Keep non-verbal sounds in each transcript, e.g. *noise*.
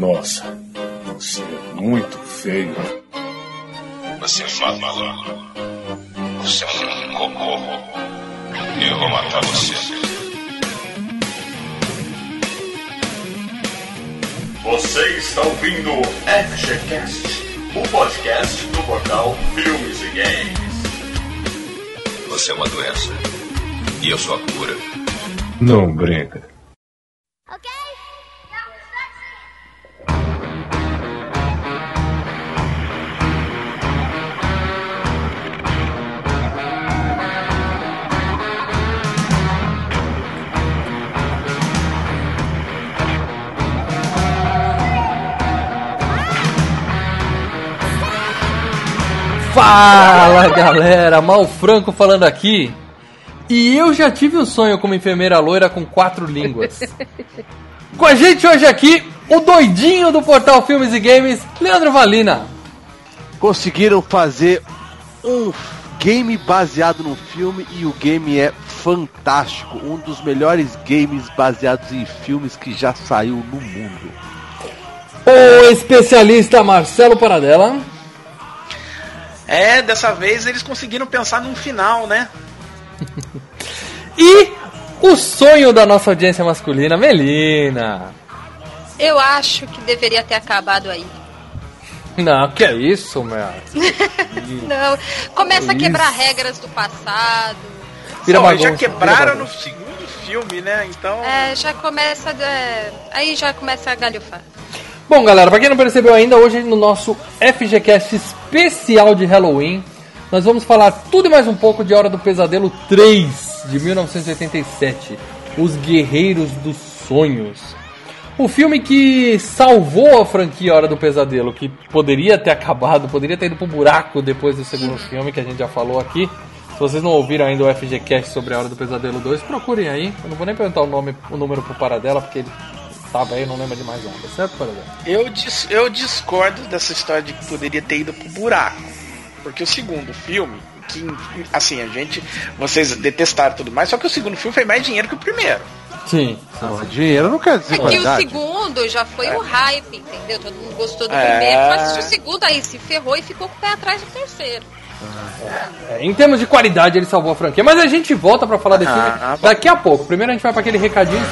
Nossa, você é muito feio. Você é maluco. Você é um cocô. Eu vou matar você. Você está ouvindo FGCast, o podcast do portal Filmes e Games. Você é uma doença. E eu sou a cura. Não brinca. Galera, Mal Franco falando aqui. E eu já tive um sonho como enfermeira loira com quatro línguas. *laughs* com a gente hoje aqui, o doidinho do portal Filmes e Games, Leandro Valina. Conseguiram fazer um game baseado no filme e o game é fantástico. Um dos melhores games baseados em filmes que já saiu no mundo. O especialista Marcelo Paradela. É, dessa vez eles conseguiram pensar num final, né? *laughs* e o sonho da nossa audiência masculina, Melina. Eu acho que deveria ter acabado aí. *laughs* Não, que é isso, meu? *laughs* Não, começa a quebrar regras do passado. Vira Pô, já quebraram no segundo filme, né? Então. É, já começa. É... Aí já começa a galhofar. Bom, galera, para quem não percebeu ainda, hoje no nosso FGCast especial de Halloween, nós vamos falar tudo e mais um pouco de Hora do Pesadelo 3, de 1987, Os Guerreiros dos Sonhos. O filme que salvou a franquia Hora do Pesadelo, que poderia ter acabado, poderia ter ido pro buraco depois do segundo filme, que a gente já falou aqui. Se vocês não ouviram ainda o FGCast sobre a Hora do Pesadelo 2, procurem aí. Eu não vou nem perguntar o, nome, o número pro Paradela, porque ele tava aí, não lembra de mais nada, certo, Paradela? Eu, dis eu discordo dessa história de que poderia ter ido pro buraco. Porque o segundo filme, que assim, a gente. Vocês detestaram tudo mais, só que o segundo filme foi mais dinheiro que o primeiro. Sim. Não, dinheiro não quer dizer É que o segundo já foi é. o hype, entendeu? Todo mundo gostou do é... primeiro, mas o segundo aí se ferrou e ficou com o pé atrás do terceiro. É, em termos de qualidade, ele salvou a franquia. Mas a gente volta para falar desse ah, filme daqui a pouco. Primeiro a gente vai para aquele recadinho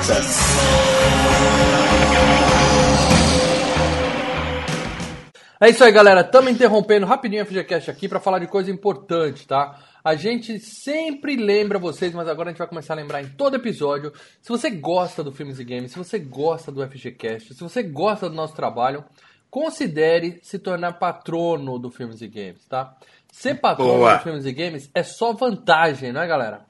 É isso aí, galera. Estamos interrompendo rapidinho a FGCast aqui para falar de coisa importante, tá? A gente sempre lembra vocês, mas agora a gente vai começar a lembrar em todo episódio. Se você gosta do Filmes e Games, se você gosta do FGCast, se você gosta do nosso trabalho, considere se tornar patrono do Filmes e Games, tá? Ser patrono Boa. do Filmes e Games é só vantagem, não é, galera?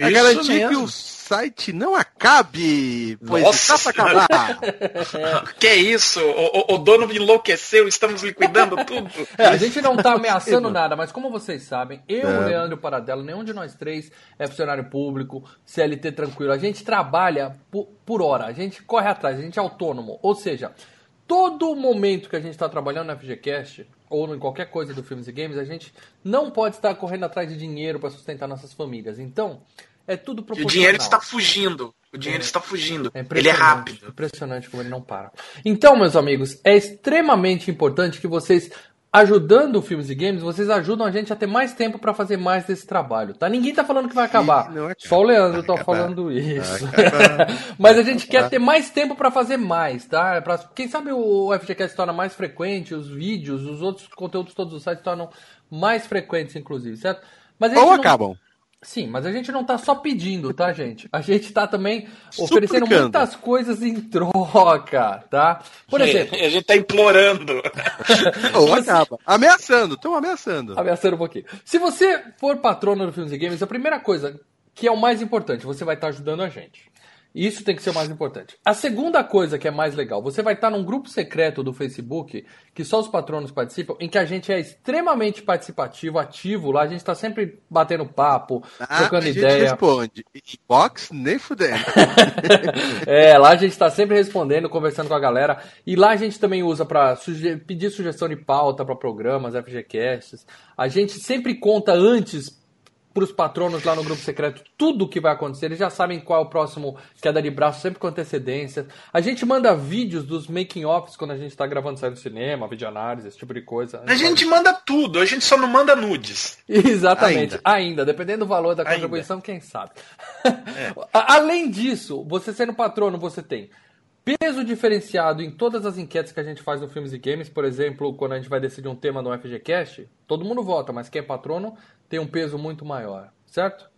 É garantir que o site não acabe, pois Nossa. está para acabar. *laughs* que é isso? O, o, o, dono enlouqueceu, estamos liquidando tudo. *laughs* É, a gente não está ameaçando *laughs* nada, mas como vocês sabem, eu, é. o Leandro Paradelo, nenhum de nós três é funcionário público, CLT tranquilo. A gente trabalha por, por hora, a gente corre atrás, a gente é autônomo. Ou seja, todo momento que a gente está trabalhando na FGCast, ou em qualquer coisa do Filmes e Games, a gente não pode estar correndo atrás de dinheiro para sustentar nossas famílias. Então, é tudo proporcional. E o dinheiro está fugindo. O dinheiro é, está fugindo. É ele é rápido. Impressionante como ele não para. Então, meus amigos, é extremamente importante que vocês ajudando o Filmes e Games, vocês ajudam a gente a ter mais tempo para fazer mais desse trabalho, tá? Ninguém tá falando que vai acabar. Não, Só o Leandro tá falando isso. *laughs* Mas a gente quer ter mais tempo para fazer mais, tá? Pra, quem sabe o FGCast se torna mais frequente, os vídeos, os outros conteúdos todos os sites tornam mais frequentes, inclusive, certo? Mas Ou não... acabam. Sim, mas a gente não tá só pedindo, tá, gente? A gente tá também oferecendo Suplicando. muitas coisas em troca, tá? Por exemplo. A gente tá implorando. *laughs* Ou acaba. Ameaçando, estão ameaçando. Ameaçando um pouquinho. Se você for patrono do Filmes e Games, a primeira coisa, que é o mais importante, você vai estar tá ajudando a gente. Isso tem que ser o mais importante. A segunda coisa que é mais legal, você vai estar num grupo secreto do Facebook, que só os patronos participam, em que a gente é extremamente participativo, ativo. Lá a gente está sempre batendo papo, ah, trocando a gente ideia. responde. Inbox nem fudendo. *laughs* é, lá a gente está sempre respondendo, conversando com a galera. E lá a gente também usa para suge pedir sugestão de pauta para programas, FGCasts. A gente sempre conta antes pros patronos lá no grupo secreto tudo o que vai acontecer. Eles já sabem qual é o próximo queda de braço, sempre com antecedência. A gente manda vídeos dos making-offs quando a gente tá gravando série no cinema, videoanálise, esse tipo de coisa. A gente manda tudo, a gente só não manda nudes. Exatamente, ainda, ainda dependendo do valor da contribuição, ainda. quem sabe. É. *laughs* Além disso, você sendo patrono, você tem peso diferenciado em todas as enquetes que a gente faz no Filmes e Games. Por exemplo, quando a gente vai decidir um tema no FGCast, todo mundo vota, mas quem é patrono tem um peso muito maior, certo?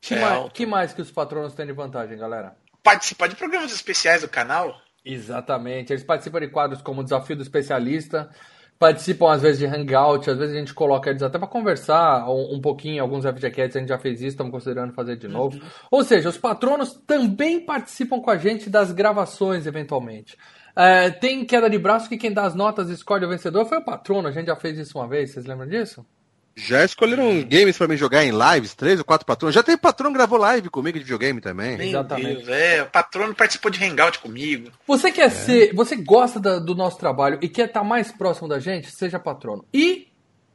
Que, é mais, que mais que os patronos têm de vantagem, galera? Participar de programas especiais do canal. Exatamente. Eles participam de quadros como Desafio do Especialista, participam às vezes de hangout, às vezes a gente coloca eles até para conversar um, um, pouquinho, alguns FGCats a gente já fez isso, estamos considerando fazer de novo. Uhum. Ou seja, os patronos também participam com a gente das gravações, eventualmente. É, tem queda de braço que quem dá as notas escolhe o vencedor foi o patrono, a gente já fez isso uma vez, vocês lembram disso? Já escolheram games para mim jogar em lives, três ou quatro patronos. Já tem patrono que gravou live comigo de videogame também. Meu Exatamente. Deus, é, o patrono participou de hangout comigo. Você quer é. ser, você gosta da, do nosso trabalho e quer estar tá mais próximo da gente, seja patrono. E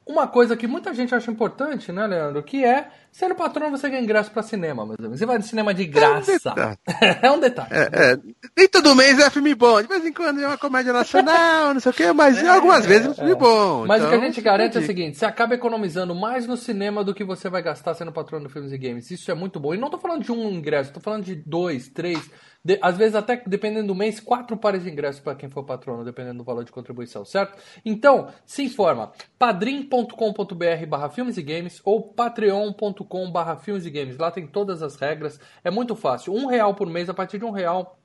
uma coisa que muita gente acha importante, né, Leandro? Que é, sendo patrão, você ganha ingresso para cinema, meus amigos. Você vai de cinema de graça. *laughs* É um detalhe. É, é, é. Nem todo mês é filme bom. De vez em quando é uma comédia nacional, não sei o quê, mas é, algumas vezes é um filme bom. Mas então, o que a então, gente garante é o seguinte: você acaba economizando mais no cinema do que você vai gastar sendo patrão do Filmes e Games. Isso é muito bom. E não tô falando de um ingresso, tô falando de dois, três. De, às vezes, até dependendo do mês, quatro pares de ingressos para quem for patrono, dependendo do valor de contribuição, certo? Então, se informa. padrim.com.br barra filmes e games ou patreon.com barra filmes e games. Lá tem todas as regras. É muito fácil. Um real por mês, a partir de um real,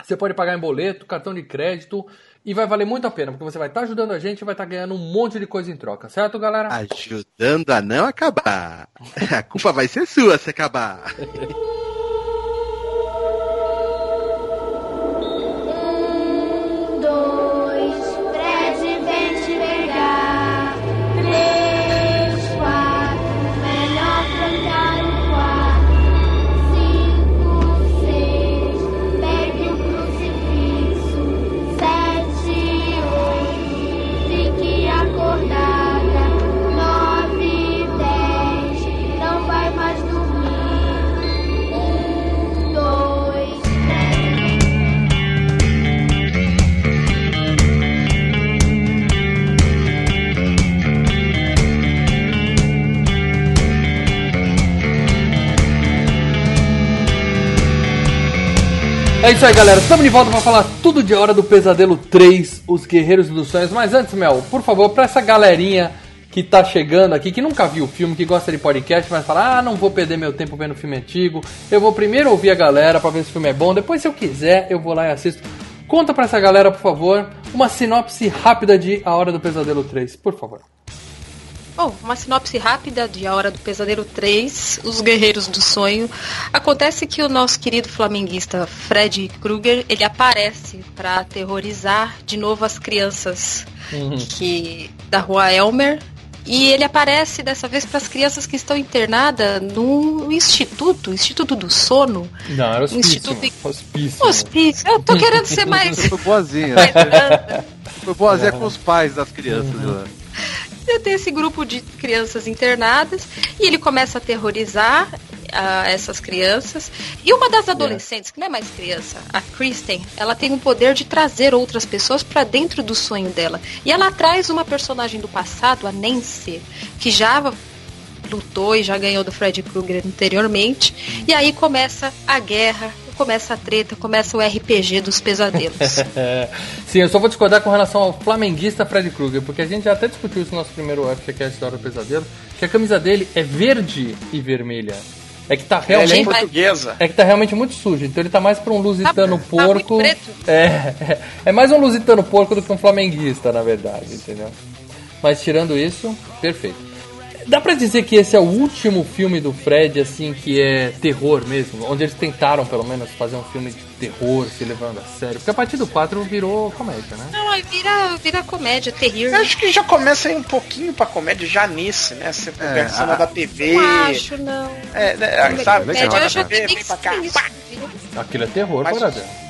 você pode pagar em boleto, cartão de crédito e vai valer muito a pena, porque você vai estar tá ajudando a gente e vai estar tá ganhando um monte de coisa em troca, certo, galera? Ajudando a não acabar. *laughs* A culpa vai ser sua se acabar. *laughs* É isso aí, galera. Estamos de volta para falar tudo de Hora do Pesadelo 3, Os Guerreiros dos Sonhos. Mas antes, Mel, por favor, para essa galerinha que tá chegando aqui, que nunca viu o filme, que gosta de podcast, mas fala: ah, não vou perder meu tempo vendo filme antigo. Eu vou primeiro ouvir a galera para ver se o filme é bom. Depois, se eu quiser, eu vou lá e assisto. Conta para essa galera, por favor, uma sinopse rápida de A Hora do Pesadelo 3, por favor. Bom, uma sinopse rápida de A Hora do Pesadelo 3, Os Guerreiros do Sonho. Acontece que o nosso querido flamenguista Fred Krueger, ele aparece para aterrorizar de novo as crianças uhum. que da rua Elmer. E ele aparece dessa vez para as crianças que estão internadas no instituto, Instituto do Sono. Não, era hospício. Instituto de... Hospício. Hospício. Eu tô querendo ser mais. Foi boazinha. Foi boazinha com os pais das crianças uhum. lá tem esse grupo de crianças internadas e ele começa a aterrorizar uh, essas crianças. E uma das adolescentes, que não é mais criança, a Kristen, ela tem o poder de trazer outras pessoas para dentro do sonho dela. E ela traz uma personagem do passado, a Nancy, que já lutou e já ganhou do Fred Krueger anteriormente. E aí começa a guerra começa a treta, começa o RPG dos pesadelos. *laughs* Sim, eu só vou discordar com relação ao flamenguista Fred Krueger, porque a gente já até discutiu isso no nosso primeiro FGCast da Hora do Pesadelo, que a camisa dele é verde e vermelha. É que tá realmente. É portuguesa. É que tá realmente muito sujo. Então ele tá mais pra um lusitano tá, porco. Tá é, é, é mais um lusitano porco do que um flamenguista, na verdade, entendeu? Mas tirando isso, perfeito. Dá pra dizer que esse é o último filme do Fred, assim, que é terror mesmo? Onde eles tentaram, pelo menos, fazer um filme de terror, se levando a sério. Porque a partir do 4 virou comédia, né? Não, vira, vira comédia, terrível. Acho que já começa aí um pouquinho pra comédia já nesse, né? Você é, em cima da TV. Não acho, não. É, né, sabe? Comédia, eu já vem pra cá. Aquilo é terror, Mas... Parada. É,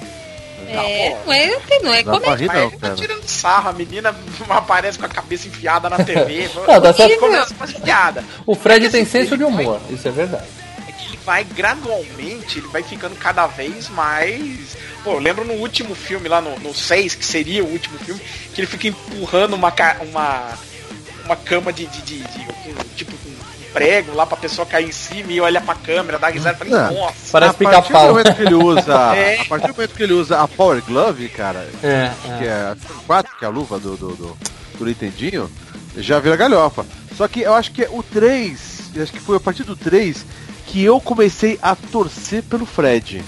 É, não é, não é Dá comédia. não, ele tá tirando sarro, a menina *laughs* aparece com a cabeça enfiada na TV. *laughs* Não, tá certo. começa com as piadas. O Fred É tem assim, senso de vai- humor, isso é verdade. É que ele vai gradualmente, ele vai ficando cada vez mais. Pô, eu lembro no último filme, lá no, no 6, que seria o último filme, que ele fica empurrando uma, ca- uma, uma cama de, de, de- de- tipo um prego lá pra pessoa cair em cima e olha pra câmera, dá risada e fala, Não. nossa. Parece a partir do pica-pau. momento que ele usa. *laughs* É. A partir do momento que ele usa a Power Glove, cara, É, que é. é a 4, que é a luva do, do, do, do Nintendinho, já vira galhofa. Só que eu acho que é o 3, eu acho que foi a partir do 3 que eu comecei a torcer pelo Fred.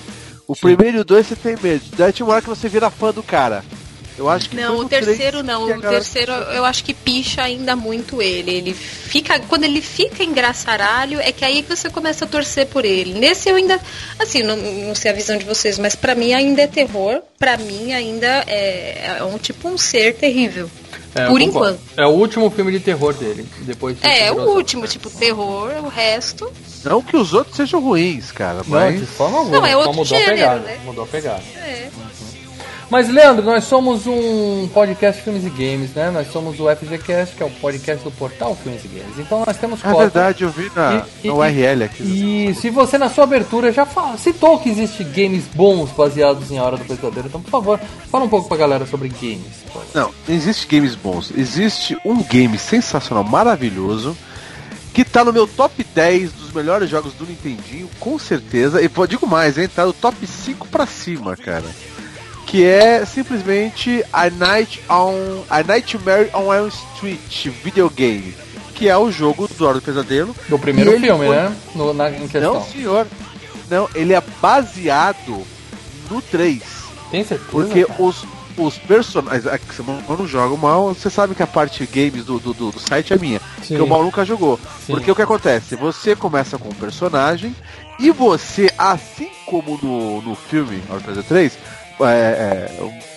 O primeiro e o 2 você tem medo. Daí tinha uma hora que você vira fã do cara. Eu acho que Não, o terceiro não. O galera- terceiro eu acho que picha ainda muito ele. Ele fica. Quando ele fica engraçaralho, é que aí que você começa a torcer por ele. Nesse eu ainda. Assim, não, não sei a visão de vocês, mas pra mim ainda é terror. Pra mim ainda é, é um tipo um ser terrível. É, por enquanto. É o último filme de terror dele. Depois disso, É, é o último, tipo, terror, o resto. Não que os outros sejam ruins, cara, Não, mas. de forma alguma. Não, é outro mudou gênero, a pegada. né? Mudou a pegada. É. Mas, Leandro, nós somos um podcast Filmes e Games, né? Nós somos o FGCast, que é o podcast do portal Filmes e Games. Então nós temos É cotas. verdade, eu vi na, E- e- no URL aqui. E se você na sua abertura já fala, citou que existe games bons baseados em A Hora do Pesadelo, então por favor, fala um pouco pra galera sobre games. não existe games bons. Existe um game sensacional, maravilhoso, que tá no meu top 10 dos melhores jogos do Nintendinho, com certeza. E pô, digo mais, hein? Tá no top 5 pra cima, cara. Que é simplesmente A Night on A Nightmare on Elm Street videogame. Que é o jogo do Hora do Pesadelo. Do primeiro filme, foi- né? No, na, em questão. Não, senhor. Não, ele é baseado no 3. Tem certeza? Porque cara? os, os personagens. é não jogo mal, você sabe que a parte games do, do, do- do site é minha. Sim. Que o mal nunca jogou. Sim. Porque o que acontece? Você começa com um personagem e você, assim como no, no filme Hora 3, é, é,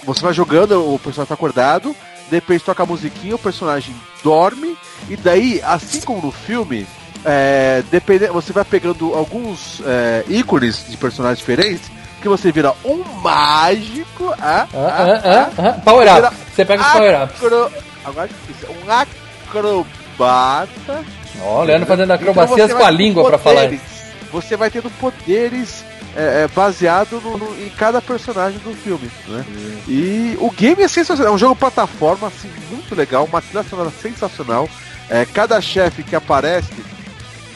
você vai jogando, o personagem tá acordado, de repente toca a musiquinha, o personagem dorme, e daí, assim como no filme, é, depende, você vai pegando alguns é, ícones de personagens diferentes, que você vira um mágico. Ah, Ah, ah, ah, ah. Power up. Você pega os power ups. Agora é. Um acrobata. Ó, o Leandro fazendo Então acrobacias você com a língua pra falar. Você vai tendo poderes é, é, baseado no- no- em cada personagem do filme, né? E o game é sensacional, é um jogo plataforma assim muito legal, uma trilha sonora sensacional. É, cada chefe que aparece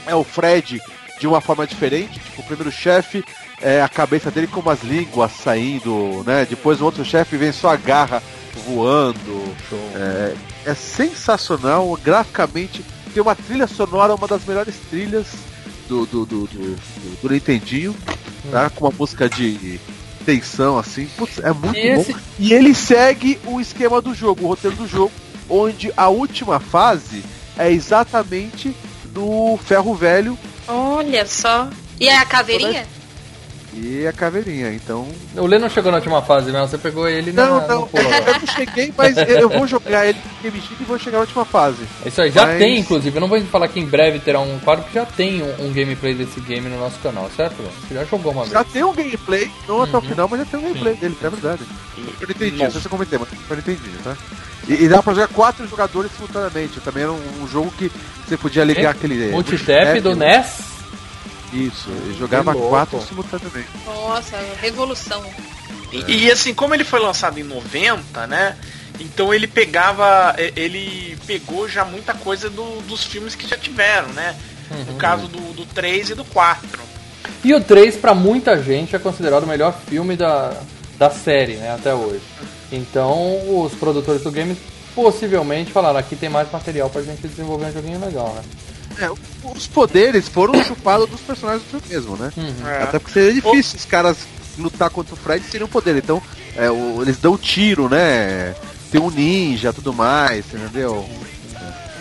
é o Fred de uma forma diferente. Tipo, o primeiro chefe é a cabeça dele com umas línguas saindo, né? Depois o outro chefe vem só a garra voando. É, é sensacional, graficamente. Tem uma trilha sonora, uma das melhores trilhas do, do, do, do, do- do Nintendinho, tá? Com uma música de tensão, assim. Putz, é muito E esse- bom. E ele segue o esquema do jogo, o roteiro do jogo, onde a última fase é exatamente no ferro velho Olha só. E é a caveirinha? E a caveirinha. Então. O Lê não chegou na última fase, não. Você pegou ele na, Não, no não, pulo. eu não cheguei, mas eu vou jogar ele no Game Geek e vou chegar na última fase. É Isso aí, já Mas- tem, inclusive. Eu não vou falar que em breve terá um quadro, porque já tem um, um gameplay desse game no nosso canal, certo? Você já jogou uma Já vez. tem um gameplay, não até o Uhum. final, mas já tem um gameplay dele, é verdade. Eu não entendi, não sei se eu comentei, mas eu não entendi, tá? E, e dá pra jogar quatro jogadores simultaneamente. Também era um, um jogo que você podia ligar É? aquele. Multitap do NES. Isso, e jogava quatro simultaneamente. Nossa, revolução. E, e, assim, como ele foi lançado em 90, né? Então ele pegava. Ele pegou já muita coisa do- dos filmes que já tiveram, né? No caso do, do 3 e do 4. E o 3, pra muita gente, é considerado o melhor filme da, da série, né, até hoje. Então, os produtores do game possivelmente falaram, aqui tem mais material pra gente desenvolver um joguinho legal, né? É, os poderes foram chupados dos personagens do mesmo, né? Uhum. É. Até porque seria difícil os caras lutar contra o Fred sem um poder. Então, é, o- eles dão tiro, né? Tem um ninja tudo mais, entendeu?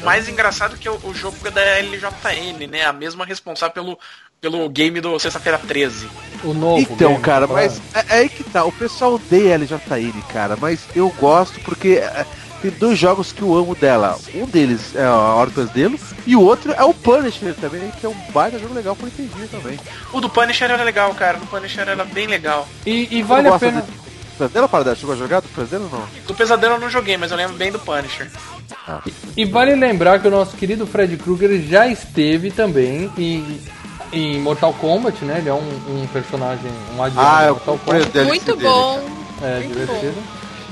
O mais engraçado é que o, o jogo é da LJN, né? A mesma responsável pelo, pelo game do Sexta-feira 13. O novo Então, game, cara, tá mas é, é aí que tá. O pessoal odeia a LJN, cara, mas eu gosto porque é, tem dois jogos que eu amo dela. Um deles é a Hora do Pesadelo e o outro é o Punisher também, que é um baita jogo legal pra entender também. O do Punisher era legal, cara. O do Punisher era bem legal. E, e vale a pena... desse Pesadelo, Paradela? Chegou a jogar do Pesadelo ou não? Do Pesadelo eu não joguei, mas eu lembro bem do Punisher. E vale lembrar que o nosso querido Fred Krueger já esteve também em, em Mortal Kombat, né? Ele é um, um personagem, um adiante Ah, de é Mortal Kombat. Muito dele, bom. É, Muito divertido.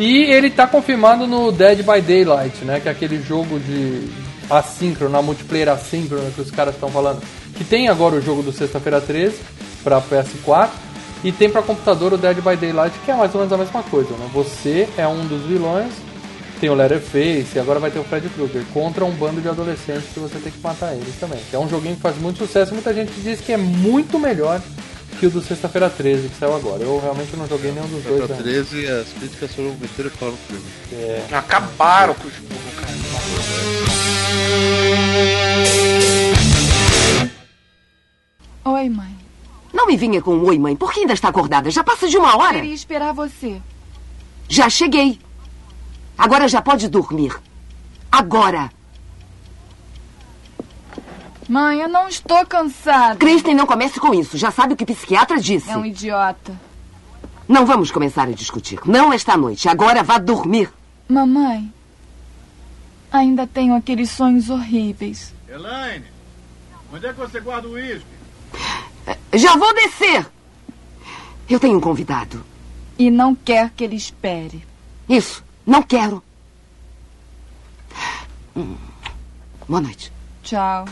E ele tá confirmado no Dead by Daylight, né? Que é aquele jogo de assíncrono, a multiplayer assíncrono que os caras estão falando. Que tem agora o jogo do Sexta-feira 13 pra PS4 e tem pra computador o Dead by Daylight, que é mais ou menos a mesma coisa, né? Você é um dos vilões, tem o Letterface e agora vai ter o Fred Krueger contra um bando de adolescentes que você tem que matar eles também. Que é um joguinho que faz muito sucesso, muita gente diz que é muito melhor que o do Sexta-feira 13 que saiu agora. Eu realmente não joguei nenhum dos dois. Ainda. 13 as críticas foram e falar no filme. É. Acabaram com o jogo, cara. Oi, mãe. Não me vinha com um oi, mãe. Por que ainda está acordada? Já passa de uma hora. Queria esperar você. Já cheguei. Agora já pode dormir. Agora. Mãe, eu não estou cansada. Kristen, não comece com isso. Já sabe o que o psiquiatra disse. É um idiota. Não vamos começar a discutir. Não esta noite. Agora vá dormir. Mamãe, ainda tenho aqueles sonhos horríveis. Elaine, onde é que você guarda o uísque? Já vou descer. Eu tenho um convidado. E não quer que ele espere. Isso. Não quero. Hum. Boa noite. Tchau.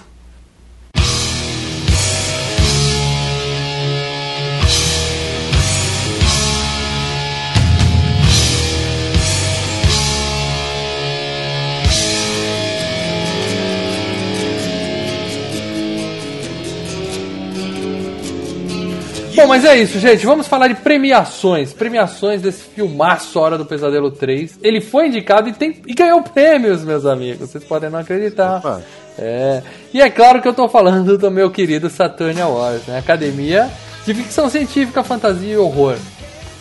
Bom, mas é isso, gente. Vamos falar de premiações. Premiações desse filmaço Hora do Pesadelo 3. Ele foi indicado e, tem, e ganhou prêmios, meus amigos. Vocês podem não acreditar. Opa. É. E é claro que eu tô falando do meu querido Saturn Awards, né? Academia de Ficção Científica, Fantasia e Horror.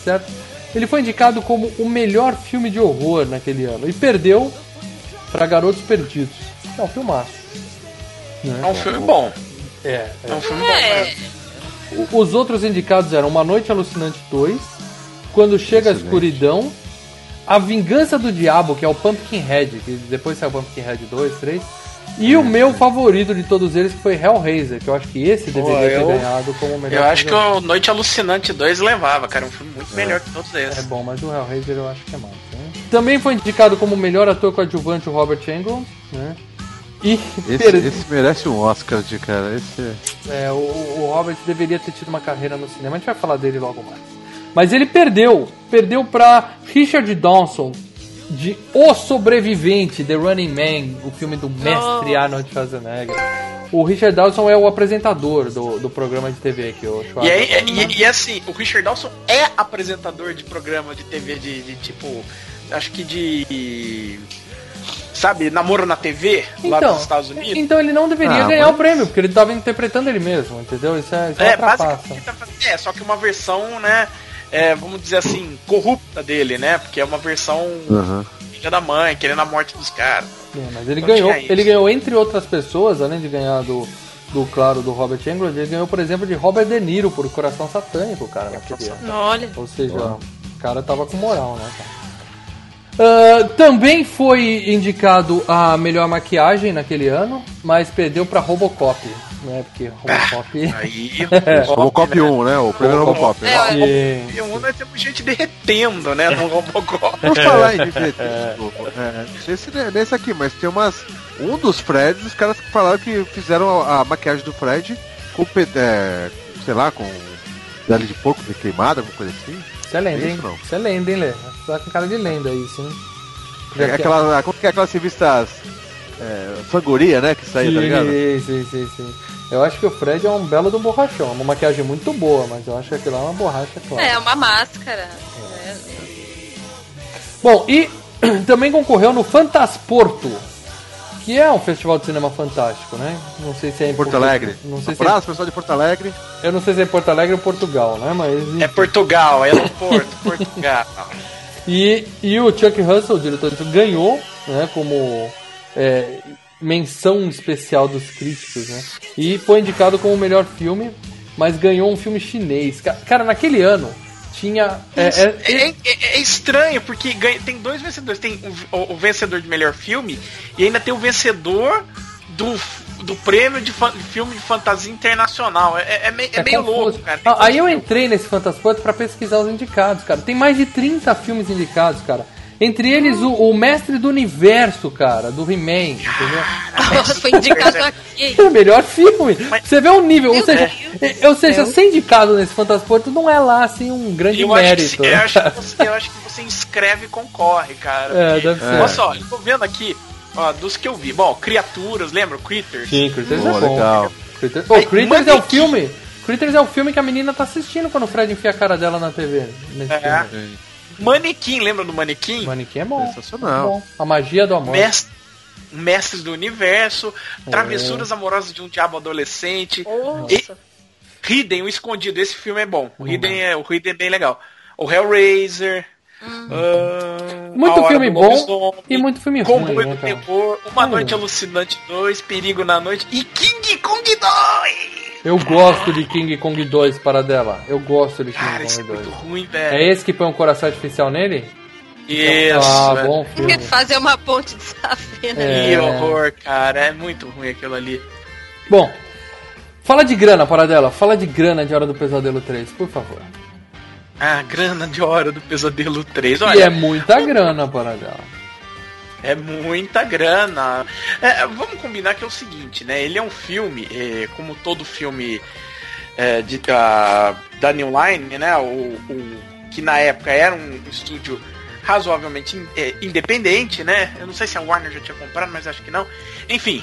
Certo? Ele foi indicado como o melhor filme de horror naquele ano. E perdeu para Garotos Perdidos. É um filmaço. É um filme bom. É, é. É um filme bom É, Os outros indicados eram Uma Noite Alucinante 2, Quando Chega a Escuridão, A Vingança do Diabo, que é o Pumpkinhead, que depois saiu o Pumpkinhead 2, 3, e o meu favorito de todos eles, que foi Hellraiser, que eu acho que esse deveria ter eu- ganhado como o melhor Eu acho que o Noite Alucinante 2 levava, cara. É um filme muito melhor que todos É esses. bom, mas o Hellraiser eu acho que é mais. Né? Também foi indicado como melhor ator coadjuvante o Robert Englund, né? E Esse, esse merece um Oscar de cara. Esse É, o, o Robert deveria ter tido uma carreira no cinema. A gente vai falar dele logo mais. Mas ele perdeu. Perdeu pra Richard Dawson de O Sobrevivente, The Running Man, o filme do mestre Arnold Schwarzenegger. O Richard Dawson é o apresentador do, do programa de TV aqui, o E, Schwarzenegger. aí, e, e assim, o Richard Dawson é apresentador de programa de TV de, de, tipo. Acho que de. Sabe, namoro na TV lá Então, dos Estados Unidos. então ele não deveria Ah, ganhar mas- o prêmio, porque ele estava interpretando ele mesmo, entendeu? Isso é, isso é, É, basicamente tá fazendo- é, só que uma versão, né? é, vamos dizer assim, corrupta dele, né? Porque é uma versão filha da mãe, querendo a morte dos caras. É, mas ele Não ganhou, ele ganhou entre outras pessoas, além de ganhar do, do claro do Robert Englund, ele ganhou, por exemplo, de Robert De Niro por Coração Satânico, cara, naquele ano. olha. Ou seja, o cara tava com moral, né, cara? Ah, também foi indicado a melhor maquiagem naquele ano, mas perdeu pra Robocop, né? Porque Robocop. Aí. *laughs* Robocop 1, né? O primeiro Robocop. né? É. E um nós temos gente derretendo, né? No Robocop. Por falar em divertido, é, não sei se é nesse aqui, mas tem umas. Um dos Freds, os caras que falaram que fizeram a, a maquiagem do Fred com, é, sei lá, com pele de porco de queimada, alguma coisa assim. Isso é lenda, É hein? isso, não? Isso é lenda, hein, Lê? Tá com cara de lenda isso, hein? É aquela, como que é aquelas revistas é, fangoria, né? Que saiu, tá ligado? Sim, sim, sim, sim. Eu acho que o Fred é um belo do borrachão. Uma maquiagem muito boa, mas eu acho que aquilo lá é uma borracha, claro. É, uma máscara. É. Bom, e *clears throat* também concorreu no Fantasporto, que é um festival de cinema fantástico, né? Não sei se é em Porto Alegre. Não sei se é, Abraço, pessoal de Porto Alegre. eu não sei se é em Porto Alegre ou Portugal, né? Mas É Portugal, é no Porto, Portugal. *laughs* E, e o Chuck Russell, o diretor, ganhou, né, como é, menção especial dos críticos, né? E foi indicado como o melhor filme, mas ganhou um filme chinês. Ca- Cara, naquele ano, tinha. É, Isso. é- É, é- é estranho, porque ganha- tem dois vencedores. Tem o- o vencedor de melhor filme e ainda tem o vencedor do, do prêmio de fa- filme de fantasia internacional. É, é meio, é meio confuso. louco, cara. Ah, aí eu entrei nesse Fantasport pra pesquisar os indicados, cara. Tem mais de 30 filmes indicados, cara. Entre eles o, o Mestre do Universo, cara, do He-Man, entendeu? Nossa, *laughs* foi indicado aqui. É o melhor filme. Você vê o nível, ou seja, Deus. é- ou seja, ser indicado nesse Fantasport não é lá assim um grande Eu acho, que, mérito. se- eu, acho que você, eu acho que você inscreve e concorre, cara. É, porque- deve ser. Olha só, eu tô vendo aqui, ó, dos que eu vi. Bom, Criaturas, lembra? Critters? Sim, Critters Pô, é bom. legal. Critters, oh, Aí, Critters é o Manequim. filme. Critters é o filme que a menina tá assistindo quando o Fred enfia a cara dela na TV. Nesse É. filme. Manequim, lembra do Manequim? Manequim é bom. Sensacional. Bom. A magia do amor. Mestre, Mestres do Universo, É. Travessuras Amorosas de um Diabo Adolescente, Nossa. Hidden, o Escondido. Esse filme é bom. O Hidden é, o Hidden é bem legal. O Hellraiser. Ah, Muito filme bom Lobisomem, e muito filme ruim, Comboio né, do cara? Terror, Uma Ai, Noite. Alucinante 2, Perigo na Noite e King Kong 2! Eu gosto de King Kong 2 para dela. Eu gosto de King Cara, é Kong 2. muito ruim, velho. É esse que põe um coração artificial nele? Isso, Ah, velho. bom filme. Fazer uma ponte de safena. É. Que horror, cara. É muito ruim aquilo ali. Bom, fala de grana, Paradela. Fala de grana de Hora do Pesadelo 3, por favor. Ah, grana de hora do Pesadelo 3. E Olha, é muita grana, Paradela. É muita grana. É, vamos combinar que é o seguinte, né? Ele é um filme, é, como todo filme é, de, da, da New Line, né? O, o- que na época era um estúdio razoavelmente in- é, independente, né? Eu não sei se a Warner já tinha comprado, mas acho que não. Enfim,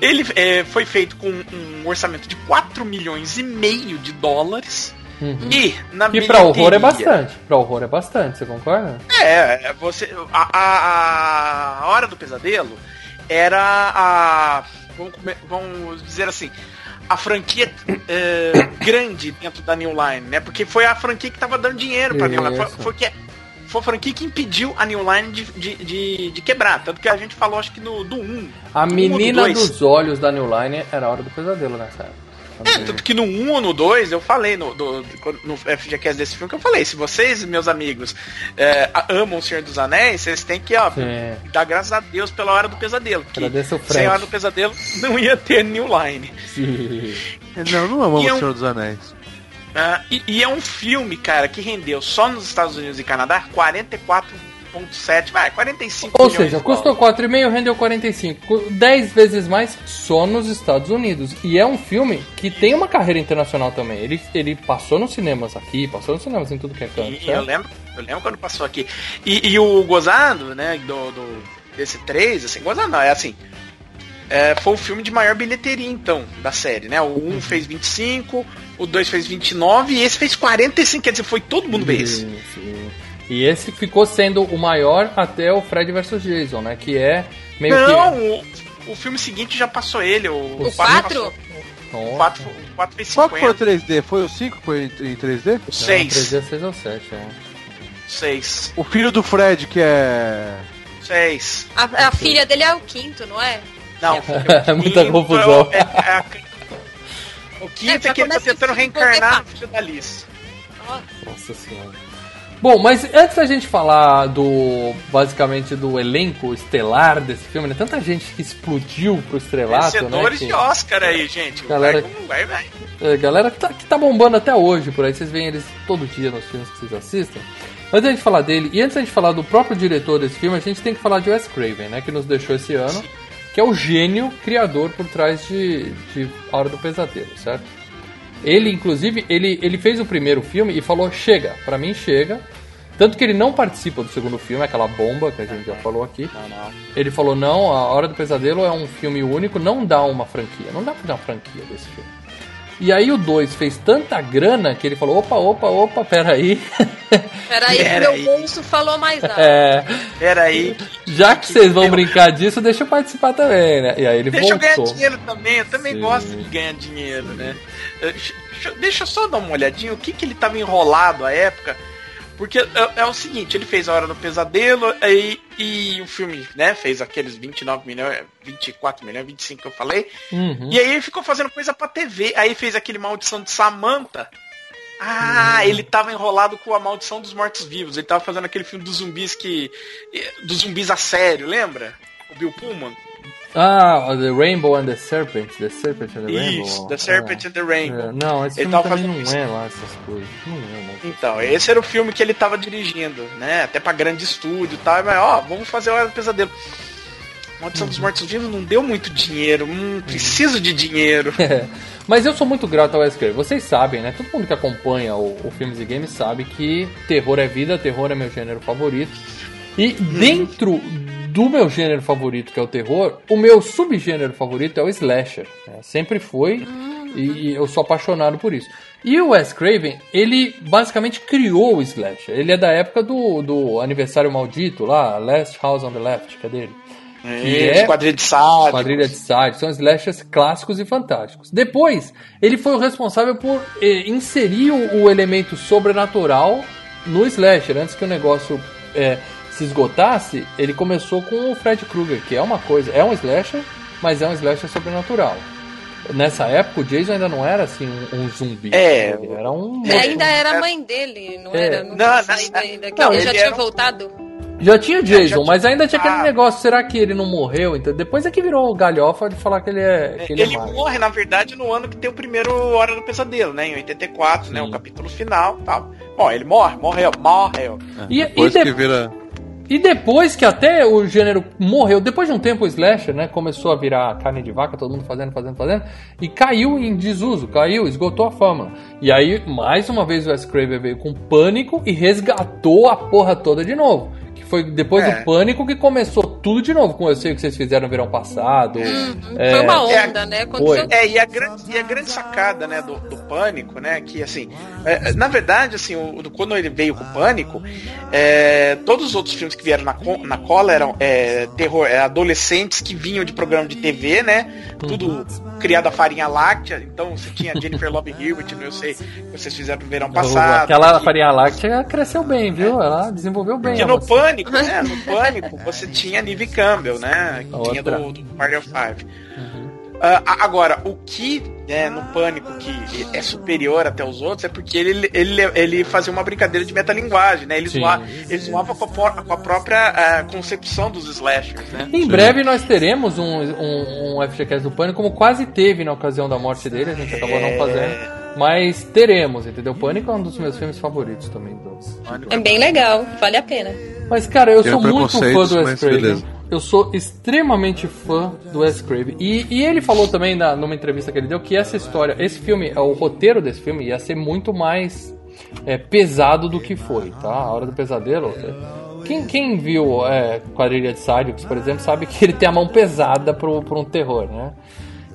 ele é, foi feito com um orçamento de 4 milhões e meio de dólares. Uhum. E na E pra horror é bastante. Pra horror é bastante, você concorda? é, é, você. A, a, a Hora do Pesadelo era a. Vamos, vamos dizer assim. A franquia é, *coughs* grande dentro da New Line, né? Porque foi a franquia que tava dando dinheiro pra New Line. Foi, Isso. foi, que, foi a franquia que impediu a New Line de, de, de, de quebrar. Tanto que a gente falou, acho que no, do 1. A do do menina dois. dos olhos da New Line era a Hora do Pesadelo nessa época. É, tanto que no 1 ou no 2, eu falei no, do, no FGCast desse filme que eu falei, se vocês, meus amigos, é, amam o Senhor dos Anéis, vocês têm que, ó, Sim. dar graças a Deus pela hora do pesadelo. porque Agradeça o sem a hora do pesadelo não ia ter New Line. Sim. Não, não amamos E é o um- Senhor dos Anéis. Ah, e, e é um filme, cara, que rendeu só nos Estados Unidos e Canadá 44,7, vai, 45 Ou seja, custou dólares. 4,5 rendeu 45. 10 vezes mais só nos Estados Unidos. E é um filme que tem uma carreira internacional também. Ele, ele passou nos cinemas aqui, passou nos cinemas em tudo que é canto. E, eu lembro, eu lembro quando passou aqui. E, e o gozado, né, do, do- desse 3, assim, gozado não, é assim. é, foi o filme de maior bilheteria, então, da série, né? O 1 fez 25, o 2 fez 29 e esse fez 45, quer dizer, foi todo mundo ver esse. Sim, sim. E esse ficou sendo o maior até o Fred vs Jason, né? Que é meio Não, que. o, o filme seguinte já passou ele, o, O quatro 4? passou. Nossa. O 4, o 4 fez Qual que foi o 50, 3D? Foi o 5 que foi em em 3D? o 6, 3 6 ou 7, é. 6, O filho do Fred, que é. 6. A, a filha dele é o quinto, não é? Não, *laughs* É muita quinto confusão. é- é a- o quinto É, é, que ele tá tentando filme, reencarnar vou no filho da Alice. Nossa senhora. Bom, mas antes da gente falar do. basicamente do elenco estelar desse filme, né? Tanta gente que explodiu pro estrelato, né? Vencedores que- de Oscar aí, gente. Galera- Vai, vai, vai. É, galera que tá, que tá bombando até hoje por aí, vocês veem eles todo dia nos filmes que vocês assistem. Antes da gente falar dele, e antes da gente falar do próprio diretor desse filme, a gente tem que falar de Wes Craven, né? Que nos deixou esse ano, que é o gênio criador por trás de, de Hora do Pesadelo, certo? Ele, inclusive, ele, ele fez o primeiro filme e falou, chega, pra mim chega. Tanto que ele não participa do segundo filme, aquela bomba que a gente já falou aqui. Ele falou, não, A Hora do Pesadelo é um filme único, não dá uma franquia. Não dá pra dar uma franquia desse filme. E aí o 2 fez tanta grana que ele falou, opa, opa, opa, peraí. *laughs* Peraí, Pera meu aí. bolso falou mais nada. é, Pera aí. já que vocês vão brincar disso, deixa eu participar também, né? E aí ele Deixa eu ganhar voltou. dinheiro também. Eu também Sim. gosto de ganhar dinheiro, né? Deixa- Deixa eu só dar uma olhadinha. O que, que ele tava enrolado à época? Porque é, é o seguinte, ele fez A Hora do Pesadelo aí, e o filme, né, fez aqueles 29 milhões, 24 milhões, 25 que eu falei. Uhum. E aí ele ficou fazendo coisa pra TV. Aí fez aquele Maldição de Samantha. Ah, ele tava enrolado com a maldição dos mortos-vivos. Ele tava fazendo aquele filme dos zumbis que. dos zumbis a sério, lembra? O Bill Pullman. Ah, The Rainbow and the Serpent. The Serpent and the Isso, Rainbow. The Serpent É. and the Rainbow. É, Não, esse Ele filme também não isso. é lá essas coisas. Não é, né? Então, esse era o filme que ele tava dirigindo, né? Até pra grande estúdio e tal. Mas, ó, vamos fazer o Hora do Pesadelo. Maldição dos Mortos-Vivos não deu muito dinheiro. Hum, preciso de dinheiro. *laughs* É. Mas eu sou muito grato ao Wes Craven. Vocês sabem, né? Todo mundo que acompanha o, o Filmes e Games sabe que terror é vida, terror é meu gênero favorito. E dentro do meu gênero favorito, que é o terror, o meu subgênero favorito é o slasher. né? Sempre foi e eu sou apaixonado por isso. E o Wes Craven, ele basicamente criou o slasher. Ele é da época do, do aniversário maldito lá, Last House on the Left, que é dele. Que Isso, quadrilha de sádicos. Quadrilha de sádicos. São slashers clássicos e fantásticos. Depois, ele foi o responsável por eh, inserir o, o elemento sobrenatural no slasher. Antes que o negócio eh, se esgotasse, ele começou com o Fred Krueger, que é uma coisa, é um slasher, mas é um slasher sobrenatural. Nessa época, o Jason ainda não era assim um, um zumbi. É. Ele era um. É, ainda era a mãe dele, não É. era? Não, Não, saído ainda. Que Não, ele já ele tinha um- voltado. Já tinha Jason, já mas ainda tinha aquele Ah. negócio, será que ele não morreu? Então, depois é que virou galhofa de falar que ele é. Que ele, Ele é morre, na verdade, no ano que tem o primeiro Hora do Pesadelo, né? Em 84, né? Sim. O capítulo final e tal. Bom, ele morre, morreu, morreu. E, Depois e de- que vira. E depois que até o gênero morreu, depois de um tempo o slasher, né, começou a virar carne de vaca, todo mundo fazendo, fazendo, fazendo, e caiu em desuso, caiu, esgotou a fama. E aí, mais uma vez, o Wes Craven veio com pânico e resgatou a porra toda de novo. Foi depois É. do pânico que começou tudo de novo, com eu sei o que vocês fizeram no verão passado. É, Foi uma é, onda, né? Aconteceu É, e a grande, e a grande sacada, né, do, do Pânico, né, que assim, é, na verdade, assim, o, do- quando ele veio com o Pânico, é, todos os outros filmes que vieram na, na cola eram é, terror, é, adolescentes que vinham de programa de TV, né, tudo criado a farinha láctea, então você tinha Jennifer Love Hewitt, não eu sei, que vocês fizeram no verão passado. Aquela que- farinha láctea cresceu bem, viu? Ela desenvolveu bem. Porque no moça. Pânico, né? No *laughs* Pânico, você tinha Neve Campbell, né? Que A tinha outra. do, do Party of Five. A- agora, o que né, no Pânico que é superior até os outros é porque ele, ele, ele fazia uma brincadeira de metalinguagem, né? Ele, Sim. zoava, ele zoava com a, por- com a própria ah, concepção dos slashers, né? Em breve nós teremos um, um, um FGCast do Pânico, como quase teve na ocasião da morte dele, a gente acabou não fazendo. Mas teremos, entendeu? Pânico é um dos meus filmes favoritos também. Dos... É bem legal, vale a pena. Mas, cara, eu Tem sou muito fã do Wes Craven. beleza. Eu sou extremamente fã do Wes Craven. E, e ele falou também na, numa entrevista que ele deu que essa história, esse filme, o roteiro desse filme ia ser muito mais é, pesado do que foi, tá? A Hora do Pesadelo. é, Quem, quem viu é, Quadrilha de Sádicos, por exemplo, sabe que ele tem a mão pesada pro, pro um terror, né?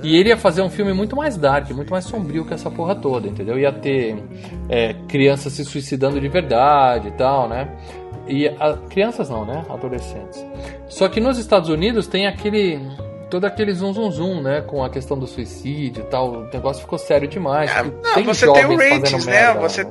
E ele ia fazer um filme muito mais dark, muito mais sombrio que essa porra toda, entendeu? Ia ter é, crianças se suicidando de verdade e tal, né? E a- crianças não, né? Adolescentes. Só que nos Estados Unidos tem aquele. todo aquele zum zum zum, né? Com a questão do suicídio e tal. O negócio ficou sério demais. E não, você tem o ratings, né? merda, Você-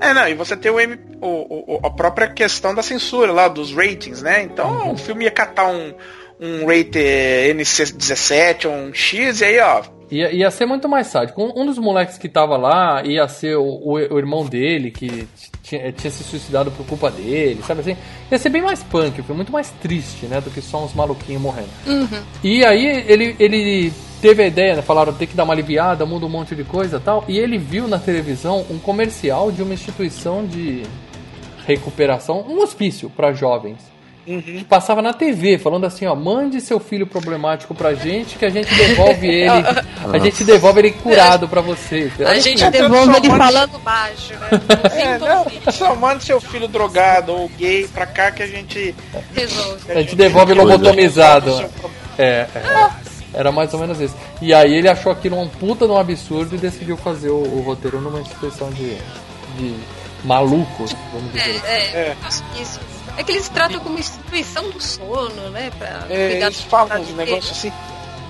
É, não, e você tem o, M, o, o- a própria questão da censura lá, dos ratings, né? Então Uhum. o filme ia catar um, um rate eh, NC17 ou um X, e aí, ó, Ia, ia ser muito mais sádico. Um, um dos moleques que tava lá ia ser o, o- o irmão dele, que tinha, tinha se suicidado por culpa dele, sabe assim? Ia ser bem mais punk, foi muito mais triste, né? Do que só uns maluquinhos morrendo. E aí ele, ele teve a ideia, né? Falaram tem que dar uma aliviada, muda um monte de coisa e tal. E ele viu na televisão um comercial de uma instituição de recuperação, um hospício para jovens. Que passava na TV, falando assim, ó, mande seu filho problemático pra gente que a gente devolve *laughs* ele. a gente devolve ele curado pra vocês. A gente devolve ele falando baixo, né? *laughs* É, não, só manda seu filho drogado ou gay pra cá que a gente. Resolve. A gente devolve lobotomizado. É, é. Era mais ou menos isso. E aí ele achou aquilo um puta de um absurdo e decidiu fazer o, o roteiro numa instituição de, de malucos, vamos dizer assim. É, é, isso. É que eles tratam como instituição do sono, né? Pra É, eles falam uns negócios assim.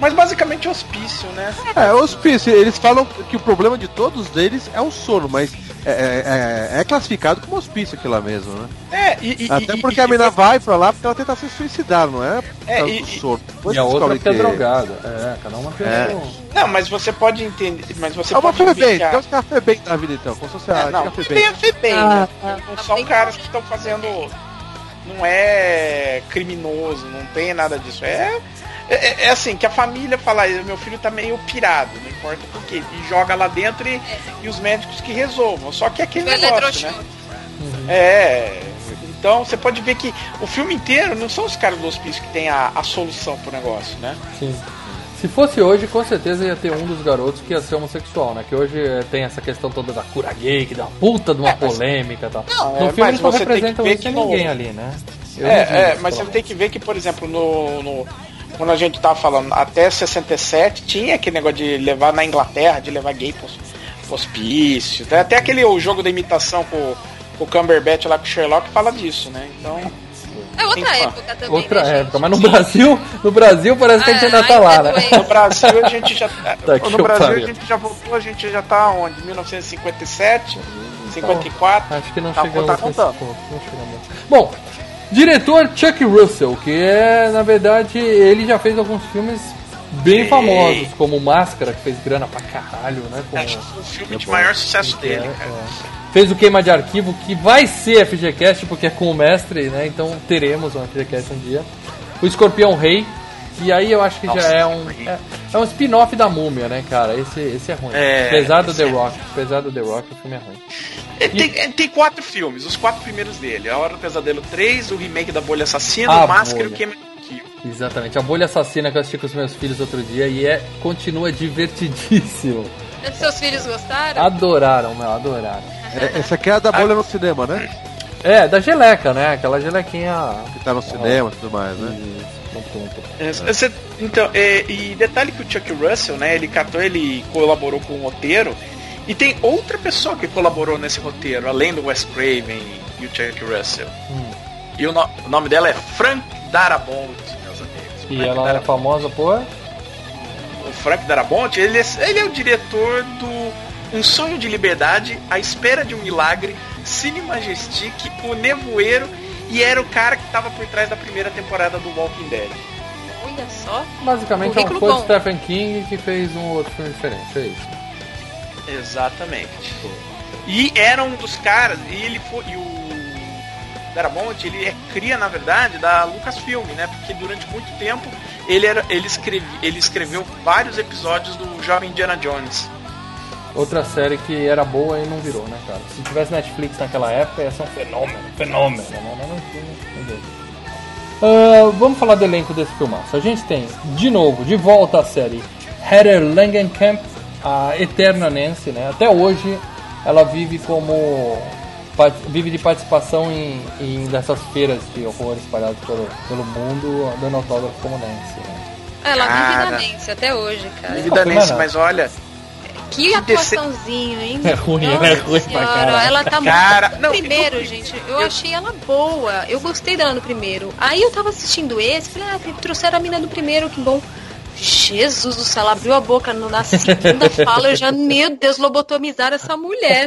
Mas basicamente hospício, né? É, hospício, eles falam que o problema de todos eles é o sono, mas é, é- é classificado como hospício aquilo lá mesmo, né? É, e, e- Até porque e- a menina vai pra lá porque ela tenta se suicidar, não é? É, e- do sono. Depois E a outra porque é que- drogada. É, cada uma tem É. seu- Não, mas você pode entender. Mas você É uma pode Febem, a- tem uns café bem da vida então, como se fosse a É, não, café tem a FEBEM, Ah, né? Não são caras que estão fazendo. Não é criminoso, não tem nada disso. É, é, é assim, que a família fala, meu filho tá meio pirado, não importa por quê. E joga lá dentro e, e os médicos que resolvam. Só que é aquele Do negócio, né? eletrochoque. É. Então você pode ver que o filme inteiro não são os caras do hospício que tem a, a solução pro negócio, né? Sim. Se fosse hoje, com certeza ia ter um dos garotos que ia ser homossexual, né? Que hoje eh, tem essa questão toda da cura gay, que dá uma puta de uma É, polêmica e tal. Não, no é, filme mas eles não você tem que representam isso que em no- ninguém ali, né? Eu É, é, mas você tem que ver que, por exemplo, no, no- quando a gente tava falando até 67, tinha aquele negócio de levar na Inglaterra, de levar gay pro, pro hospício. Tem Até aquele o jogo da imitação com, com o Cumberbatch lá com o Sherlock fala disso, né? Então. É outra Sim, época também. Outra né, gente? época, mas no Brasil, no Brasil parece que a gente ainda tá lá, é né? doente. No Brasil a gente já. *laughs* Tá no Brasil pariu. a gente já voltou, a gente já tá onde? 1957, 54. Acho que não Tá, chegamos tá nesse contando. ponto, não chegamos. Bom, diretor Chuck Russell, que é, na verdade, ele já fez alguns filmes bem famosos, como Máscara, que fez grana pra caralho, né? Com, Acho que foi o filme de maior sucesso dele, é, cara. é. Fez o Queima de Arquivo, que vai ser FGCast, porque é com o mestre, né? Então teremos um FGCast um dia. O Escorpião Rei, que aí eu acho que já Nossa, é um. É, é um spin-off da múmia, né, cara? Esse, esse é ruim. É, apesar do esse The é- Rock. Apesar do The Rock, o filme é ruim. Ele tem, ele tem quatro filmes, os quatro primeiros dele. A Hora do Pesadelo 3, o remake da Bolha Assassina, A o Máscara e o. Queima de Arquivo. Exatamente. A Bolha Assassina que eu assisti com os meus filhos outro dia e é continua divertidíssimo. Seus filhos gostaram? Adoraram, meu, adoraram. É, essa aqui é a da bolha no cinema, né? É, da geleca, né? Aquela gelequinha. Que tá no cinema e tudo mais, né? Isso. É, você- então, é, e detalhe que o Chuck Russell, né, ele catou, ele colaborou com o roteiro, e tem outra pessoa que colaborou nesse roteiro, além do Wes Craven e o Chuck Russell. Hum. E o, no- o nome dela é Frank Darabont, meus amigos. E Frank ela é Darabont. famosa por. o Frank Darabont, ele é, ele é o diretor do Um Sonho de Liberdade, A Espera de um Milagre, Cine Majestic, O Nevoeiro e era o cara que estava por trás da primeira temporada do Walking Dead. Olha só. Basicamente é um fã de. Stephen King que fez um outro filme diferente. É isso. Exatamente. E era um dos caras, e ele foi. E o Darabont, ele é cria, na verdade, da Lucasfilm, né? Porque durante muito tempo ele, era, ele, escreve, ele escreveu vários episódios do Jovem Indiana Jones. Outra série que era boa e não virou, né, cara? Se tivesse Netflix naquela época, ia ser um fenômeno, fenômeno. Ah, vamos falar do elenco desse filmaço. A gente tem, de novo, de volta à série Heather Langenkamp, a eterna Nancy, né? Até hoje ela vive como vive de participação em, em dessas feiras de horror espalhadas pelo, pelo mundo, dando autógrafo como Nancy. Né? Ela vive Cara. na Nancy até hoje, cara. Vive da Nancy, não. mas olha, Que atuaçãozinho, hein? É ruim, Nossa é ruim pra senhora, caralho. Ela tá Cara, muito. não, primeiro, eu- gente, eu achei ela boa. Eu gostei dela no primeiro. Aí eu tava assistindo esse, falei, ah, trouxeram a mina do primeiro, que bom. Jesus do céu, ela abriu a boca no- na segunda *laughs* fala, eu já, meu Deus, lobotomizaram essa mulher.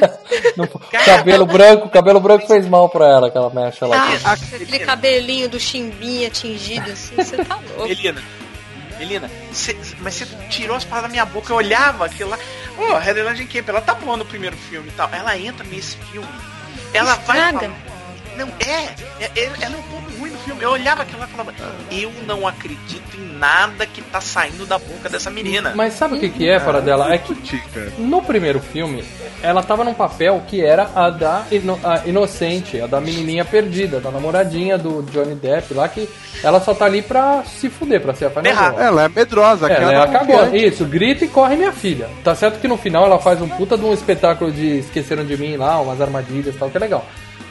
Não- cabelo branco, cabelo branco fez mal pra ela, aquela mecha lá. Ah, aquele cabelinho do chimbinha tingido assim, você tá louco. Melina, Melina, cê- mas você tirou as palavras da minha boca, eu olhava aquilo lá. Ô, oh, Heather Langenkamp, ela tá boa no primeiro filme e tal. Ela entra nesse filme, ela vai. Estraga. falar- Não, é, é, é- ela é um pouco ruim no filme. Eu olhava aquilo lá e falava, eu não acredito em nada que tá saindo da boca dessa menina. Mas sabe o que, que é para dela? É que no primeiro filme ela tava num papel que era a da ino- a inocente, a da menininha perdida, da namoradinha do Johnny Depp lá, que ela só tá ali pra se fuder, pra ser a girl. Ela é medrosa, É, aquela ela tá acabou. confiante. Isso, grita e corre minha filha. Tá certo que no final ela faz um puta de um espetáculo de Esqueceram de Mim lá, umas armadilhas e tal, que é legal.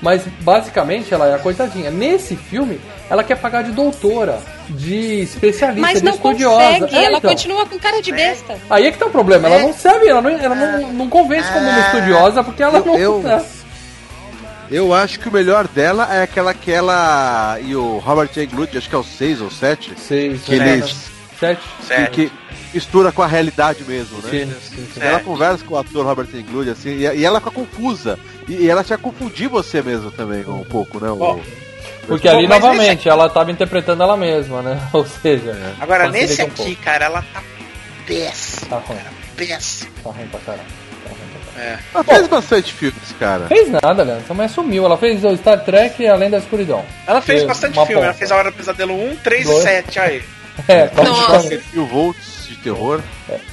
Mas basicamente ela é a coitadinha. Nesse filme, ela quer pagar de doutora, de especialista, Mas de não estudiosa. consegue, É, ela então. continua com cara de besta. Aí é que tá o problema, ela não serve, ela não, ela não, não convence como uma estudiosa, porque ela Eu- não. eu- é. Eu acho que o melhor dela é aquela que ela e o Robert Englund, acho que é o 6 ou 7, Sei, que né? eles Sete. Que, que mistura com a realidade mesmo, né? Sim, sim, sim. Ela conversa com o ator Robert Englund, assim, e, e ela fica confusa. E, e ela já confundir você mesmo também, um pouco, né? Porque Bom, ali, novamente, ela tava interpretando ela mesma, né? *laughs* Ou seja, Agora, facilita nesse um aqui, pouco. cara, ela tá péssima. Tá ruim, Péssima. tá ruim pra caralho. Tá ruim pra caralho. É. Ela fez bastante filmes, cara. Fez nada, Leandro. Essa mulher sumiu. Ela fez o Star Trek Além da Escuridão. Ela fez Fez bastante filme. Ela ponta. fez A Hora do Pesadelo 1, 3 Dois. e 7. Aí. *laughs* É, Nossa. mil volts de terror.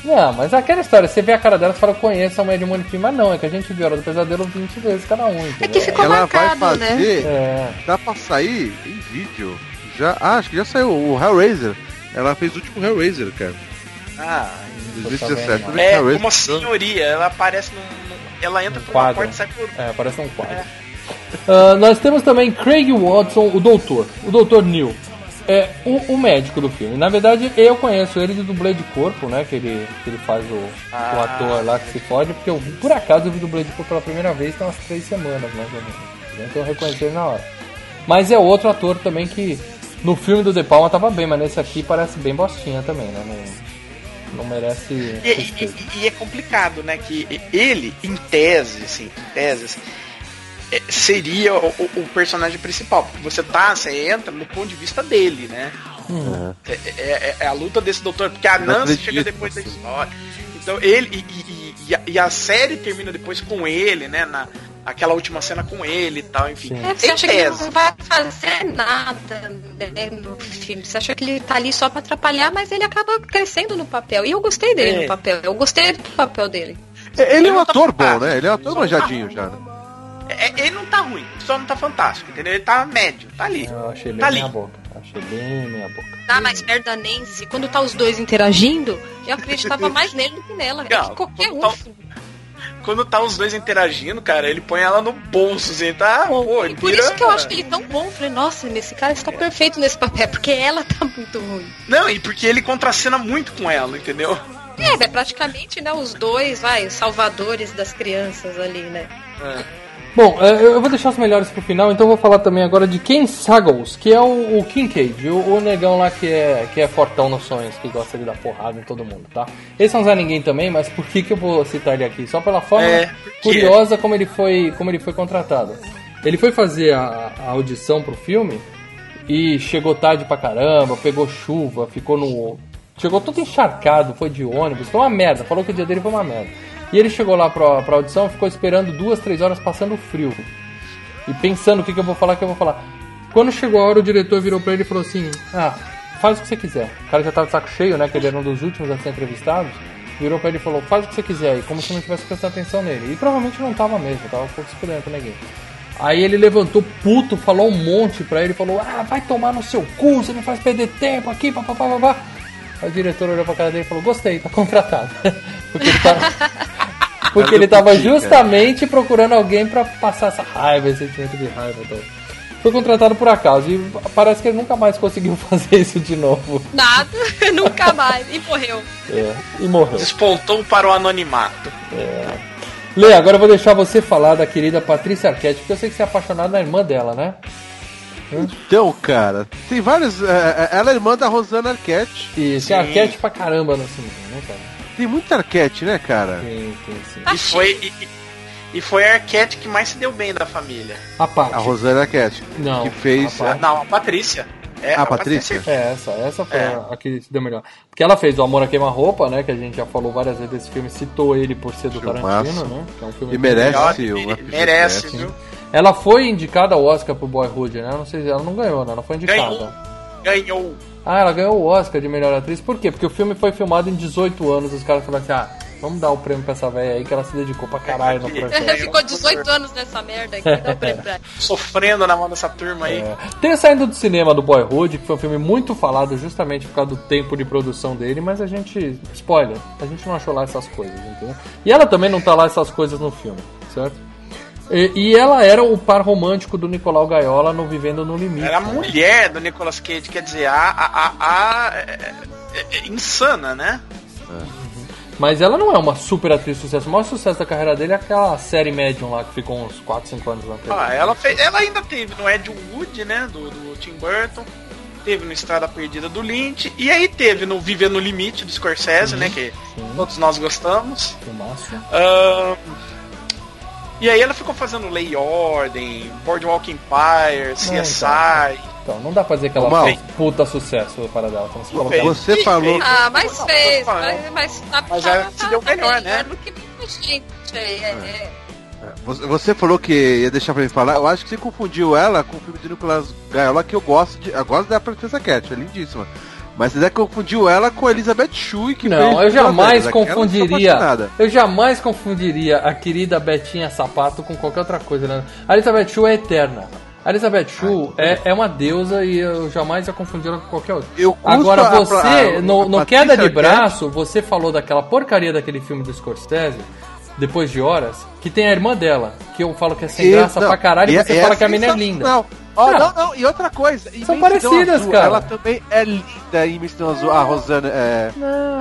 Não, mas aquela história, você vê a cara dela e fala, conheço a mulher de Mônica, mas não, é que a gente viu a Hora do Pesadelo 20 vezes cada um, entendeu? É que ficou Ela vai marcado, né? fazer. É, Dá pra sair em vídeo. Já, ah, acho que já saiu o Hellraiser. Ela fez o último Hellraiser, cara. Ah, Tô 2017. sabendo. é Hellraiser. uma senhoria. Ela aparece num. num- ela entra por uma porta e sai por. é, parece um quadro. Ah, nós temos também Craig Watson, o doutor, o doutor Neil. É o, o médico do filme. Na verdade, eu conheço ele de dublê de corpo, né? Que ele, que ele faz o, o Ah. ator lá que se fode, porque eu, por acaso eu vi dublê de corpo pela primeira vez tem umas três semanas, menos. Então eu reconheci ele na hora. Mas é outro ator também que no filme do De Palma tava bem, mas nesse aqui parece bem bostinha também, né? Não, não merece. E, e- e- é complicado, né? Que ele, em tese, assim, em tese, assim, seria o, o- personagem principal. Porque você tá, você entra no ponto de vista dele, né? Hum. É, é- é- é a luta desse doutor, porque a Nancy acredito, chega depois da história. Então ele. E, e- e- a, e a série termina depois com ele, né? Na, aquela última cena com ele e tal, enfim. É, você acha que ele não vai fazer nada né, no filme. Você acha que ele tá ali só pra atrapalhar, mas ele acaba crescendo no papel. E eu gostei dele É. no papel. Eu gostei do papel dele. É, Ele é um ator bom, né? Ele é um ator manjadinho já, né? É- ele não tá ruim, só não tá fantástico, entendeu? Ele tá médio, tá ali. Eu achei bem Tá ali. minha boca. Achei bem minha boca. Tá mais perto da Nancy. Quando tá os dois interagindo, eu acreditava *laughs* mais nele do que nela. É Não, que qualquer quando um. tá- Quando tá os dois interagindo, cara, ele põe ela no bolso, assim, tá? Pô, ele E por vira- isso que eu acho ele tão bom. Eu Falei, nossa, esse cara está perfeito nesse papel, porque ela tá muito ruim. Não, e porque ele contracena muito com ela, entendeu? É, é praticamente, né, os dois, vai, os salvadores das crianças ali, né? Bom, é, eu vou deixar os melhores pro final, então eu vou falar também agora de Ken Saggles, que é o, o Kincaid, o, o negão lá que é, que é fortão nos sonhos, que gosta de dar porrada em todo mundo, tá? Esse não é ninguém também, mas por que, que eu vou citar ele aqui? Só pela forma É, curiosa como ele foi, como ele foi contratado. Ele foi fazer a, a audição pro filme e chegou tarde pra caramba, pegou chuva, ficou no. Chegou todo encharcado, foi de ônibus, foi uma merda, falou que o dia dele foi uma merda. E ele chegou lá pra, pra audição, ficou esperando duas, três horas passando frio. E pensando o que, que eu vou falar, o que eu vou falar. Quando chegou a hora, o diretor virou pra ele e falou assim: Ah, faz o que você quiser. O cara já tava de saco cheio, né? Que ele era um dos últimos a ser entrevistados. Virou pra ele e falou: Faz o que você quiser aí, como se não tivesse prestado atenção nele. E provavelmente não tava mesmo, tava um pouco com ninguém. Aí ele levantou puto, falou um monte pra ele, falou: Ah, vai tomar no seu cu, você não faz perder tempo aqui, papapá, papá. Aí o diretor olhou pra cara dele e falou: Gostei, tá contratado. *laughs* Porque ele tá. Porque ele tava justamente procurando alguém pra passar essa raiva, esse sentimento de raiva. Então. Foi contratado por acaso e parece que ele nunca mais conseguiu *laughs* fazer isso de novo. Nada, *laughs* nunca mais. E morreu. É, e morreu. Despontou para o anonimato. Lê, agora eu vou deixar você falar da querida Patrícia Arquette, porque eu sei que você é apaixonado na irmã dela, né? Então, cara, tem vários. é, é, ela é irmã da Rosana Arquette. E Sim. tem Arquette pra caramba no cinema, né, cara? Tem muita Arquette, né, cara? Sim, sim, sim. E foi, e, e- foi a Arquette que mais se deu bem da família. A parte. A Rosana Arquette. Não, Que fez. a Ah, Não, a Patrícia. É, A Patrícia? É, essa, essa foi É. a, a que se deu melhor. Porque ela fez o Amor a Queima-Roupa, né? Que a gente já falou várias vezes desse filme, citou ele por ser do Filmaço. Tarantino, né? Que é um filme E merece Melhor, mere- merece, viu? Ela foi indicada ao Oscar pro Boyhood, né? Eu Não sei se ela não ganhou, né? Ela foi indicada. Ganhou. Ganhou. Ah, ela ganhou o Oscar de melhor atriz. Por quê? Porque o filme foi filmado em 18 anos. Os caras falaram assim: ah, vamos dar o prêmio pra essa velha aí que ela se dedicou pra caralho no *laughs* projeto. Ficou 18 anos nessa merda aqui, dá pra lembrar. *laughs* Sofrendo na mão dessa turma aí. É. Tem saindo do cinema do Boyhood, que foi um filme muito falado justamente por causa do tempo de produção dele, mas a gente. Spoiler, a gente não achou lá essas coisas, entendeu? E ela também não tá lá essas coisas no filme, certo? E, e ela era o par romântico do Nicolau Gaiola no Vivendo no Limite. Era a mulher do Nicolas Cage, quer dizer, a. a, a, a- é- é- é insana, né? Mas ela não é uma super atriz de sucesso. O maior sucesso da carreira dele é aquela série Medium lá, que ficou uns 4, 5 anos na TV. Ah, ela, fez, ela ainda teve no Ed Wood, né? Do, do Tim Burton. teve no Estrada Perdida do Lynch, e aí teve no Viver no Limite do Scorsese, né? Que todos nós gostamos. Filmaço. Ahn, e aí ela ficou fazendo Lei e Ordem, Boardwalk Empire, CSI. Então, não dá pra dizer que ela Mal. fez puta sucesso para dela. Como você falou. Você falou. fez. Ah, mas Não, fez, mas, mas, tá, Mas já se deu melhor, né? do que gente. É, é, é. Você, você falou que ia deixar pra mim falar. Eu acho que você confundiu ela com o filme de Nicolas Gaiola que eu gosto de. Eu gosto da Princesa Cat, é lindíssima. Mas você confundiu ela com a Elizabeth Shue que Não, eu jamais confundiria. Eu jamais confundiria a querida Betinha Sapato com qualquer outra coisa. Né? A Elizabeth Shue é eterna. A Elizabeth Shue é, é uma deusa e eu jamais ia confundir ela com qualquer outra. Eu Agora a- você, a- no, a no Patrícia Queda de. Braço, você falou daquela porcaria daquele filme do Scorsese, depois de horas, que tem a irmã dela, que eu falo que é sem E- graça não, pra caralho, e é- você é fala que a menina é linda. Ó, Ah. não, não, e outra coisa. São parecidas, Azul, cara. Ela também é linda em Imensidão Azul. A Rosana é.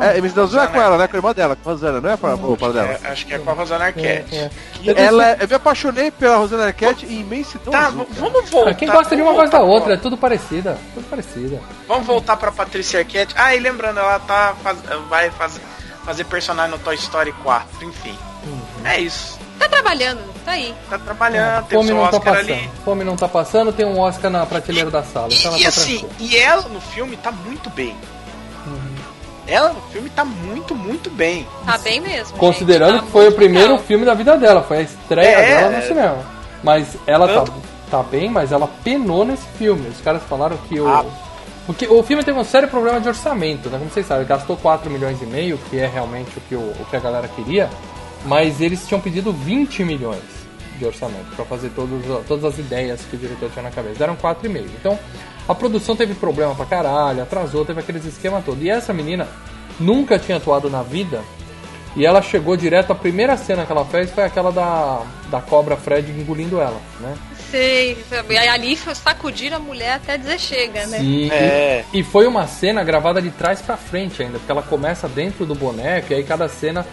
É, Imensidão Azul é com ela, né? Com a irmã dela, com a Rosana, não é para o para dela? É, acho que é com a Rosana Arquette. É, é. Ela, é- eu me apaixonei pela Rosana Arquette em Imensidão Tá, Azul. v- vamos voltar. Ah, Quem gosta de uma gosta da outra, é tudo parecida. Tudo parecida. Vamos voltar pra Patrícia Arquette. Ah, e lembrando, ela tá faz- vai faz- fazer personagem no Toy Story 4, enfim. É isso. Tá trabalhando, tá aí. Tá trabalhando, tem o Fome seu não tá Oscar passando. ali. Fome não tá passando, tem um Oscar na prateleira da sala. Então E, e tá assim, e ela no filme tá muito bem. Uhum. Ela no filme tá muito, muito bem. Tá bem mesmo. Considerando gente, tá que foi o primeiro legal. filme da vida dela, foi a estreia É, dela no é. cinema. Mas ela tá, tá bem, mas ela penou nesse filme. Os caras falaram que o. Ah. Porque o filme teve um sério problema de orçamento, né? Como vocês sabem, gastou 4 milhões e meio, que é realmente o que, o, o que a galera queria, mas eles tinham pedido 20 milhões de orçamento pra fazer todos, todas as ideias que o diretor tinha na cabeça. Deram 4,5. Então, a produção teve problema pra caralho, atrasou, teve aqueles esquemas todos. E essa menina nunca tinha atuado na vida, e ela chegou direto, a primeira cena que ela fez foi aquela da, da cobra Fred engolindo ela, né? Sei. E ali sacudir a mulher até dizer chega, né? E, É. e, e foi uma cena gravada de trás pra frente ainda, porque ela começa dentro do boneco e aí cada cena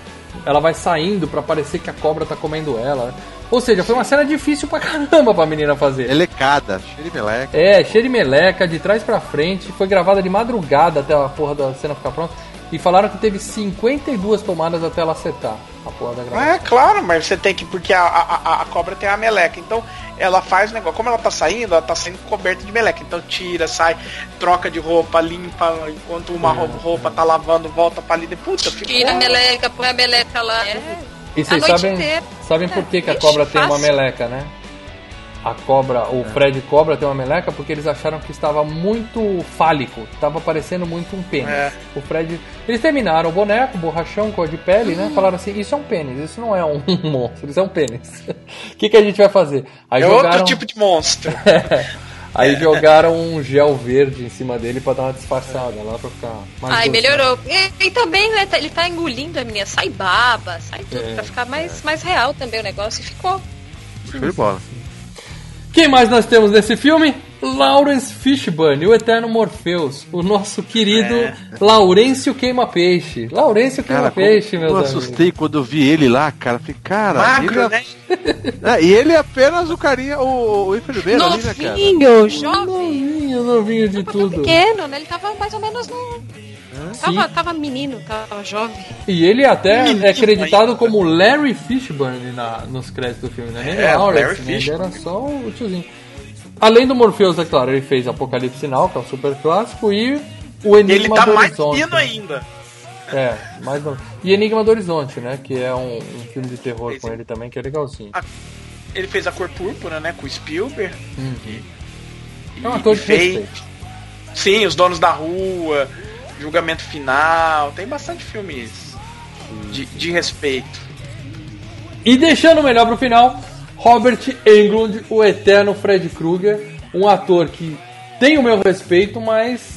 ela vai saindo pra parecer que a cobra tá comendo ela. Ou seja, foi uma cena difícil pra caramba pra menina fazer. Elecada, cheia de meleca. É, cheia de meleca, de trás pra frente, foi gravada de madrugada até a porra da cena ficar pronta. E falaram que teve 52 tomadas até ela acertar a porra da gravação. É claro, mas você tem que. Porque a, a, a- cobra tem a meleca. Então ela faz o negócio. Como ela tá saindo, ela tá saindo coberta de meleca. Então tira, sai, troca de roupa, limpa. Enquanto uma ro- roupa tá lavando, volta pra ali. Puta, ficou. Tira a meleca, põe a meleca lá. É. E vocês sabem, inteira. sabem por que, que a Ixi, cobra tem uma meleca, né? A cobra, o Fred Cobra tem uma meleca porque eles acharam que estava muito fálico, estava parecendo muito um pênis. É. O Fred. Eles terminaram o boneco, borrachão, cor de pele, né? Falaram assim: Isso é um pênis, isso não é um *laughs* monstro, isso é um pênis. O *laughs* que, que a gente vai fazer? Aí É outro tipo de monstro. *laughs* Aí jogaram um gel verde em cima dele pra dar uma disfarçada lá pra ficar mais. Ai, doce. melhorou. E, e também né, tá- ele tá engolindo a menina, sai baba, sai tudo, É, pra ficar mais, mais real também o negócio. E ficou. Show de bola. Quem mais nós temos nesse filme? Lawrence Fishburne, o Eterno Morpheus, o nosso querido É. Laurêncio Queima-Peixe. Laurêncio Queima-Peixe, meus eu amigos. assustei quando eu vi ele lá, cara. Falei, cara, Magro, ele né? é... É, E ele é apenas o carinha, o, o enfermeiro ali, né, cara? Novinho, jovem. Novinho, novinho de tudo. Pequeno, né? Ele tava mais ou menos no. Tava, tava menino, tava jovem. E ele até Menino é acreditado como Larry Fishburne na, nos créditos do filme, né? Nem É, Lawrence, Larry né? Ele Fishburne. era só o tiozinho. Além do Morpheus, é claro, ele fez Apocalipse Sinal, que é um super clássico, e o Enigma Ele tá do mais Horizonte. fino ainda. É, mais no... E Enigma do Horizonte, né? Que é um, um filme de terror com ele também, que é legalzinho. Ele fez a cor púrpura, né? Com o Spielberg. É um ator de fez-. Sim, Os Donos da Rua, Julgamento Final. Tem bastante filmes de, de respeito. E deixando o melhor pro final, Robert Englund, o eterno Fred Krueger, um ator que tem o meu respeito, mas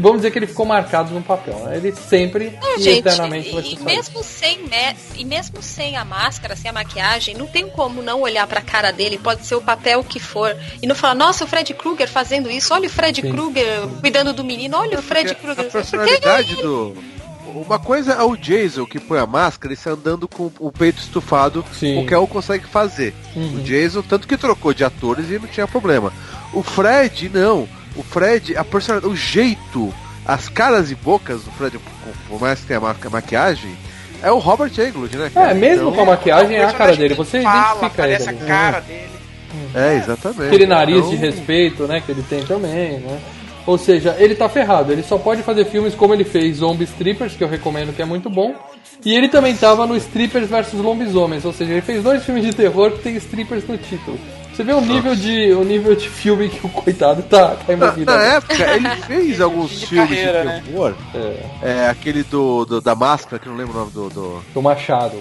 vamos dizer que ele ficou marcado no papel. né? Ele sempre Não, e gente, eternamente vai e, e mesmo sem me- e mesmo sem a máscara, sem a maquiagem, não tem como não olhar pra cara dele, pode ser o papel que for, e não falar, nossa, o Fred Krueger fazendo isso, olha o Fred. Krueger cuidando do menino, olha o Fred Porque Krueger. A personalidade do. Uma coisa é o Jason que põe a máscara e sai andando com o peito estufado, Sim. qualquer um consegue fazer. Uhum. O Jason, tanto que trocou de atores e não tinha problema. O Fred, não. O Fred, a personalidade, o jeito, as caras e bocas do Fred, por mais que tenha ma maquiagem, é o Robert Englund, né? É, mesmo com a maquiagem, é a cara dele. Você Fala, identifica ele. a cara dele. É, exatamente. Aquele nariz Então, de respeito, né, que ele tem também, né? Ou seja, ele tá ferrado, ele só pode fazer filmes como ele fez Zombie Strippers, que eu recomendo que é muito bom. E ele também tava no Strippers vs Lobisomens, ou seja, ele fez dois filmes de terror que tem strippers no título. Você vê o nível de, o nível de filme que o coitado tá, tá Na, envolvido. na época, ele fez alguns de filmes carreira, de né? terror. É. aquele do, do- da máscara, que eu não lembro o nome do. do... Do Machado.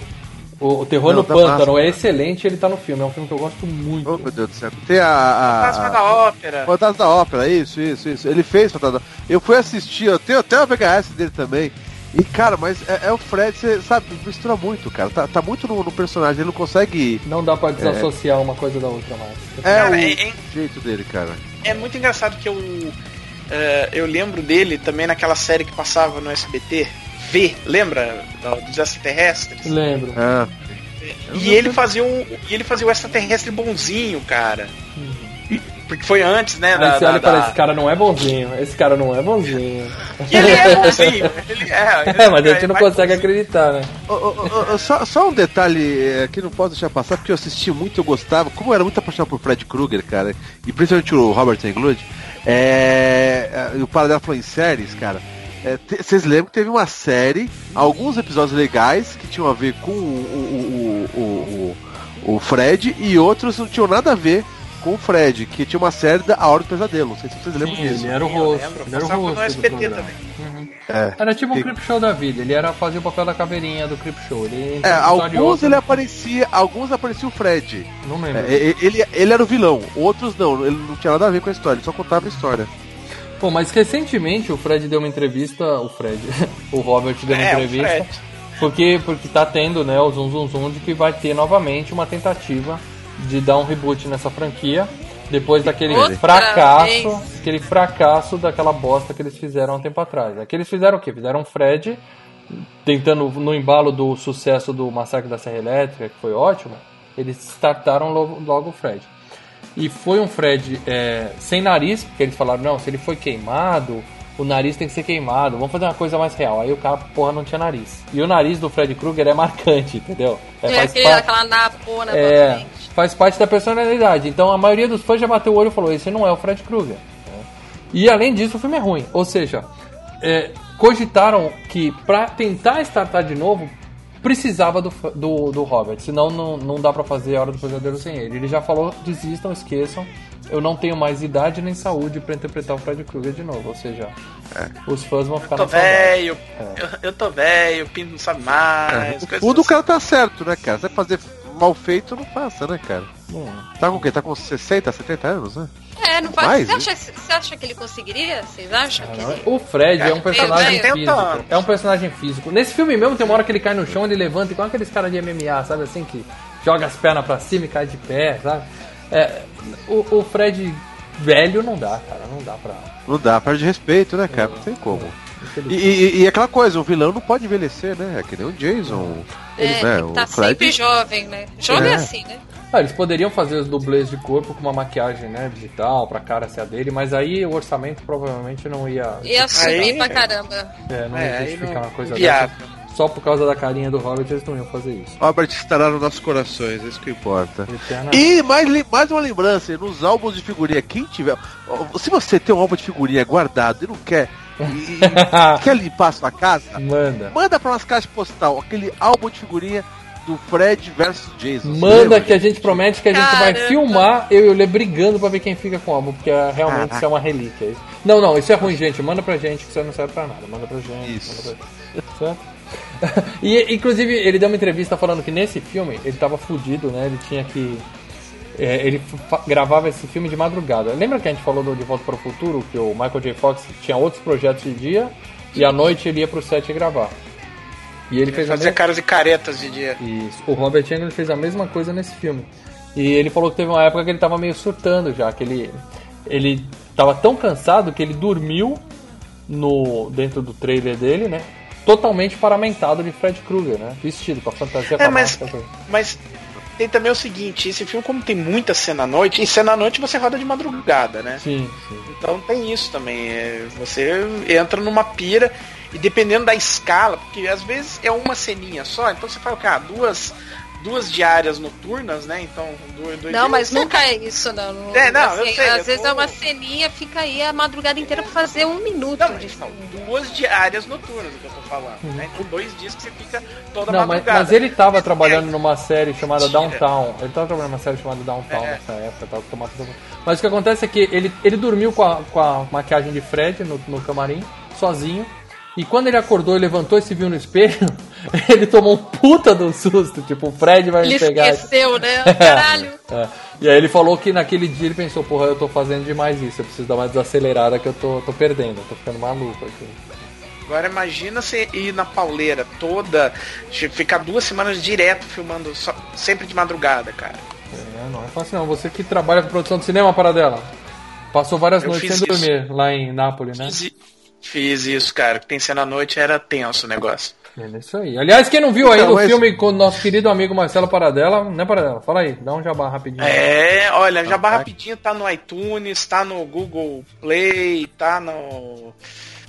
O, o Terror Não, no Pântano Máscara. é excelente, ele tá no filme, é um filme que eu gosto muito. Oh, meu Deus do céu. Tem a. a, Fantasma da ópera. Fantasma da Ópera, isso, isso, isso. Ele fez Fantasma da Eu fui assistir, eu tenho até uma VHS dele também. E, cara, mas é, é o Fred, você sabe, mistura muito, cara. Tá, tá muito no, no personagem, ele não consegue. Não dá pra desassociar uma coisa da outra mais. É Cara, o é- é- jeito dele, cara. É muito engraçado que eu. eh, eu lembro dele também naquela série que passava no SBT. V, lembra? Dos extraterrestres. Lembro. Ah, E ele fazia um. E ele fazia o extraterrestre bonzinho, cara. Porque foi antes, né? Aí Da, você olha da, e fala, da- esse cara não é bonzinho, esse cara não é bonzinho. E ele é bonzinho. Ele é, *laughs* É, mas a gente não consegue acreditar, né? Ô, ô, ô, só, só um detalhe é, que não posso deixar passar, porque eu assisti muito, eu gostava. Como eu era muito apaixonado por Fred Krueger, cara, e principalmente o Robert Englund, é, é, e o paralelo falou em séries, cara. é, Vocês lembram que teve uma série, alguns episódios legais que tinham a ver com o, o, o, o- o Fred e outros não tinham nada a ver com o Fred, que tinha uma série da A Hora do Pesadelo. Não sei se vocês lembram Sim, disso. ele era o rosto. Ele era o no rosto do SBT programa. também. É. Era tipo um Que- Crip Show da vida, ele era fazer o papel da caveirinha do Crip Show. Ele É, alguns ele aparecia, alguns aparecia o Fred. Não lembro. É, ele, ele era o vilão, outros não, ele não tinha nada a ver com a história, ele só contava a história. Pô, mas recentemente o Fred deu uma entrevista. O Fred. *laughs* o Robert deu uma É, o entrevista. Fred. Porque, porque tá tendo, né, o Zoom Zoom Zoom de que vai ter novamente uma tentativa de dar um reboot nessa franquia. Depois daquele Outra fracasso, vez. aquele fracasso daquela bosta que eles fizeram há um tempo atrás. Aqui eles fizeram o quê? Fizeram um Fred tentando no embalo do sucesso do Massacre da Serra Elétrica, que foi ótimo. Eles startaram logo, logo o Fred. E foi um Fred é, sem nariz, porque eles falaram, não, se ele foi queimado, o nariz tem que ser queimado, vamos fazer uma coisa mais real. Aí o cara, porra, não tinha nariz. E o nariz do Fred Krueger é marcante, entendeu? É, faz aquele, parte- aquela napona é. Faz parte da personalidade. Então a maioria dos fãs já bateu o olho e falou: esse não é o Fred Krueger. E além disso, o filme é ruim. Ou seja, é, cogitaram que pra tentar startar de novo precisava do, do, do Robert, senão não, não dá pra fazer a Hora do Pesadelo sem ele. Ele já falou: desistam, esqueçam. Eu não tenho mais idade nem saúde pra interpretar o Fred Krueger de novo. Ou seja, os fãs vão ficar Eu tô velho, eu, eu tô velho, o Pinto não sabe mais. o fundo o assim. cara tá certo, né, cara? Se vai fazer mal feito, não faça, né, cara? Bom, Tá com o quê? Tá com 60, 70 anos, né? É, não faz. Mais, Você acha, você acha que ele conseguiria? Vocês acham que ele. O Fred é um personagem velho. físico. É um personagem físico. Nesse filme mesmo tem uma hora que ele cai no chão, ele levanta igual aqueles caras de MMA, sabe assim? Que joga as pernas pra cima e cai de pé, sabe? É, o, o Fred velho não dá, cara, não dá pra. Não dá, perde respeito, né, cara? Não tem como. E, e- e aquela coisa, o vilão não pode envelhecer, né? É que nem o Jason. É, né? ele tá o Fred. sempre jovem, né? Jovem É. é assim, né? Ah, eles poderiam fazer os dublês de corpo com uma maquiagem né, digital pra cara ser a dele, mas aí o orçamento provavelmente não ia. Ia subir Aí- pra caramba. É, não É, ia aí justificar não- uma coisa dessa. Só por causa da carinha do Robert eles não iam fazer isso. Robert estará nos nossos corações, é isso que importa. Eterna- E mais, mais uma lembrança, nos álbuns de figurinha, quem tiver. Se você tem um álbum de figurinha guardado e não quer. E- quer limpar a sua casa, Manda. manda pra umas caixas postal aquele álbum de figurinha do Fred versus Jason. Manda lembra? que a gente promete que a gente vai Caramba. filmar eu e o Lê brigando pra ver quem fica com o álbum, porque é, realmente Caraca. isso é uma relíquia. Isso- Não, não, isso é ruim, gente. Manda pra gente que isso não serve pra nada. Manda pra gente. Isso. Manda pra... Certo? *laughs* e, inclusive, ele deu uma entrevista falando que nesse filme ele tava fudido, né? Ele tinha que. É, ele gravava esse filme de madrugada. Lembra que a gente falou do De Volta para o Futuro? Que o Michael J. Fox tinha outros projetos de dia e à noite ele ia pro set gravar. E ele fez a Fazer mesma caras e caretas de dia. isso. O Robert Englund fez a mesma coisa nesse filme. E ele falou que teve uma época que ele tava meio surtando já, que ele ele tava tão cansado que ele dormiu no dentro do trailer dele, né? Totalmente paramentado de Fred Krueger, né? Vestido com a fantasia com É, a mas, mas tem também o seguinte, esse filme, como tem muita cena à noite, e cena à noite você roda de madrugada, né? Sim, sim. Então tem isso também. é, você entra numa pira e dependendo da escala, porque às vezes é uma ceninha só, então você fala, cara, duas, duas diárias noturnas, né? Então, dois, dois Não, dias, mas nunca é isso, não. Não- É, não, eu assim, sei, Às eu vezes tô- é uma ceninha, fica aí a madrugada inteira pra fazer um minuto Não, de mas são duas diárias noturnas que eu tô falando, né? Então dois dias que você fica toda Não, mas, madrugada. mas ele tava trabalhando numa série chamada Mentira. Downtown. Ele tava trabalhando numa série chamada Downtown É. nessa época. Tava tomando... Mas o que acontece é que ele, ele dormiu com a, com a maquiagem de Fred no, no camarim, sozinho. E quando ele acordou e levantou e se viu no espelho, *laughs* ele tomou um puta do susto. Tipo, o Fred vai Ele me pegar. esqueceu, né? *laughs* Caralho. É. E aí ele falou que naquele dia ele pensou, porra, eu tô fazendo demais isso, eu preciso dar uma desacelerada que eu tô, tô perdendo, eu tô ficando maluco aqui. Agora imagina você ir na pauleira toda, che- ficar duas semanas direto filmando, só- sempre de madrugada, cara. É, não é fácil não. Você que trabalha com produção de cinema, para dela. Passou várias Eu noites sem isso. dormir lá em Nápoles, né? Fiz, fiz isso, cara. Que tem cena à noite era tenso o negócio. É isso aí. Aliás, quem não viu aí Então, o filme com o nosso querido amigo Marcelo Paradela, né, Paradela? Fala aí, dá um jabá rapidinho. É, olha, Ah, Jabá vai. Rapidinho tá no iTunes, tá no Google Play, tá no.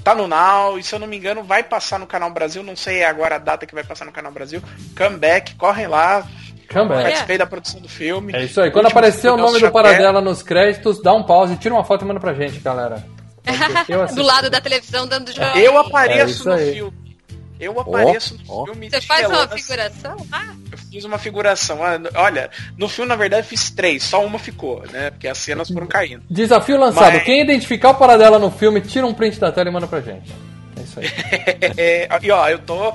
Tá no Now, e se eu não me engano, vai passar no Canal Brasil, não sei agora a data que vai passar no Canal Brasil. Comeback, correm lá. Comeback. Participei da produção do filme. É isso aí. Quando aparecer o nome do Paradela nos créditos, dá um pause, tira uma foto e manda pra gente, galera. *laughs* Do lado da televisão dando joia. Eu É apareço isso no aí. filme. Eu apareço no filme. Você faz uma figuração? Ah, Eu fiz uma figuração. Ah, Olha, no filme, na verdade, eu fiz três, só uma ficou, né? Porque as cenas foram caindo. Desafio lançado. Mas- Quem identificar o Paradela no filme, tira um print da tela e manda pra gente. É isso aí. *laughs* É, e ó, eu tô.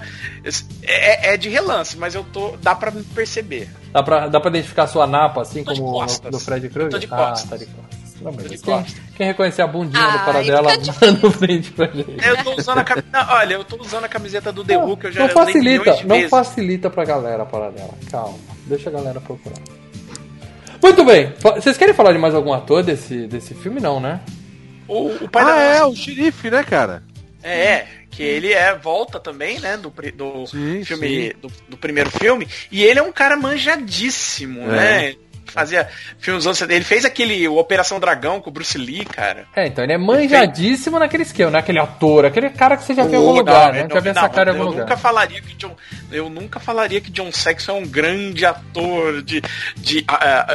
É, é de relance, mas eu tô. Dá pra me perceber. Dá pra, dá pra identificar a sua napa, assim como no, do Fred Krueger? Tô de Ah, costas. tá de costas. Não, mas quem, quem reconhecer a bundinha Ah, do Paradela, manda um print pra gente. Eu tô usando a camiseta. Olha, eu tô usando a camiseta do The Hulk, eu já Não facilita, de não vezes. facilita pra galera a Paradela. Calma, deixa a galera procurar. Muito bem, vocês querem falar de mais algum ator desse, desse filme? Não, né? O, o pai Ah, da é, o xerife, né, cara? É, que ele é volta também, né, do, do Sim, filme sim. do, do primeiro filme, e ele é um cara manjadíssimo, É. né? Fazia filmes anos 70. Ele fez aquele Operação Dragão com o Bruce Lee, cara. É, então ele é manjadíssimo naquele esquema, não é aquele ator, aquele cara que você já viu em algum Não, lugar, não, né? Já viu essa não, cara em algum eu lugar. Nunca falaria que John, eu nunca falaria que John Saxon é um grande ator de, de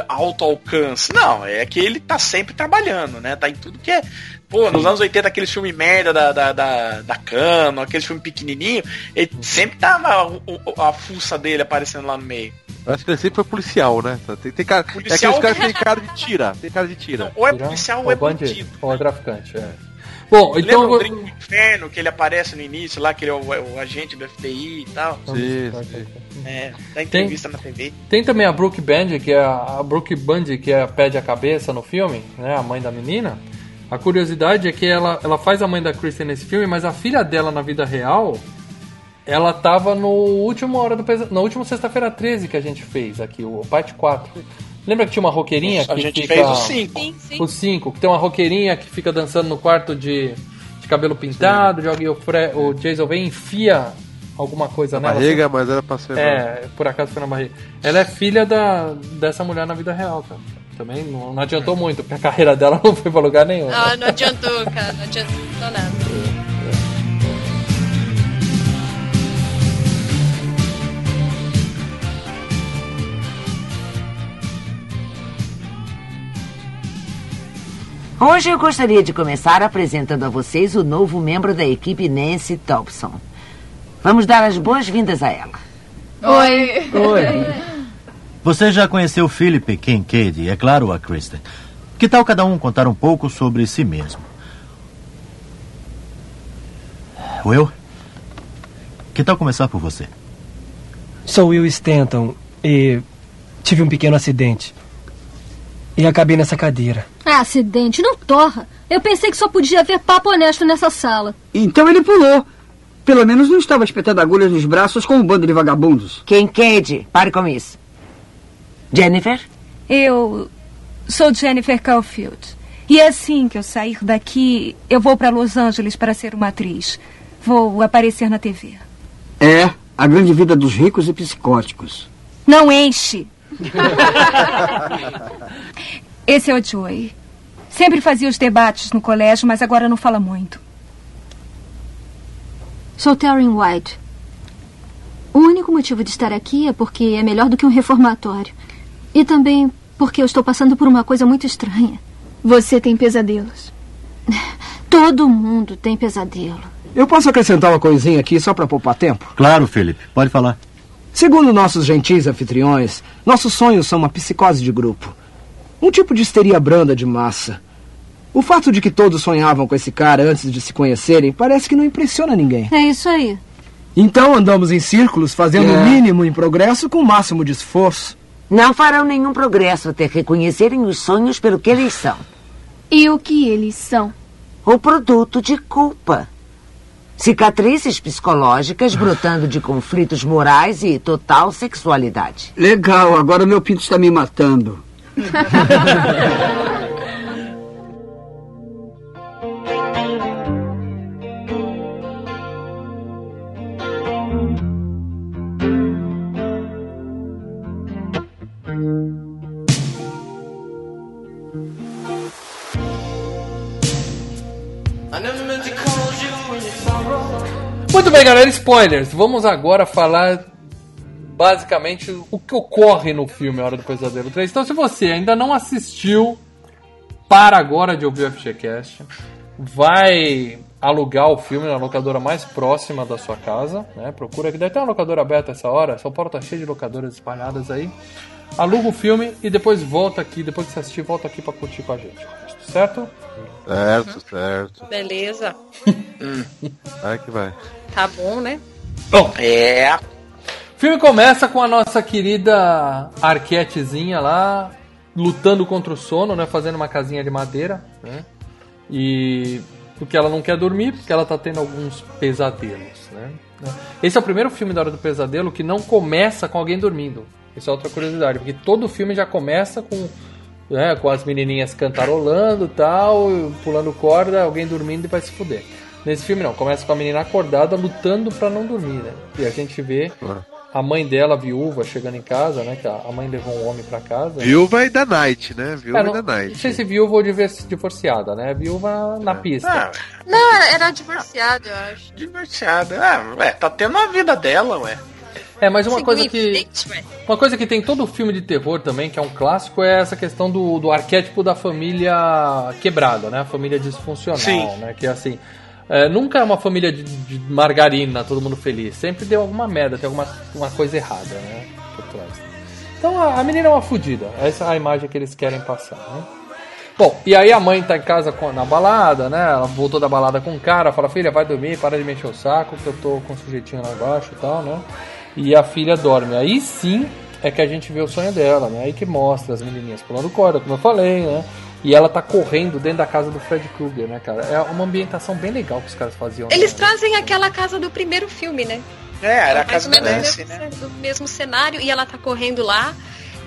alto alcance. Não, é que ele tá sempre trabalhando, né? Tá em tudo que é. Pô, nos anos 80, aqueles filmes merda da, da, da, da Cano, aqueles filmes pequenininho, ele sempre tava o- o- a fuça dele aparecendo lá no meio. Eu acho que ele sempre foi policial, né? Tem, tem cara, Policial- É caras que tem cara de tira. Tem cara de tira. Ou é policial ou ou é bandido, bandido. Ou é traficante, é. Bom, Lembra então... o Drink do Inferno, que ele aparece no início lá, que ele é o, é o agente do FBI e tal? Sim, sim. É, dá entrevista na TV. Tem também a Brooke Bandy, que é a, a Brooke Bundy, que é pede a cabeça no filme, né? A mãe da menina. A curiosidade é que ela, ela faz a mãe da Kristen nesse filme, mas a filha dela na vida real, ela tava no último hora do pesa- na última sexta-feira 13 que a gente fez aqui, o parte 4. Lembra que tinha uma roqueirinha A que gente fica fez o 5. sim, sim. o 5, que tem uma roqueirinha que fica dançando no quarto de, de cabelo pintado, joga e o, Fre- o Jason vem e enfia alguma coisa nela. Barriga, mas era pra ser. É, por acaso foi na barriga. Ela é filha da, dessa mulher na vida real, cara. Também não, não adiantou muito, porque a carreira dela *laughs* não foi pra lugar nenhum. Ah, não adiantou, cara. Não adiantou nada. Hoje eu gostaria de começar apresentando a vocês o novo membro da equipe Nancy Thompson. Vamos dar as boas-vindas a ela. Oi. Você já conheceu Philip Kincaid e, é claro, a Kristen. Que tal cada um contar um pouco sobre si mesmo? Will? Que tal começar por você? Sou Will Stanton e tive um pequeno acidente. E acabei nessa cadeira. Ah, acidente, não torra. Eu pensei que só podia haver papo honesto nessa sala. Então ele pulou. Pelo menos não estava espetando agulhas nos braços com um bando de vagabundos. Kincaid, pare com isso. Jennifer? Eu sou Jennifer Caulfield. E assim que eu sair daqui, eu vou para Los Angeles para ser uma atriz. Vou aparecer na TV. É, a grande vida dos ricos e psicóticos. Não enche. *laughs* Esse é o Joey. Sempre fazia os debates no colégio, mas agora não fala muito. Sou Taryn White. O único motivo de estar aqui é porque é melhor do que um reformatório. E também porque eu estou passando por uma coisa muito estranha. Você tem pesadelos. *laughs* Todo mundo tem pesadelo. Eu posso acrescentar uma coisinha aqui só para poupar tempo? Claro, Felipe, pode falar. Segundo nossos gentis anfitriões, nossos sonhos são uma psicose de grupo. Um tipo de histeria branda de massa. O fato de que todos sonhavam com esse cara antes de se conhecerem parece que não impressiona ninguém. É isso aí. Então andamos em círculos, fazendo É. o mínimo em progresso com o máximo de esforço. Não farão nenhum progresso até reconhecerem os sonhos pelo que eles são. E o que eles são? O produto de culpa. Cicatrizes psicológicas brotando de conflitos morais e total sexualidade. Legal, agora meu pinto está me matando. *laughs* Muito bem, galera, spoilers. Vamos agora falar basicamente o que ocorre no filme A Hora do Pesadelo 3. Então, se você ainda não assistiu, para agora de ouvir o FGCast. Vai alugar o filme na locadora mais próxima da sua casa, né? Procura que deve ter uma locadora aberta essa hora. São Paulo tá cheio de locadoras espalhadas aí. Aluga o filme e depois volta aqui, depois que você assistir, volta aqui pra curtir com a gente. Certo? Certo, certo. Beleza. Vai que vai. Tá bom, né? Bom, é. O filme começa com a nossa querida Arquetezinha lá lutando contra o sono, né? Fazendo uma casinha de madeira, né? E porque ela não quer dormir, porque ela tá tendo alguns pesadelos, né? Esse é o primeiro filme da Hora do Pesadelo que não começa com alguém dormindo. Isso é outra curiosidade, porque todo filme já começa com né, com as menininhas cantarolando tal, pulando corda, alguém dormindo e vai se fuder. Nesse filme não, começa com a menina acordada lutando pra não dormir, né? E a gente vê a mãe dela, viúva, chegando em casa, né? Que a mãe levou um homem pra casa. Viúva e da Night, né? Viúva É, e não, da não Night. sei se viúva ou divorciada, né? Viúva na pista. Não, era- divorciado, eu acho. Divorciada. Ah, ué, tá tendo a vida dela, ué. É, mas uma coisa que. Uma coisa que tem todo filme de terror também, que é um clássico, é essa questão do, do arquétipo da família quebrada, né? A família disfuncional, Sim. né? Que é assim. é, nunca é uma família de, de margarina, todo mundo feliz. Sempre deu alguma merda, tem alguma uma coisa errada, né? Por trás. Então a, a menina é uma fudida. Essa é a imagem que eles querem passar, né? Bom, e aí a mãe tá em casa com- na balada, né? Ela voltou da balada com o cara, fala, filha, vai dormir, para de mexer o saco, que eu tô com o sujeitinho lá embaixo e tal, né? E a filha dorme. Aí sim é que a gente vê o sonho dela, né? Aí que mostra as menininhas pulando corda, como eu falei, né? E ela tá correndo dentro da casa do Fred Krueger, né, cara? É uma ambientação bem legal que os caras faziam. Eles né? trazem aquela casa do primeiro filme, né? É, era a casa ou menos da do Nancy, mesmo, né? do mesmo cenário e ela tá correndo lá.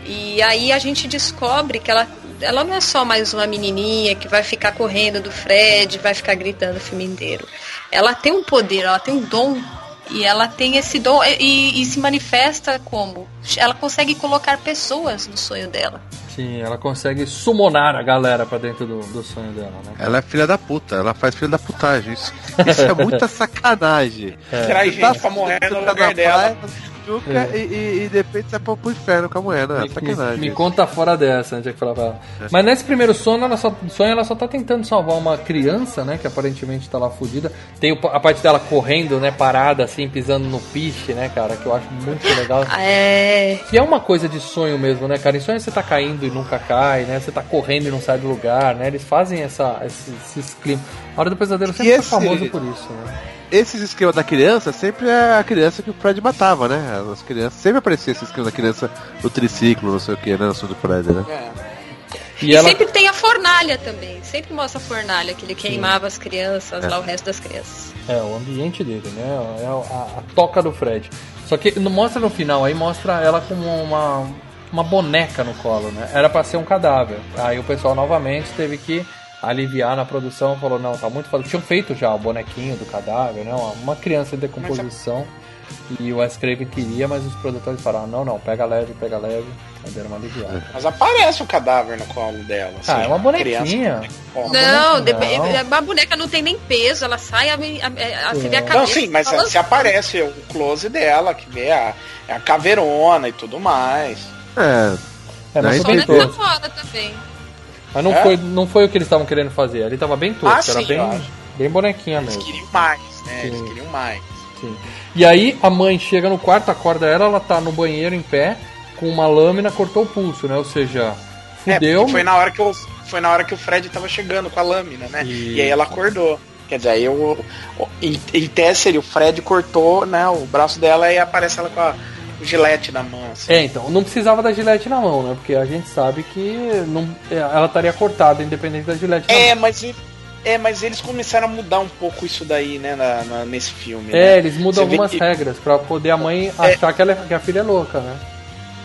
E aí a gente descobre que ela, ela não é só mais uma menininha que vai ficar correndo do Fred, vai ficar gritando o filme inteiro. Ela tem um poder, ela tem um dom. E ela tem esse dom e, e se manifesta como? Ela consegue colocar pessoas no sonho dela. Sim, ela consegue summonar a galera pra dentro do, do sonho dela, né? Ela é filha da puta, ela faz filha da putagem. Isso, isso é muita sacanagem. É. Traz tá gente pra morrer no lugar dela. praia, É. E, e, e de repente você vai pro inferno com a mulher, né? Me, sacanagem. me conta fora dessa, né? Tinha que falar pra ela. Mas nesse primeiro sonho ela, só, sonho, ela só tá tentando salvar uma criança, né? Que aparentemente tá lá fudida. Tem o- a parte dela correndo, né? Parada, assim, pisando no piche, né, cara? Que eu acho muito legal. *laughs* É. Que é uma coisa de sonho mesmo, né, cara? Em sonho você tá caindo e nunca cai, né? Você tá correndo e não sai do lugar, né? Eles fazem essa, esse, esses climas. A Hora do Pesadelo sempre E foi esse- famoso por isso, né? Esses esquemas da criança sempre é a criança que o Fred matava, né? As crianças sempre aparecia esses esquemas da criança no triciclo, não sei o que, né? No do Fred, né? E, sempre tem a fornalha também. Sempre mostra a fornalha, que ele queimava as crianças, É. lá o resto das crianças. É, o ambiente dele, né? É a, a- a toca do Fred. Só que não mostra no final, aí mostra ela com uma, uma boneca no colo, né? Era pra ser um cadáver. Aí o pessoal novamente teve que aliviar na produção, falou, não, tá muito foda. Tinham feito já o bonequinho do cadáver, né? Uma, uma criança em decomposição. E o Wes Craven queria, mas os produtores falaram, não, não, pega leve, pega leve. Aí deram uma aliviada. Mas aparece o cadáver no colo dela. Ah, assim, é uma bonequinha. criança. Não, Não. dep- a boneca não tem nem peso, ela sai, a, a, a, você vê a cabeça. Não, sim, mas se aparece o close dela, que vê a, a caveirona e tudo mais. É. É, mas bem tentou. Tá fora também. Mas não, É? foi, não foi o que eles estavam querendo fazer. Ali tava bem tosco, Ah, era sim, eu bem, bem bonequinha Eles mesmo. queriam mais, né? Eles Sim. queriam mais. Sim. E aí a mãe chega no quarto, acorda ela, ela tá no banheiro em pé, com uma lâmina, cortou o pulso, né? Ou seja, É, fudeu. porque foi na hora que o, foi na hora que o Fred tava chegando com a lâmina, né? E aí ela acordou. Quer dizer, aí o- em, em o Fred cortou, né, o braço dela e aparece ela com a, gilete na mão. assim. É, então, não precisava da gilete na mão, né? Porque a gente sabe que não, é, ela estaria cortada, independente da gilete na É, mão. mas é, mas eles começaram a mudar um pouco isso daí, né, na- na- nesse filme. É, né? eles mudam Você vê algumas que- regras pra poder a mãe É. achar que, ela é- que a filha é louca, né?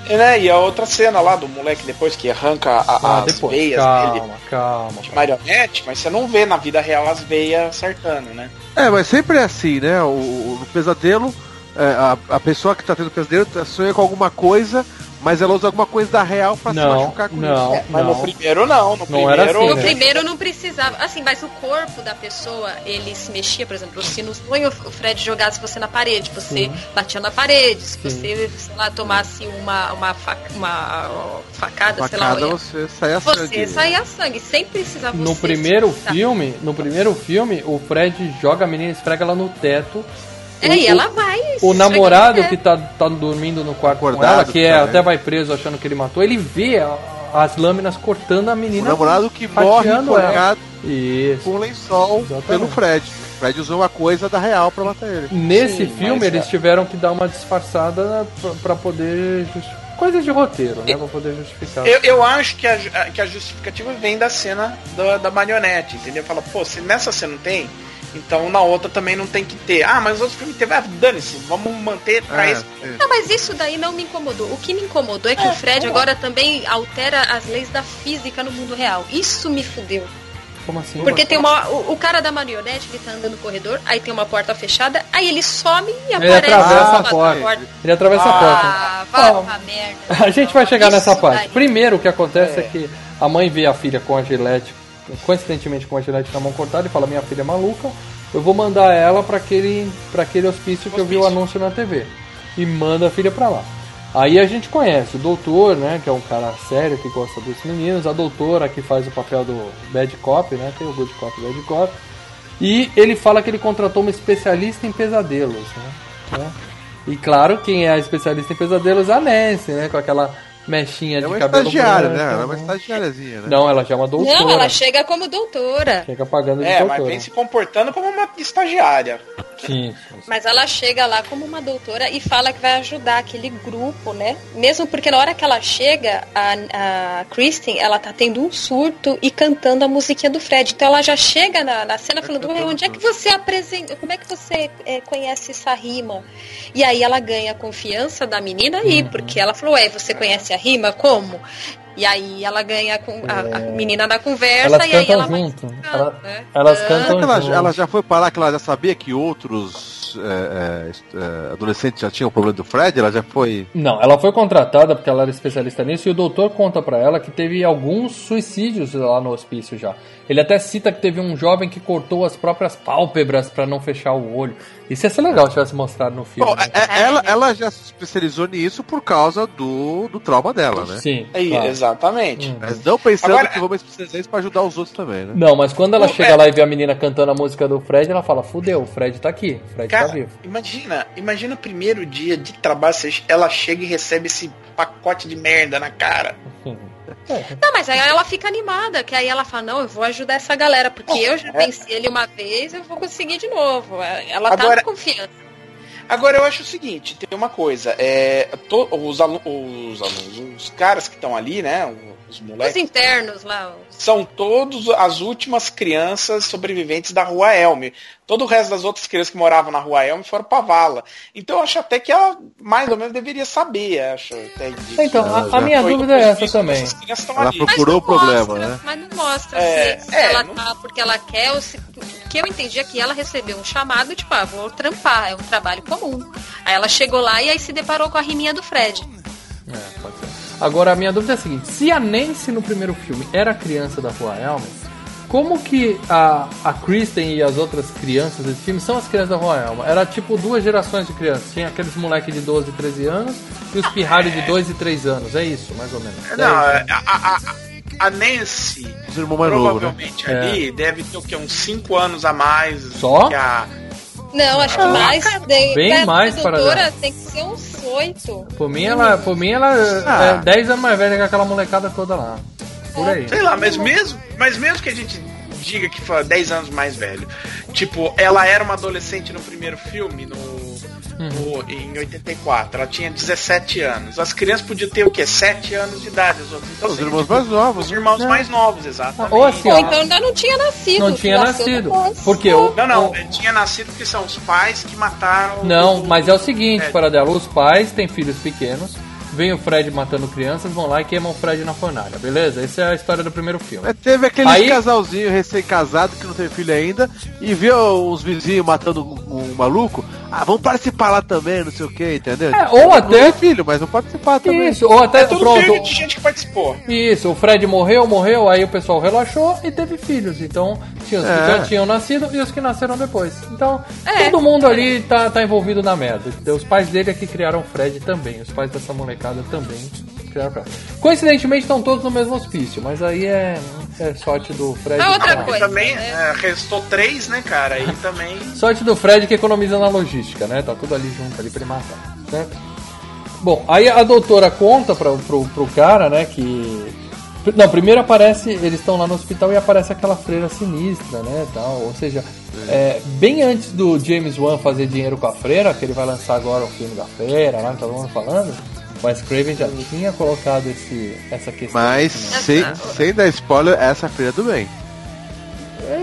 É, né, e a outra cena lá do moleque depois que arranca a- Ah, as depois. veias Calma, dele calma. de marionete, mas você não vê na vida real as veias acertando, né? É, mas sempre é assim, né? O, o- pesadelo, a, a pessoa que tá tendo pesadelo sonha com alguma coisa, mas ela usa alguma coisa da real pra se Não, machucar com não. isso. É, mas no primeiro não, no Não primeiro... era assim, No né? primeiro não precisava. Assim, mas o corpo da pessoa, ele se mexia, por exemplo, se no sonho o Fred jogasse você na parede, você Sim. batia na parede, se você, sei lá, tomasse uma, uma, fac- uma ó, facada, sei Facada lá, você sai a você sangue. saía sangue, sem precisar você. No primeiro se- filme, no primeiro filme, o Fred joga a menina, esfrega ela no teto. É, O- e o- ela vai. O namorado o que tá, tá dormindo no quarto com Acordado ela, que é, também. até vai preso achando que ele matou, ele vê a- as lâminas cortando a O menina. namorado que morre enforcado com um lençol Exatamente. pelo Fred. O Fred usou uma coisa da real pra matar ele. Nesse Sim, filme, mas, eles é. tiveram que dar uma disfarçada pra, pra poder. Coisas de roteiro, né? Pra poder justificar. Eu, eu acho que a, que a justificativa vem da cena da, da marionete, entendeu? Fala, pô, se nessa cena não tem, então na outra também não tem que ter. Ah, mas os outros filmes teve. Ah, dane-se, vamos manter pra É, esse. é. Não, mas isso daí não me incomodou. O que me incomodou é que o Fred agora também altera as leis da física no mundo real. Isso me fudeu. Como assim? Porque tem uma. O, o cara da marionete, ele tá andando no corredor, aí tem uma porta fechada, aí ele some e Ele aparece atravessa do a da porta. Ele atravessa a porta. Ah, pra merda. A gente vai chegar Isso nessa parte. daí. Primeiro, o que acontece é. que a mãe vê a filha com a gilete, coincidentemente com a gilete na mão cortada, e fala: Minha filha é maluca, eu vou mandar ela pra aquele, pra aquele hospício que eu vi o anúncio na TV. E manda a filha pra lá. Aí a gente conhece o doutor, né, que é um cara sério que gosta dos meninos, a doutora que faz o papel do bad cop, né, tem o good cop e bad cop. E ele fala que ele contratou uma especialista em pesadelos, né? né? E claro, quem é a especialista em pesadelos? A Nancy, né? Com aquela mechinha É de uma cabelo estagiária, branco, né? Ela é uma estagiáriazinha, né? Não, ela já é uma doutora. Não, ela chega como doutora. Chega pagando de É, doutora. mas vem se comportando como uma estagiária. Sim, Mas ela chega lá como uma doutora e fala que vai ajudar aquele grupo, né? Mesmo porque na hora que ela chega, a, a Kristen, ela tá tendo um surto e cantando a musiquinha do Fred. Então ela já chega na, na cena falando, "Ué, onde é que você apresenta, como é que você é, conhece essa rima? E aí ela ganha a confiança da menina aí, Uhum. porque ela falou, ué, você conhece a rima? Como? E aí ela ganha com a, a menina na conversa Elas e aí ela junto. Ela- né? elas cantam Será que ela, junto. ela já foi parar que ela já sabia que outros é, é, é, adolescentes já tinham o problema do Fred? Ela já foi. Não, ela foi contratada porque ela era especialista nisso e o doutor conta pra ela que teve alguns suicídios lá no hospício já. Ele até cita que teve um jovem que cortou as próprias pálpebras pra não fechar o olho. Isso ia ser legal se tivesse mostrado no filme. Bom, né? é- ela, ela já se especializou nisso por causa do, do trauma dela, né? Sim. Aí, claro. Exatamente. Mas não pensando Agora- que vamos especializar isso pra ajudar os outros também, né? Não, mas quando ela Pô, chega é- lá e vê a menina cantando a música do Fred, ela fala: Fudeu, o Fred tá aqui, o Fred Cara, tá vivo. imagina, imagina o primeiro dia de trabalho, ela chega e recebe esse pacote de merda na cara. *laughs* Não, mas aí ela fica animada, que aí ela fala, não, eu vou ajudar essa galera, porque eu já é. venci ele uma vez, eu vou conseguir de novo. Ela Agora- tá com confiança. Agora eu acho o seguinte, tem uma coisa, é, to- os, alu- os alunos, os caras que estão ali, né, os Os moleques, internos lá, são todos as últimas crianças sobreviventes da Rua Elm. Todo o resto das outras crianças que moravam na Rua Elm foram pra vala. Então eu acho até que ela mais ou menos deveria saber, acho até disso. Então, a, a minha Foi dúvida é essa também. Ela ali. procurou o problema, mostra, né? mas não mostra É, se, se é, ela não- tá porque ela quer ou se, Porque eu entendia que ela recebeu um chamado, tipo, ah, vou trampar, é um trabalho comum. Aí ela chegou lá e aí se deparou com a riminha do Fred. É, pode ser. Agora, a minha dúvida é a seguinte: se a Nancy no primeiro filme era a criança da Rua Elma, como que a, a Kristen e as outras crianças desse filme são as crianças da Rua Elma? Era tipo duas gerações de crianças. Tinha aqueles moleques de 12 e 13 anos e os pirralhos de 2 e 3 anos. É isso, mais ou menos. Não, É a, a, a, a Nancy, Os irmãos mais novos, né? provavelmente ali, deve ter o quê? Uns 5 anos a mais Só? que a. Não, acho que Ah, mais. De, bem mais para doutora dar. tem que ser uns oito. Por mim, ela, por mim, ela Ah. é 10 anos mais velha que aquela molecada toda lá. Por aí. Sei lá, mas mesmo, mas mesmo que a gente diga que foi 10 anos mais velho, tipo, ela era uma adolescente no primeiro filme, no, no- em 84, ela tinha 17 anos. As crianças podiam ter o quê? 7 anos de idade, os outros. Então, Os assim, irmãos tipo, mais novos. Os irmãos mais novos, exatamente. Ou assim, ó, então ainda não tinha nascido. Não tinha nascido. Porque o, Não, não, o- tinha nascido porque são os pais que mataram. Não, o- mas é o seguinte, É. para dela, os pais têm filhos pequenos, vem o Fred matando crianças, vão lá e queimam o Fred na fornalha, beleza? Essa é a história do primeiro filme. É, teve aquele Aí- casalzinho recém-casado que não tem filho ainda e viu os vizinhos matando um, um maluco. Ah, vamos participar lá também, não sei o que, entendeu? É, ou Não até- filho, mas vão participar também. Isso, ou até É tudo pronto. filho de gente que participou. Isso, o Fred morreu, morreu, aí o pessoal relaxou e teve filhos. Então, tinha os que É. já tinham nascido e os que nasceram depois. Então, É. todo mundo ali tá, tá envolvido na merda. Os pais dele é que criaram o Fred também. Os pais dessa molecada também criaram Fred. Coincidentemente, estão todos no mesmo hospício, mas aí é, é sorte do Fred. É outra que- coisa. também né? é, restou três, né, cara? Aí também. Sorte do Fred que economiza na logística, né? Tá tudo ali junto ali pra ele matar, certo? Bom, aí a doutora conta pra, pro, pro cara, né, que... Não, primeiro aparece, eles estão lá no hospital e aparece aquela freira sinistra, né, tal. Ou seja, é, bem antes do James Wan fazer dinheiro com a freira, que ele vai lançar agora o filme da freira, lá, que todo mundo falando, Wes Craven já tinha colocado esse, essa questão. Mas sem, sem dar spoiler, essa é filha do bem.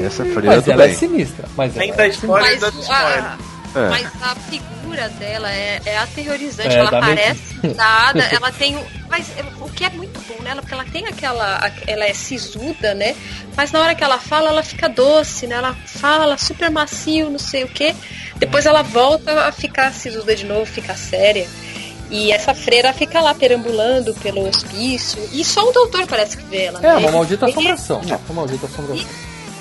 Essa é a filha Mas do ela é bem. sinistra. Mas ela dá é spoiler, dá Mas, spoiler. a, É. mas a figura dela é, é aterrorizante. É, ela parece *laughs* nada, ela tem. Mas é, o que é muito bom nela, porque ela tem aquela. Ela é sisuda, né? Mas na hora que ela fala, ela fica doce, né? Ela fala super macio, não sei o quê. Depois ela volta a ficar sisuda de novo, fica séria. E essa freira fica lá perambulando pelo hospício. E só o doutor parece que vê ela. É, né? uma maldita Ele- assombração. Uma maldita assombração.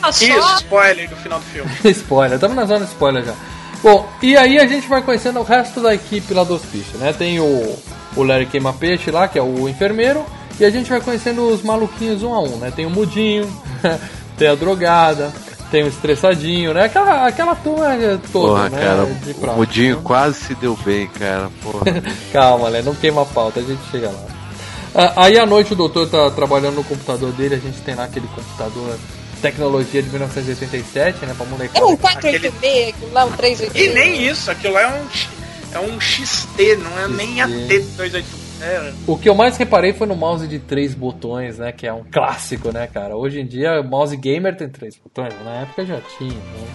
Ah, só- Isso, spoiler do final do filme. *laughs* spoiler, estamos na zona de spoiler já. Bom, e aí a gente vai conhecendo o resto da equipe lá do hospício, né? Tem o, o Larry Queima Peixe lá, que é o enfermeiro, e a gente vai conhecendo os maluquinhos um a um, né? Tem o Mudinho, *laughs* tem a drogada, tem o estressadinho, né? Aquela, aquela turma toda, Porra, né? cara, de o. Mudinho quase se deu bem, cara. Porra. *laughs* Calma, né? Não queima a pauta, a gente chega lá. Ah, Aí à noite o doutor tá trabalhando no computador dele, a gente tem lá aquele computador tecnologia de 1987, né? Pra molecada. É um 486, aquilo lá, um E 386. nem isso, aquilo lá é um, é um XT, não é nem AT280. É, O que eu mais reparei foi no mouse de três botões, né? Que é um clássico, né, cara? Hoje em dia, o mouse gamer tem três botões, na época já tinha, né?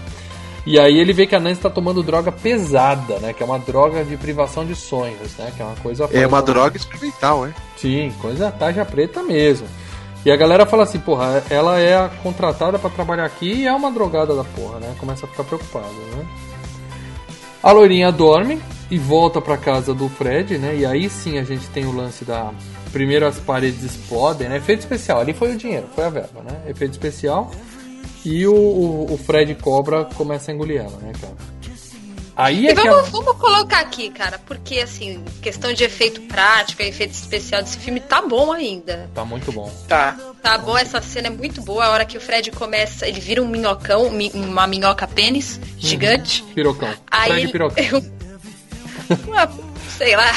E aí ele vê que a Nancy tá tomando droga pesada, né? Que é uma droga de privação de sonhos, né? Que é uma coisa... É uma droga experimental, é? Sim, coisa tarja preta mesmo. E a galera fala assim, porra, ela é contratada pra trabalhar aqui e é uma drogada da porra, né? Começa a ficar preocupada, né? A loirinha dorme e volta pra casa do Fred, né? E aí sim a gente tem o lance da. Primeiro as paredes explodem, né? Efeito especial, ali foi o dinheiro, foi a verba, né? Efeito especial. E o, o, o Fred Cobra começa a engolir ela, né, cara? Aí é E que vamos, a... vamos colocar aqui, cara, porque assim, questão de efeito prático, efeito especial desse filme tá bom ainda. Tá muito bom. Tá. Tá bom, essa cena é muito boa. A hora que o Fred começa, ele vira um minhocão, mi- uma minhoca pênis gigante. Pirocão. Aí Fred ele- Pirocão. *laughs* Uma- sei lá.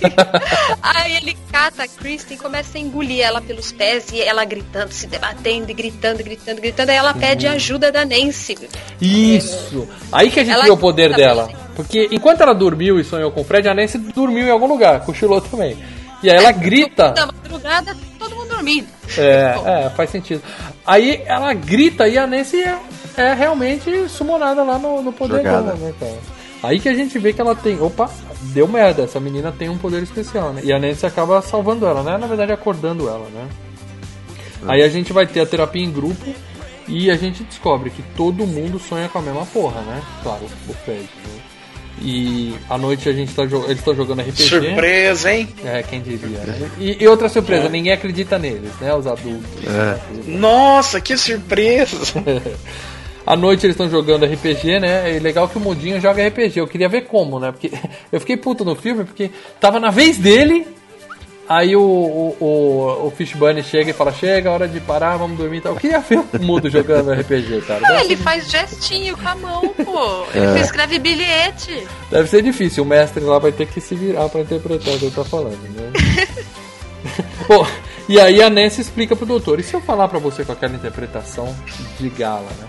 *laughs* Aí ele cata a Kristen e começa a engolir ela pelos pés e ela gritando, se debatendo, e gritando, gritando, gritando. Aí ela pede ajuda da Nancy. Isso! Aí que a gente Ela vê o poder dela. Porque enquanto ela dormiu e sonhou com o Fred, a Nancy dormiu em algum lugar, cochilou também. E aí ela grita. Na madrugada, todo mundo dormindo. É, é, faz sentido. Aí ela grita e a Nancy é, é realmente sumonada lá no, no poder Jogada. dela, né, cara? Aí que a gente vê que ela tem. Opa, deu merda, essa menina tem um poder especial, né? E a Nancy acaba salvando ela, né? Na verdade, acordando ela, né? Aí a gente vai ter a terapia em grupo E a gente descobre que todo mundo sonha com a mesma porra, né? Claro, o Fred. Né? E à noite a gente tá eles estão jogando RPG. Surpresa, hein? É, quem diria, né? E, e outra surpresa, ninguém acredita neles, né? Os adultos. Nossa, que surpresa! *laughs* À noite eles estão jogando RPG, né? É legal que o Mudinho joga RPG. Eu queria ver como, né? Porque *laughs* eu fiquei puto no filme porque tava na vez dele. Aí o, o, o, o Fish Bunny chega e fala: Chega, hora de parar, vamos dormir e tal. Eu queria ver o Mudo jogando *laughs* RPG, cara. Ah, Deve, ele faz gestinho com a mão, pô. Ele É. escreve bilhete. deve ser difícil. O mestre lá vai ter que se virar pra interpretar o que ele tá falando, né? *laughs* Bom, e aí a Nancy explica pro doutor. E se eu falar pra você com aquela interpretação de gala, né?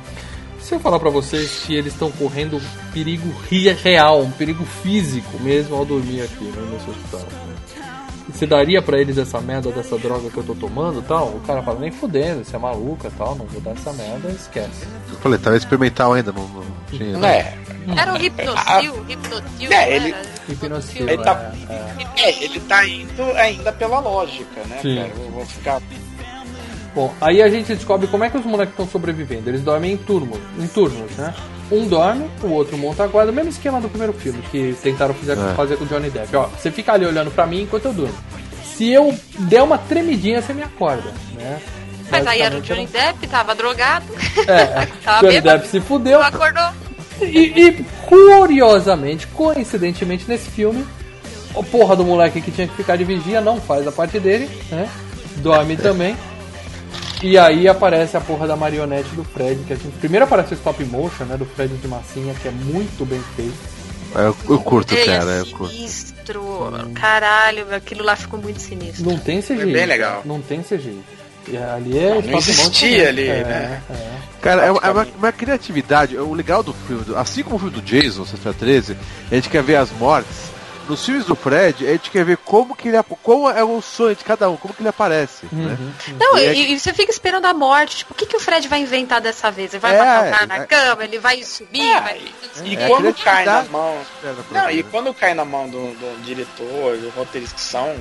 Se eu falar pra vocês que eles estão correndo um perigo ri- real, um perigo físico mesmo ao dormir aqui, né, nesse hospital. Você daria pra eles essa merda dessa droga que eu tô tomando e tal? O cara fala, nem fudendo, você é maluca e tal, não vou dar essa merda, esquece. Eu falei, tava experimental ainda, não, não tinha. né? É. Era o Hipnosil, Hipnosil. É, né? ele- Hipnosil, Ele tá, é, é, ele tá indo ainda pela lógica, né, Sim. cara? Eu vou ficar. Bom, aí a gente descobre como é que os moleques estão sobrevivendo. Eles dormem em turnos, em turnos, né? Um dorme, o outro monta a guarda, o mesmo esquema do primeiro filme que tentaram fazer, É. fazer com o Johnny Depp. Ó, você fica ali olhando pra mim enquanto eu durmo. Se eu der uma tremidinha, você me acorda, né? Mas aí era o Johnny Depp, tava drogado. É, *laughs* tava Johnny bêbado, Depp se fudeu. acordou. E, e, curiosamente, coincidentemente, nesse filme, o porra do moleque que tinha que ficar de vigia não faz a parte dele, né? Dorme também. E aí aparece a porra da marionete do Fred, que a gente. Primeiro aparece o stop motion, né? Do Fred de massinha, que é muito bem feito. É, Eu, eu curto, Ele cara, é eu curto. sinistro. Caralho, aquilo lá ficou muito sinistro. Não tem CGI. bem legal. Não tem CGI. E ali é Não, não existia motion, ali, é, né? é. Cara, é uma, é uma- uma criatividade. O legal do filme, assim como o filme do Jason, Sexta 13, a gente quer ver as mortes. Nos filmes do Fred, a gente quer ver como que ele como é o sonho de cada um, como que ele aparece. Né? Não, E é e, e você fica esperando a morte. Tipo, o que, que o Fred vai inventar dessa vez? Ele vai É, matar o cara na é. cama, ele vai subir, vai. E É quando cai na mão. Pra Não, e quando cai na mão do, do diretor, do roteirista que são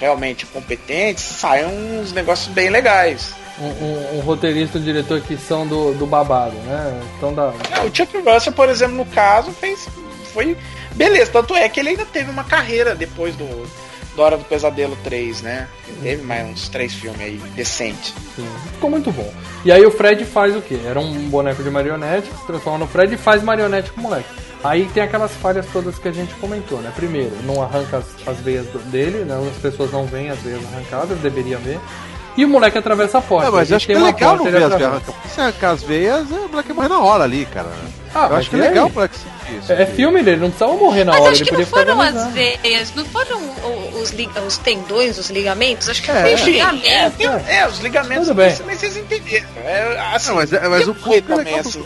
realmente competentes, saem uns negócios bem legais. Um, um- um roteirista e um diretor que são do, do babado, né? Então da. Não, o Chuck Russell, por exemplo, no caso, fez. Foi. Beleza, tanto é que ele ainda teve uma carreira depois do. do Hora do Pesadelo 3, né? Ele teve mais uns três filmes aí decentes. Sim, ficou muito bom. E aí o Fred faz o quê? Era um boneco de marionete, se transforma no Fred e faz marionete com o moleque. Aí tem aquelas falhas todas que a gente comentou, né? Primeiro, não arranca as, as veias dele, né? As pessoas não veem as veias arrancadas, deveria ver. E o moleque atravessa a porta. Não, mas acho que é legal não ver as veias. Porque se arrancar as veias, é, o moleque morre na hora ali, cara. Ah, eu mas acho que é legal o moleque sentir isso. É, é filme dele, não precisava morrer na Mas hora, acho ele que não foram as veias, não foram os, li- os tendões, os ligamentos? Acho que É, foi os sim, ligamentos. É, é, os ligamentos, Tudo bem. mas vocês entenderam. É, assim, Não, mas, é- mas o é também, legal assim.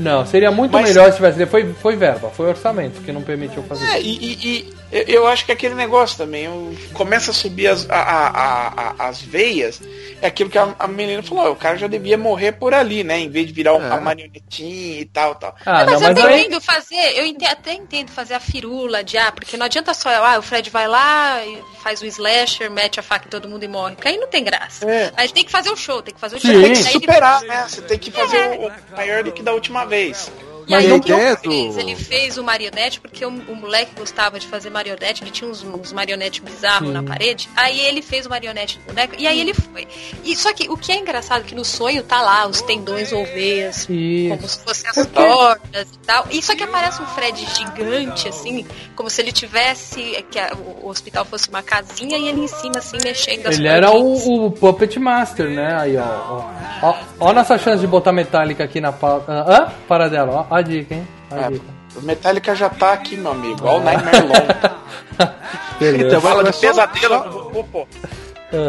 Não, seria muito Mas- melhor se tivesse. Foi, foi verba, foi orçamento que não permitiu fazer É, isso. e- e eu- eu acho que aquele negócio também, eu- começa a subir as, a- a- a- a- as veias, é aquilo que a, a menina falou, ó, o cara já devia morrer por ali, né? Em vez de virar uma É. marionetinha e tal, tal. Ah, mas não, eu mas até aí. entendo fazer, eu ente- até entendo fazer a firula de ah, porque não adianta só, ah, o Fred vai lá e faz o slasher, mete a faca em todo mundo e morre. Porque aí não tem graça. É. Aí tem que fazer o show, tem que fazer o Sim. show. Tem que Aí ele- superar, né? Você tem que fazer É. o, o maior do que da última vez. E Mas aí o que ideia ele fez? do- Ele fez o marionete, porque o, o moleque gostava de fazer marionete, ele tinha uns, uns marionetes bizarros na parede. Aí ele fez o marionete do boneco e aí ele foi. E só que o que é engraçado é que no sonho tá lá os tendões ou veias, como se fossem as cordas e tal. E só que aparece um Fred gigante, assim, como se ele tivesse. que a- o hospital fosse uma casinha e ele em cima, assim, mexendo as Ele era o, o Puppet Master, né? Aí, ó. Ó, ó, ó a nossa chance de botar Metallica aqui na pauta. Hã? Para dela, ó. A dica, hein? A É, dica. o Metallica já tá aqui, meu amigo. Olha o Nightmare Long. *laughs* Então, Fala mas de só- pesadelo. só- Pô, pô.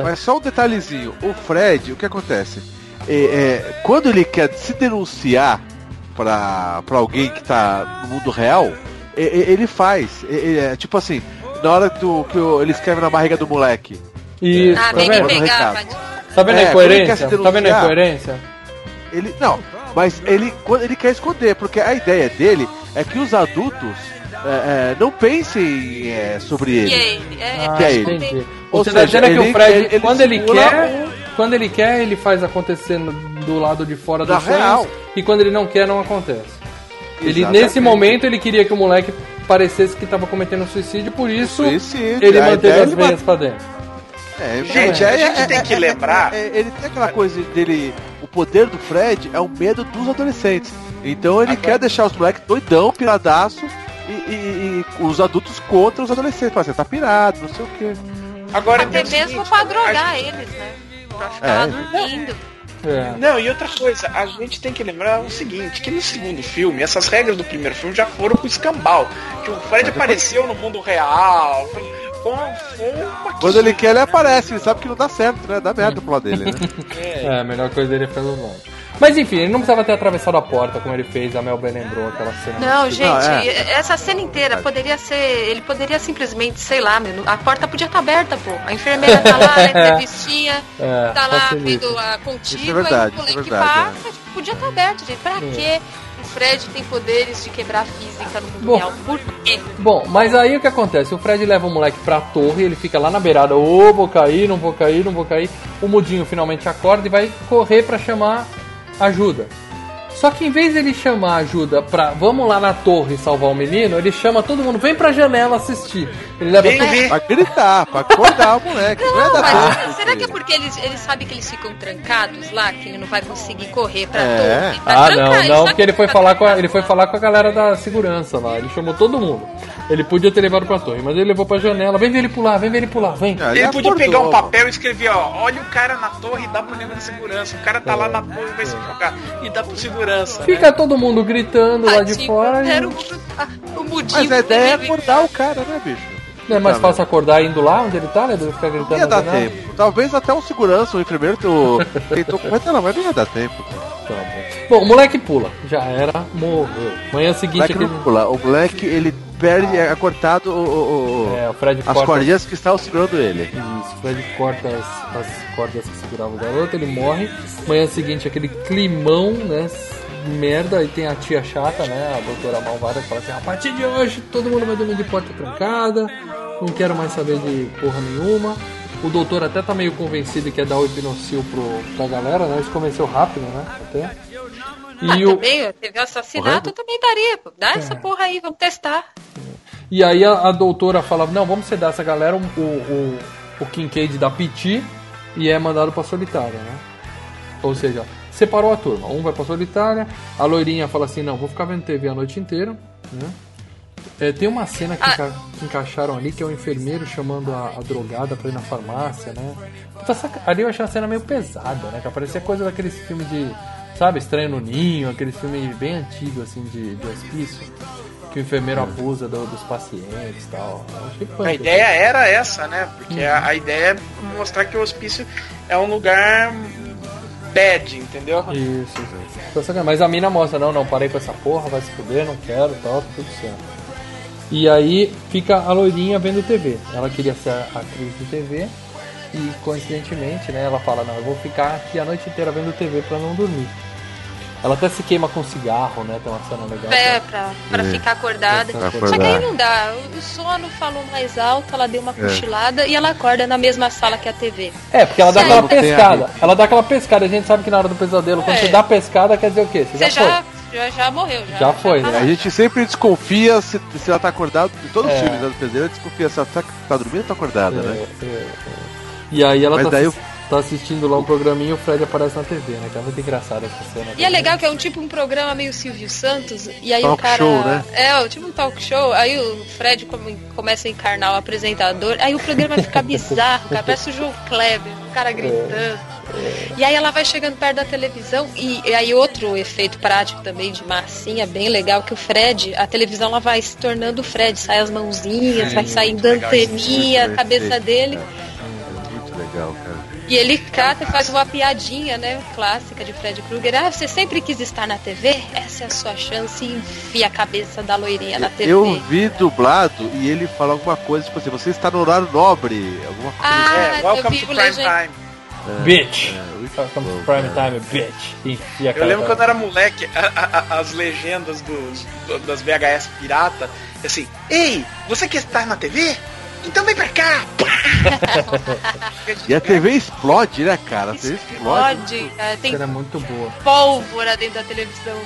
Mas só um detalhezinho. O Fred, o que acontece? É, é, quando ele quer se denunciar pra, pra alguém que tá no mundo real, é, é, ele faz. É, é, tipo assim, na hora do, que o- ele escreve na barriga do moleque. Isso, Ah, tá vendo? Pegar. Tá vendo a incoerência? Tá vendo a incoerência? Ele. Não, mas ele, quando ele quer esconder, porque a ideia dele é que os adultos é, é, não pensem é, sobre ele. É, é Ah, Que é ele. entendi. Ou Você seja, é que ele- o Fred, ele- ele quando ele quer, um- quando ele quer, ele faz acontecer do lado de fora Da dos sonhos. real. E quando ele não quer, não acontece. Ele, Exatamente. nesse momento, ele queria que o moleque parecesse que estava cometendo suicídio, por isso Suicídio. ele A manteve ideia as ele veias pra dentro. É, Gente, a gente tem que lembrar- é, ele tem aquela coisa dele. O poder do Fred é o medo dos adolescentes. Então ele quer deixar os moleques doidão, piradaço, e, e- e os adultos contra os adolescentes. Fala, você tá pirado, não sei o quê. Agora Até mesmo seguinte, pra drogar gente- eles, né? Pra ficar É. lá dormindo. É. Não, e outra coisa, a gente tem que lembrar o seguinte, que no segundo filme, essas regras do primeiro filme já foram pro escambau. Que o Fred apareceu no mundo real. Quando ele quer, ele aparece, ele sabe que não dá certo, né? Dá merda pro lado dele, né? *laughs* É, a melhor coisa dele é ficar longe. Mas enfim, ele não precisava ter atravessado a porta como ele fez, a Mel bem lembrou aquela cena. Não, gente, é. essa cena inteira poderia ser. Ele poderia simplesmente, sei lá, a porta podia estar aberta, pô. A enfermeira tá lá *laughs* na entrevistinha, É, tá lá vendo a Isso contigo, é verdade, aí o é moleque verdade, passa, tipo, podia estar aberto, gente. Pra quê? O Fred tem poderes de quebrar a física no mundo Bom. real. Por quê? Bom, mas aí o que acontece? O Fred leva o moleque pra torre, ele fica lá na beirada, ô, vou cair, não vou cair, não vou cair. O mudinho finalmente acorda e vai correr pra chamar ajuda. Só que em vez dele chamar ajuda pra vamos lá na torre salvar o menino, ele chama todo mundo, vem pra janela assistir. Ele leva Vem todo- ver. Pra gritar, pra acordar o moleque. Não, é Não, da mas tempo, será que é porque eles, eles sabem que eles ficam trancados lá, que ele não vai conseguir correr pra É. torre? Pra Ah, trancar, não, ele não, porque ele foi tá falar com a, trancado. ele foi falar com a galera da segurança lá. Ele chamou todo mundo. Ele podia ter levado pra torre, mas ele levou pra janela. Vem ver ele pular, vem ver ele pular, vem. Ah, Ele podia acordou, pegar um papel e escrever, ó, olha o cara na torre e dá pro nego da segurança. O cara tá lá na torre e vai se jogar. E dá pro segurança. né? Fica todo mundo gritando lá de fora. Era o, ah, o mudinho. Mas a ideia é ele- acordar o cara, né, bicho? Não é mais Tá fácil acordar indo lá onde ele tá, né? Do que ficar gritando ia dar tempo. Talvez até um segurança, um enfermeiro tu- tentou comentar, não, mas não ia dar tempo. Tá bom. Bom, o moleque pula. Já era, morreu. Manhã O seguinte moleque aquele... não pula. O moleque, ele perde, é cortado o, o- o- É, o Fred as cordinhas que estavam segurando ele. Isso, o Fred corta as, as cordas que seguravam o garoto, ele morre. Manhã seguinte, aquele climão, né? Merda, e tem a tia chata, né? A doutora malvada que fala assim: a partir de hoje todo mundo vai dormir de porta trancada, não quero mais saber de porra nenhuma. O doutor até tá meio convencido que é dar o hipnocil pro, pra galera, né? Isso convenceu rápido, né? Até. Ah, E, o, também, teve assassinato, eu também daria. Dá essa porra aí, vamos testar. e aí a, a doutora falava: não, vamos sedar essa galera, o, o, o Kincaid dá piti e é mandado pra solitária, né? Ou seja, separou a turma. Um vai pra solitária, a loirinha fala assim: não, vou ficar vendo TV a noite inteira, né? É, tem uma cena que, Ah. enca- que encaixaram ali que é o enfermeiro chamando a, a drogada pra ir na farmácia, né? Puta, saca- ali eu achei a cena meio pesada, né? Que parecia coisa daqueles filmes de, sabe, Estranho no Ninho, aqueles filmes bem antigos, assim, de, de hospício. Que o enfermeiro abusa do- dos pacientes e tal. A ideia era essa, né? Porque a, a ideia é mostrar que o hospício é um lugar bad, entendeu? Isso, isso. Mas a mina mostra, não, não, parei com essa porra, vai se fuder, não quero, tal, tá tudo certo. E aí fica a loirinha vendo TV. Ela queria ser atriz de TV e coincidentemente, né, ela fala, não, eu vou ficar aqui a noite inteira vendo TV pra não dormir. Ela até se queima com cigarro, né? Tem uma cena legal. É, pra, pra É. ficar acordada. Pra Só que acordar. aí não dá. O- sono falou mais alto, ela deu uma É. cochilada e ela acorda na mesma sala que a TV. É, porque ela dá Sim. aquela pescada. Ela dá aquela pescada. A gente sabe que na hora do pesadelo, quando É. você dá pescada, quer dizer o quê? Você, Você já, já, já, já morreu. Já, Já foi, tá né? A gente sempre desconfia se, se ela tá acordada. Em todos os É. filmes né, do pesadelo, a gente desconfia se ela tá, tá dormindo ou tá acordada, né? É, é, é. E aí ela Mas tá, daí assis- tá assistindo lá um programinha e o Fred aparece na TV, né? Que é muito engraçado essa cena. E é legal que é um tipo um programa meio Silvio Santos, e aí Talk o cara. show, né? É, tipo um talk show, aí o Fred come- começa a encarnar o apresentador, aí o programa fica bizarro, cara, parece o João Kleber, o cara gritando. E aí ela vai chegando perto da televisão, e, e aí outro efeito prático também de massinha, bem legal, que o Fred, a televisão ela vai se tornando o Fred, sai as mãozinhas, Sim, vai saindo anteninha, a efeito, cabeça é. dele. É muito legal, cara. E ele cata e faz uma piadinha, né? Clássica de Fred Krueger. Ah, você sempre quis estar na TV? Essa é a sua chance e enfia a cabeça da loirinha na TV. Eu vi dublado e ele fala alguma coisa, tipo assim, você está no horário nobre. Alguma coisa Ah, É, eu welcome to prime legend- time. assim. Bitch! É, Welcome to prime time, bitch! Enfia Eu lembro quando eu era moleque, a- a- a- as legendas dos, do- das VHS pirata, assim, Ei, você quer estar na TV? Então vem pra cá! *laughs* E a TV explode, né, cara? A TV explode. Explode, cara, tem Era muito boa. pólvora dentro da televisão.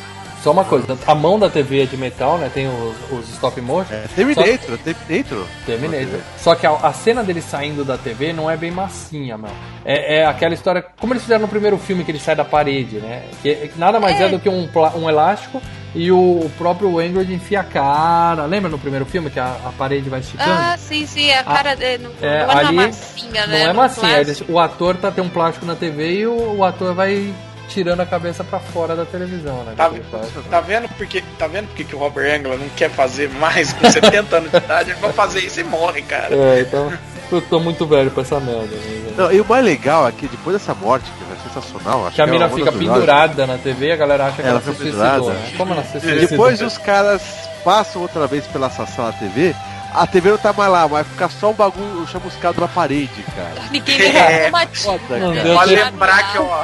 Só uma coisa, a mão da TV é de metal, né? Tem os, os stop motion. É, Terminator, Terminator. Terminator. Só que a, a cena dele saindo da TV não é bem massinha, meu. É, é aquela história, como eles fizeram no primeiro filme, que ele sai da parede, né? Que, que nada mais é, do que um, um elástico e o próprio England enfia a cara. Lembra no primeiro filme que a, a parede vai esticando? Ah, sim, sim, a cara é, não, É, não é ali massinha, né? Não é massinha, eles- o ator tá tem um plástico na TV e o, o ator vai tirando a cabeça pra fora da televisão, né? Tá, faz. tá vendo porque tá vendo porque que o Robert Englund não quer fazer mais com 70 anos de idade? Ele vai fazer isso e morre, cara. É, então eu tô muito velho pra essa merda. né? Não, e o mais legal aqui, depois dessa morte, que é sensacional, acho Que a é mina fica pendurada na TV e a galera acha que ela, Ela se fica suicidou, né? Como ela se E suicidou? depois os caras passam outra vez pela da TV, a TV não tá mais lá, mas fica só um bagulho chamuscado na parede, cara. Ninguém É, uma Foda, Não cara. deu Pode lembrar que, ó.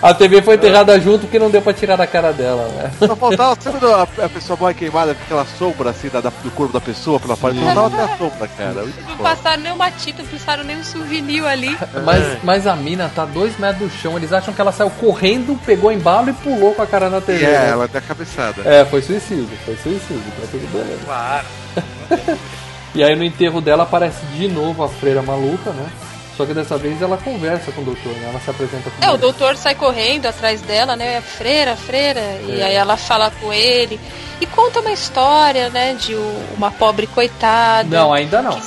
A TV foi enterrada junto porque não deu pra tirar da cara dela, né? Só faltava, sabe quando a, a pessoa morre queimada, aquela sombra assim da, da- do corpo da pessoa pela parede? Não dava até a sombra, cara. Muito Não foda. passaram nem uma tinta, não passaram nem um souvenir ali. Mas, mas a mina tá dois metros do chão, eles acham que ela saiu correndo, pegou embalo e pulou com a cara na TV. é, né? ela deu a cabeçada. É, foi suicídio, foi suicídio, tá tudo beleza. Claro. E aí no enterro dela aparece de novo a freira maluca, né? Só que dessa vez ela conversa com o doutor, né? Ela se apresenta com É, o ele. doutor sai correndo atrás dela, né? Freira, freira. E É. aí ela fala com ele. E conta uma história, né? De o- uma pobre coitada. Não, ainda não.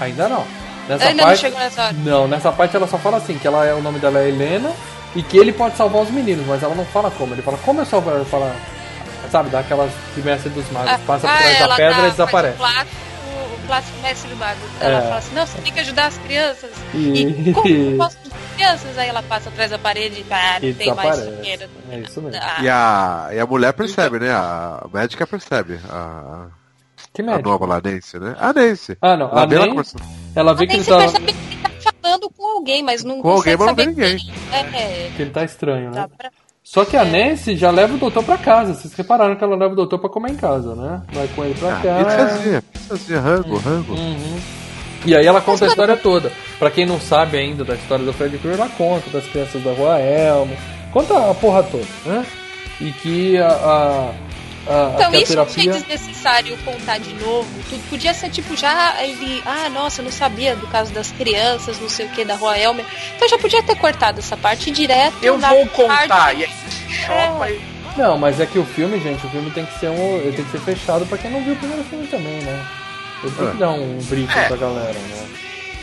Ainda não. Nessa Ainda não parte, chegou nessa hora. Não, nessa parte ela só fala assim, que ela é, o nome dela é Helena e que ele pode salvar os meninos, mas ela não fala como. Ele fala, como eu salvar? Ela fala, sabe, dá aquelas de mestre dos magos, passa por Ah, trás da pedra dá- e desaparece. O plástico, mestre do mago. Ela É. fala assim, não, você tem que ajudar as crianças. E- E, como eu *laughs* posso ajudar as crianças? Aí ela passa atrás da parede e não E tem mais dinheiro. É isso mesmo. Ah, E a, e a mulher percebe, né? A médica percebe. A, Que a médica? nova lá, Nancy, né? A Nancy. Ah, não. Ela A Nancy-. Ela vê Aí que ele você tá, percebe que ele tá falando com alguém, mas não Com alguém, mas não vê ninguém. quem. É, que ele tá estranho, né? Tá pra- Só que a Nancy já leva o doutor pra casa. Vocês repararam que ela leva o doutor pra comer em casa, né? Vai com ele pra Ah, cá. pizzazinha, pizzazinha, rango, rango. Uhum. E aí ela conta a história toda. Pra quem não sabe ainda da história do Fred Krueger, ela conta das crianças da Rua Elmo. Conta a porra toda, né? E que a, a, Então, isso não terapia... é desnecessário contar de novo. Tudo podia ser tipo já ele. Ah, nossa, eu não sabia do caso das crianças, não sei o que, da Rua Elmer. Então já podia ter cortado essa parte direto. Eu vou contar. parte- E aí, chopa e. Não, mas é que o filme, gente, o filme tem que ser um, tem que ser fechado pra quem não viu o primeiro filme também, né? Ele tem que É. dar um briefing É. pra galera, né?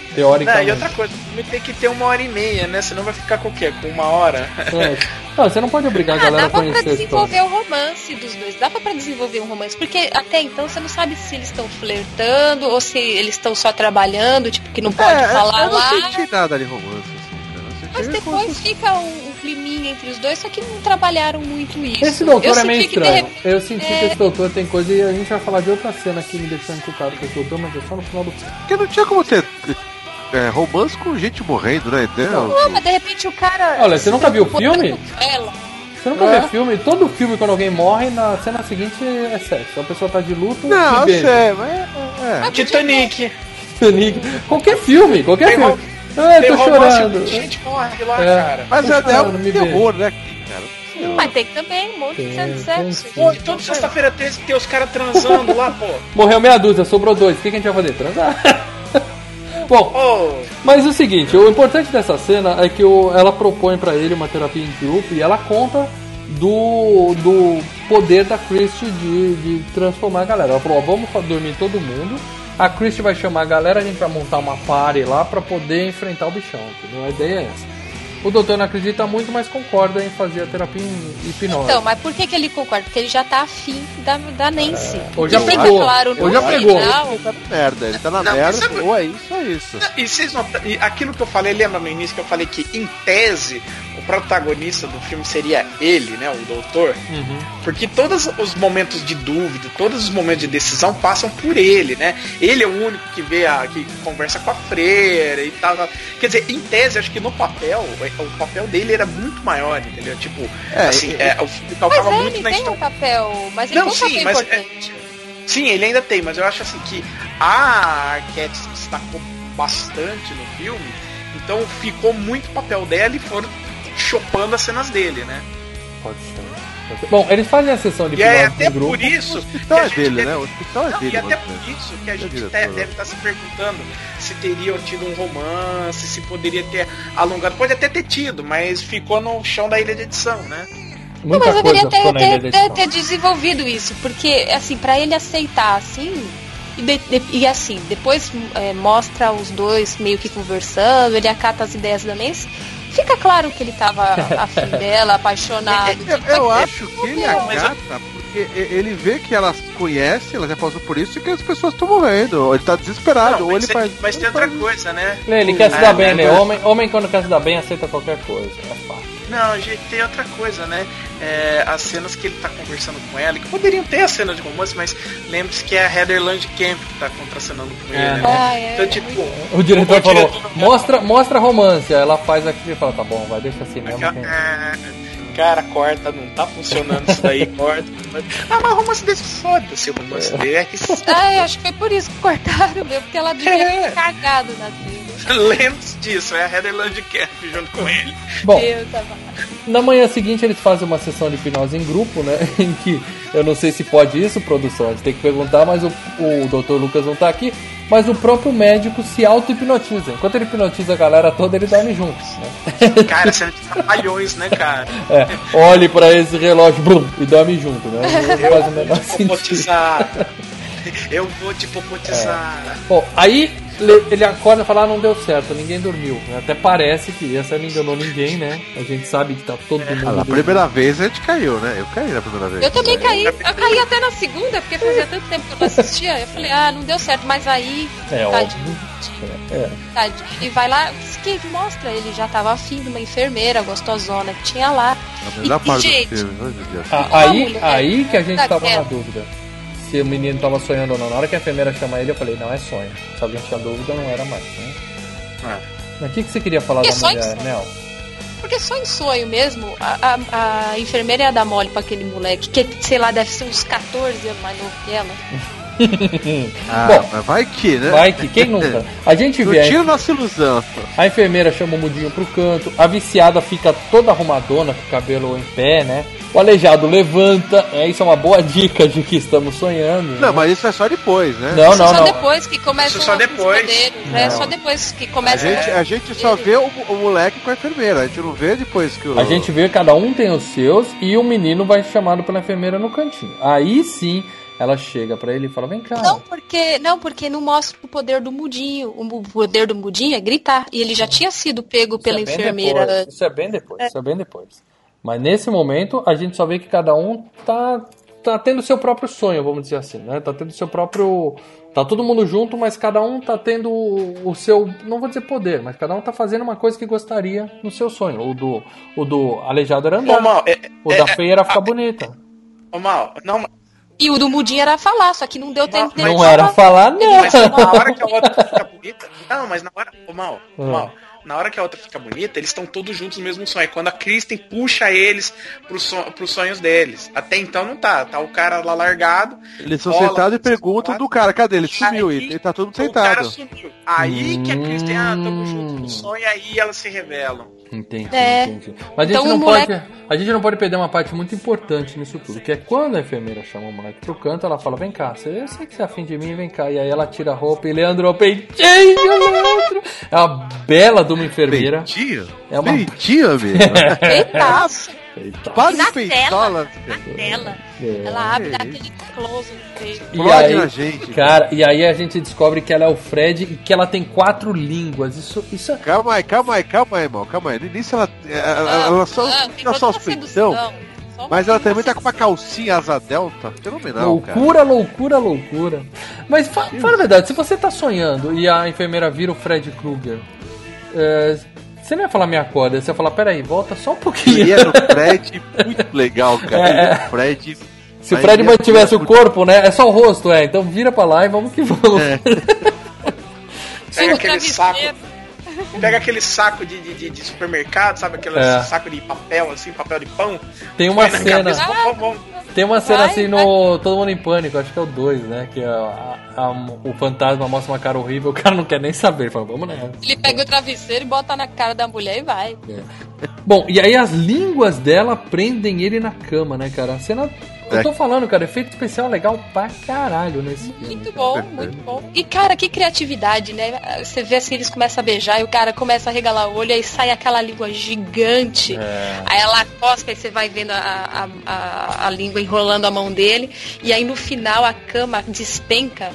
Não, Teoricamente. e outra coisa, o filme tem que ter uma hora e meia, né? Senão vai ficar com o quê? Com uma hora? É. *laughs* Não, você não pode obrigar a Ah, galera a dava pra conhecer a história. desenvolver o romance dos dois. Dava pra desenvolver um romance. Porque até então você não sabe se eles estão flertando ou se eles estão só trabalhando, tipo, que não pode É, falar eu não lá. senti nada de romance, assim. Eu Mas depois fica um, um climinha entre os dois, só que não trabalharam muito isso. Esse doutor Eu é meio que, estranho. repente, Eu senti que é- esse doutor tem coisa e a gente vai falar de outra cena que me deixou encucado com esse doutor, mas é só no final do filme. Porque não tinha como ter é, romance com gente morrendo, né? Não, mas de repente o cara. Olha, você nunca viu o filme? Ela. Você nunca É. vê filme? Todo filme, quando alguém morre, na cena seguinte é sexo. A pessoa tá de luto Não, e sei, mas é. é. Titanic. Titanic. Qualquer filme, qualquer Tem filme. Ah, Tem tô chorando. gente morre lá, É. cara. Mas Tô é, é chorando, um me terror, né, cara? Mas tem também um monte de cena de Tem, sexo. tem Pô, toda sexta-feira tem, tem os caras transando lá, pô. *laughs* Morreu meia dúzia, sobrou dois. O que, que a gente vai fazer? Transar? *laughs* Bom, Ô, mas é o seguinte, o importante dessa cena é que o- ela propõe pra ele uma terapia em grupo e ela conta do, do poder da Christie de, de transformar a galera. Ela falou, ó, vamos dormir todo mundo, a Christie vai chamar a galera, a gente vai montar uma party lá pra poder enfrentar o bichão, entendeu? A ideia é essa. O doutor não acredita muito, mas concorda em fazer a terapia em hipnose. Então, mas por que, que ele concorda? Porque ele já tá afim da, da Nancy. ou já E fica pegou, claro ou no já pegou. final. Ele tá na merda, ele tá na Não, merda, sabe- ou é isso, é isso. E vocês notam, e aquilo que eu falei, lembra no início que eu falei que, em tese, o protagonista do filme seria ele, né? O doutor. Uhum. Porque todos os momentos de dúvida, todos os momentos de decisão passam por ele, né? Ele é o único que vê a. que conversa com a freira e tal. Quer dizer, em tese, acho que no papel, o papel dele era muito maior, entendeu? Tipo, É, assim, é- é, o filme Mas calcava é, muito ele na tem história. um papel, mas ele Não, tem um papel sim, mas é- importante. Sim, ele ainda tem, mas eu acho assim que a Arquette se destacou bastante no filme, então ficou muito papel dela e foram chopando as cenas dele, né? Pode ser. Bom, eles fazem a sessão de E é até grupo. por isso O hospital que a é gente dele, deve- né? O hospital é Não, dele. E até mano. por isso que a É gente te- deve estar se perguntando se teriam tido um romance, se poderia ter alongado. Pode até ter tido, mas ficou no chão da ilha de edição, né? Não, mas deveria ter, ter, ter, ter desenvolvido isso, porque assim, pra ele aceitar assim, e, de- de- e assim, depois é, mostra os dois meio que conversando, ele acata as ideias da Nancy, fica claro que ele tava *laughs* afim dela, apaixonado. Eu, eu acho que ele acata porque ele vê que elas conhecem, elas já passam por isso e que as pessoas estão morrendo. Ou ele tá desesperado, Não, ou mas, ele tem- faz. mas tem outra coisa, né? Ele quer se dar bem, né? né? Homem, homem quando quer se dar bem aceita qualquer coisa. É fácil. Não, gente, tem outra coisa, né? É, as cenas que ele tá conversando com ela, que poderiam ter a cena de romance, mas lembre-se que é a Heather Landcamp que tá contracenando com É. ele, né? Ah, é. Então, tipo, O diretor falou, diretor- mostra, mostra romance. Aí ela faz aquilo e fala, tá bom, vai, deixa assim mesmo. que- É, cara, corta, não tá funcionando isso daí, *laughs* corta. Ah, mas o romance desse foda-se, o romance dele é que Ah, eu acho que foi por isso que cortaram, meu, porque ela devia É. ter cagado na trilha. Lembre-se disso, é a Heather Landcamp junto com ele. Bom, na manhã seguinte eles fazem uma sessão de hipnose em grupo, né? *laughs* Em que eu não sei se pode isso, produção, a gente tem que perguntar, mas o, o Dr. Lucas não tá aqui. Mas o próprio médico se auto-hipnotiza. Enquanto ele hipnotiza a galera toda, ele dorme junto. Né? *laughs* Cara, cena de trapalhões, né, cara? É, olhe pra esse relógio blum, e dorme junto, né? Não faz o menor sentido. Eu vou te popotizar. Bom, aí ele- acorda e fala, ah, não deu certo, ninguém dormiu. Até parece que essa não enganou ninguém, né? A gente sabe que tá todo mundo. Ah, na primeira vez a gente caiu, né? Eu caí na primeira vez. Eu também caí. Eu caí até na segunda, porque fazia tanto tempo que eu não assistia. Eu falei, ah, não deu certo, mas aí. É tadinho, óbvio. É. tadinho. E vai lá, que mostra, ele já tava afim de uma enfermeira gostosona que tinha lá. A melhor E, parte gente, do filme. Ah, aí, mulher aí que a gente tava na dúvida. Se o menino tava sonhando ou não. Na hora que a enfermeira chama ele, eu falei, não, é sonho. Se alguém tinha dúvida, não era mais. Né? Mas o que, que você queria falar É da mulher, sonho. Mel? Porque só em sonho mesmo, a, a, a enfermeira ia dar mole pra aquele moleque, que, sei lá, deve ser uns 14 anos mais novo que ela. *laughs* Ah, Bom, mas vai que, né? vai que, quem nunca? *laughs* A gente vê. a tira nossa ilusão. A enfermeira chama o mudinho pro canto, a viciada fica toda arrumadona, com o cabelo em pé, né? O aleijado levanta, é, isso é uma boa dica de que estamos sonhando. Não, né? mas isso é só depois, né? Não, não, só não. depois que começa Isso só depois. É Não. só depois que A começa gente, a gente só vê o, o moleque com a enfermeira, a gente não vê depois que o. A gente vê cada um tem os seus e o menino vai chamado pela enfermeira no cantinho. Aí sim, ela chega pra ele e fala: "Vem cá". Não, porque não, porque não mostra o poder do mudinho. O poder do mudinho é gritar. E ele já tinha sido pego pela Isso é bem enfermeira. depois, Isso é bem depois, isso é bem depois. Mas nesse momento a gente só vê que cada um tá tá tendo seu próprio sonho, vamos dizer assim, né? Tá tendo seu próprio tá todo mundo junto, mas cada um tá tendo o seu, não vou dizer poder, mas cada um tá fazendo uma coisa que gostaria no seu sonho. O do o do aleijado era andar. Ô, Mal, é- o é- da feia era ficar bonita. Ô, Mal, não, E o do mudinho era falar, só que não deu tempo dele Não era falar não. mas na hora que a outra fica bonita. Não, mas na hora. Ô, Mal, ô, Ah. Mal. Na hora que a outra fica bonita, eles estão todos juntos no mesmo sonho. É quando a Kristen puxa eles pros, son pros sonhos deles. Até então não tá. Tá o cara lá largado. Eles são sentados e perguntam do cara, cadê? Ele sumiu Aí, ele tá todo mundo O cara sentado. sumiu. Aí que a Kristen, ah, tamo junto Hum. no sonho, e aí elas se revelam. Entendi, É. entendi. Mas a gente, Então, não moleque- pode, a gente não pode perder uma parte muito importante nisso tudo, que é quando a enfermeira chama o moleque pro canto, ela fala, vem cá, você, eu sei que você é afim de mim, vem cá. E aí ela tira a roupa e Leandro, peitinho, Leandro. É uma bela de uma enfermeira. Peitinho? É uma... Peitinho, *laughs* amigo? Quase na peitola. tela, na tela. É. Ela abre daquele close no peito. E aí, na gente. cara, e aí a gente descobre que ela é o Fred e que ela tem quatro línguas. Isso, isso é... Calma aí, calma aí, calma aí, irmão. Calma aí. No início ela, ela, ela só Ah, tem tira só peitão. sedução. Só uma Mas ela também tá com uma calcinha asa delta. Fenomenal, cara. loucura, loucura, loucura. Mas fa fala a verdade, se você tá sonhando e a enfermeira vira o Fred Krueger, é, você não ia falar minha corda, você ia falar, peraí, volta só um pouquinho. Ele é no *laughs* Fred muito legal, cara. É, no Fred. Se o Fred mantivesse o corpo, né? É só o rosto, é. Então vira pra lá e vamos que vamos. É. Pega o aquele saco. Pega aquele saco de, de, de- de supermercado, sabe? Aquele É. saco de papel, assim, papel de pão. Tem uma cena. cabeça, vamos, vamos, Tem uma cena Vai, assim no Todo Mundo em Pânico, acho que é o 2, né? Que a- a- o fantasma mostra uma cara horrível, o cara não quer nem saber. Ele fala, vamos nessa. Ele pega o travesseiro e bota na cara da mulher e vai. Bom, e aí as línguas dela prendem ele na cama, né, cara? A cena. Eu tô falando, cara, efeito especial legal pra caralho nesse filme. Muito bom, muito bom. E, cara, que criatividade, né? Você vê assim, eles começam a beijar e o cara começa a regalar o olho, aí sai aquela língua gigante. É. Aí ela cospe, aí você vai vendo a, a, a, a língua enrolando a mão dele. E aí no final a cama despenca.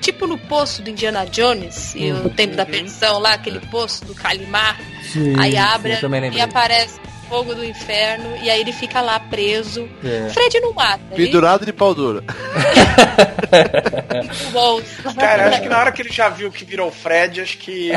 Tipo no poço do Indiana Jones, e o tempo da perdição lá, aquele poço do Calimar. Sim, aí abre e aparece fogo do inferno, e aí ele fica lá preso. É. Fred não mata. ele- Pendurado de pau duro. *laughs* Bom. Cara, acho que na hora que ele já viu que virou o Fred, acho que *laughs* é,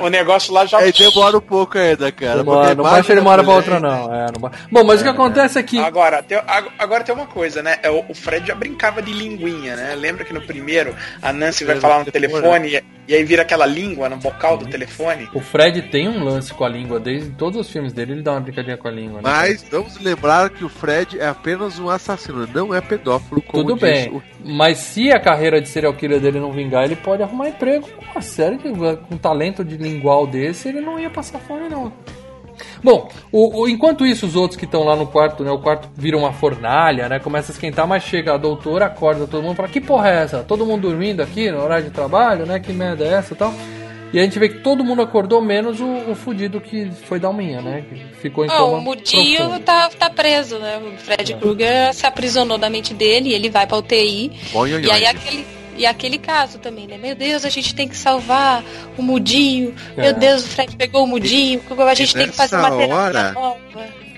o, o negócio lá já. É, demora um pouco ainda, cara. Demora, não baixa ele imagem uma hora da pra outra, não. É, não ba- Bom, mas o que acontece é que. Agora tem, ag- agora tem uma coisa, né? É, O, o Fred já brincava de linguinha, né? Lembra que no primeiro a Nancy vai É, falar no telefone e, e aí vira aquela língua no bocal do telefone? O Fred tem um lance com a língua, desde todos os filmes dele ele dá uma brincadinha com a língua. Né? Mas vamos lembrar que o Fred é apenas um assassino, não é pedófilo, como Tudo diz bem, o- mas se a carreira de serial killer dele não vingar, ele pode arrumar emprego com uma série de, com talento de lingual desse, ele não ia passar fome não. Bom, o- o- enquanto isso, os outros que estão lá no quarto, né? O quarto vira uma fornalha, né? Começa a esquentar, mas chega a doutora, acorda todo mundo e fala: Que porra é essa? Todo mundo dormindo aqui no horário de trabalho, né? Que merda é essa e tal? E a gente vê que todo mundo acordou, menos o, o fudido que foi da alminha, né? Que ficou em Ah, coma o Mudinho tá, tá preso, né? O Fred Krueger se aprisionou da mente dele e ele vai pra UTI. Oi, oi, e aí oi. aquele. E aquele caso também, né? Meu Deus, a gente tem que salvar o Mudinho. É. Meu Deus, o Fred pegou o Mudinho. A gente E tem que fazer uma hora- nova.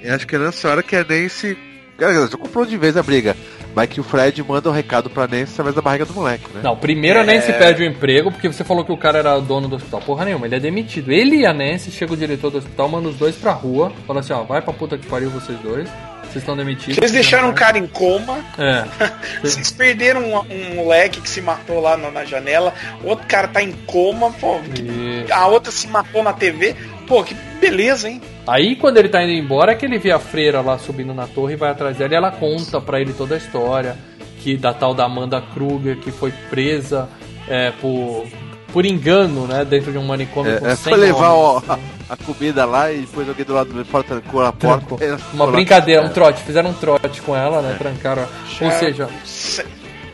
Eu acho que é nessa hora que a Nancy. Cara, já comprou de vez a briga. Mas que o Fred manda um recado pra Nancy através da barriga do moleque, né? Não, primeiro a Nancy É. perde o emprego, porque você falou que o cara era dono do hospital. Porra nenhuma, ele é demitido. Ele e a Nancy, chega o diretor do hospital, manda os dois pra rua, fala assim, ó, vai pra puta que pariu vocês dois, vocês estão demitidos. Vocês deixaram um cara em coma, É. *laughs* vocês perderam um, um moleque que se matou lá na, na janela, outro cara tá em coma, pô, Isso. a outra se matou na TV. Pô, que beleza, hein? Aí quando ele tá indo embora é que ele vê a freira lá subindo na torre e vai atrás dela e ela conta pra ele toda a história que da tal da Amanda Kruger que foi presa é, por, por engano, né, dentro de um manicômio com É, é, 100 foi levar homens. ó, a, a comida lá e depois alguém do lado dele fora trancou a porta. Trancou. Ela Uma lá. brincadeira, um trote, fizeram um trote com ela, né, trancaram. Ou Já- seja, se-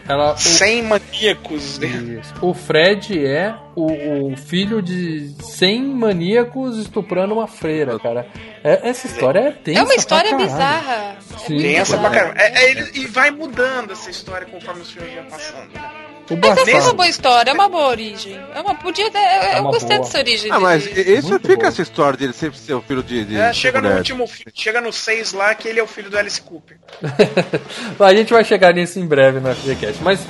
ela o- Sem maníacos dentro. Isso. O Fred é o, o filho de 100 maníacos estuprando uma freira, cara. É- essa história é tensa É uma história bizarra. Sim. Pensa pra caramba. É, é, ele- e vai mudando essa história conforme os filmes vão passando. né? O Mas essa é uma boa história, é uma boa origem. É uma podia ter, É eu uma gostei boa. dessa origem. Ah, mas isso fica essa história dele sempre ser o filho de. de É, de chega no mulher. último chega no 6 lá que ele é o filho do Alice Cooper. *laughs* a gente vai chegar nisso em breve no FGCast. Mas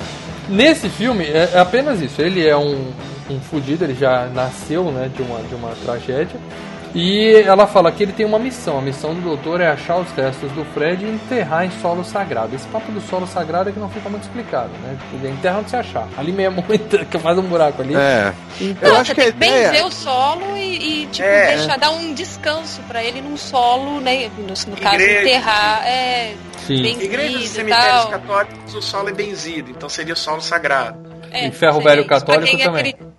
nesse filme é, é apenas isso. Ele é um, um fudido, ele já nasceu né, de, uma, de uma tragédia. E ela fala que ele tem uma missão. A missão do doutor é achar os restos do Fred e enterrar em solo sagrado. Esse papo do solo sagrado é que não fica muito explicado, né? Porque enterra onde você achar. Ali mesmo, *laughs* que faz um buraco ali. É. Então, Eu acho que tem que benzer o solo e, e, tipo, É. deixar dar um descanso pra ele num solo, né? No, no caso, Igreja. enterrar. É, Sim. benzido Igrejas e cemitérios católicos, o solo é benzido, então seria o solo sagrado. É, E ferro velho católico também. acredita-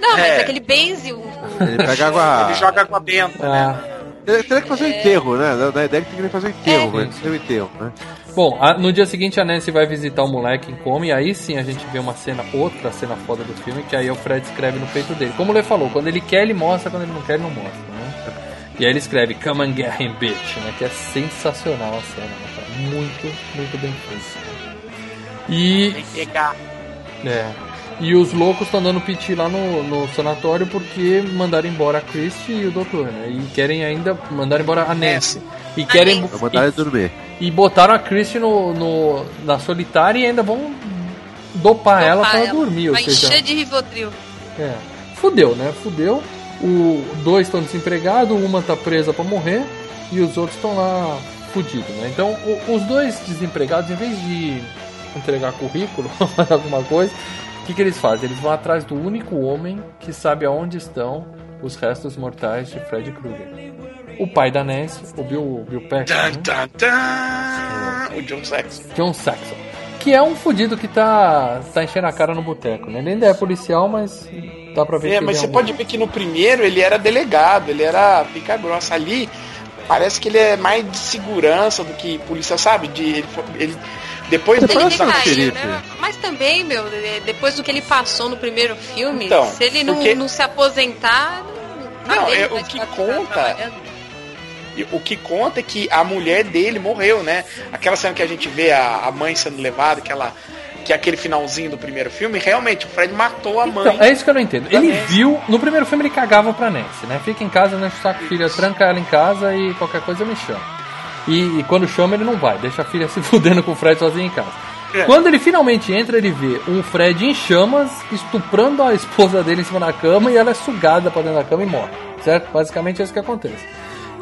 Não, mas É. é que ele benze o. o- Ele pega água. Ele joga água benta, né? Ah. Ele teria que fazer um enterro, né? Da ideia é que tem que fazer um enterro, É. mas tem um enterro, né? Bom, a- no dia seguinte a Nancy vai visitar o moleque em coma e aí sim a gente vê uma cena, outra cena foda do filme, que aí o Fred escreve no peito dele. Como o Lê falou, quando ele quer ele mostra, quando ele não quer ele não mostra, né? E aí ele escreve Come and get him, bitch, né? Que é sensacional a cena, né? cara? Muito, muito bem feita. E Tem que pegar. é. E os loucos estão dando piti lá no, no sanatório porque mandaram embora a Christie e o doutor, né? E querem ainda mandar embora a Nancy. E querem. Vou mandar ele dormir. E, e botaram a Christie no, no, na solitária e ainda vão dopar, ela Dopar pra ela. dormir. Ou Vai seja, encher de Rivotril. é. Fudeu, né? Fudeu. O dois estão desempregados, uma tá presa pra morrer e os outros estão lá fudidos, né? Então, o- os dois desempregados, em vez de entregar currículo, fazer *laughs* alguma coisa, que, que eles fazem? Eles vão atrás do único homem que sabe aonde estão os restos mortais de Fred Krueger. o pai da Nancy, o Bill, o Bill Paxton, né? tan, tan. O John Saxon. John Saxon, que é um fudido que tá, tá enchendo a cara no boteco, né? Ele ainda é policial, mas dá pra ver É, que mas ele você é um- pode ver que no primeiro ele era delegado, ele era pica grossa. Ali parece que ele é mais de segurança do que polícia, sabe? De, ele, ele- depois Ele do decaiu, né? Mas também, meu, de- depois do que ele passou no primeiro filme, Então, se ele não, porque- não se aposentar. Não, Não, ele é, o que conta. O que conta é que a mulher dele morreu, né? Aquela cena que a gente vê a, a mãe sendo levada, que, ela, que é aquele finalzinho do primeiro filme, realmente o Fred matou a mãe. Então, é isso que eu não entendo. Ele Nancy. viu, no primeiro filme ele cagava pra Nancy, né? Fica em casa, o saco, filha, tranca ela em casa e qualquer coisa me chama. E, e quando chama ele não vai, deixa a filha *laughs* se fudendo com o Fred sozinho em casa. É. Quando ele finalmente entra, ele vê um Fred em chamas, estuprando a esposa dele em cima da cama e ela é sugada pra dentro da cama e morre. Certo? Basicamente é isso que acontece.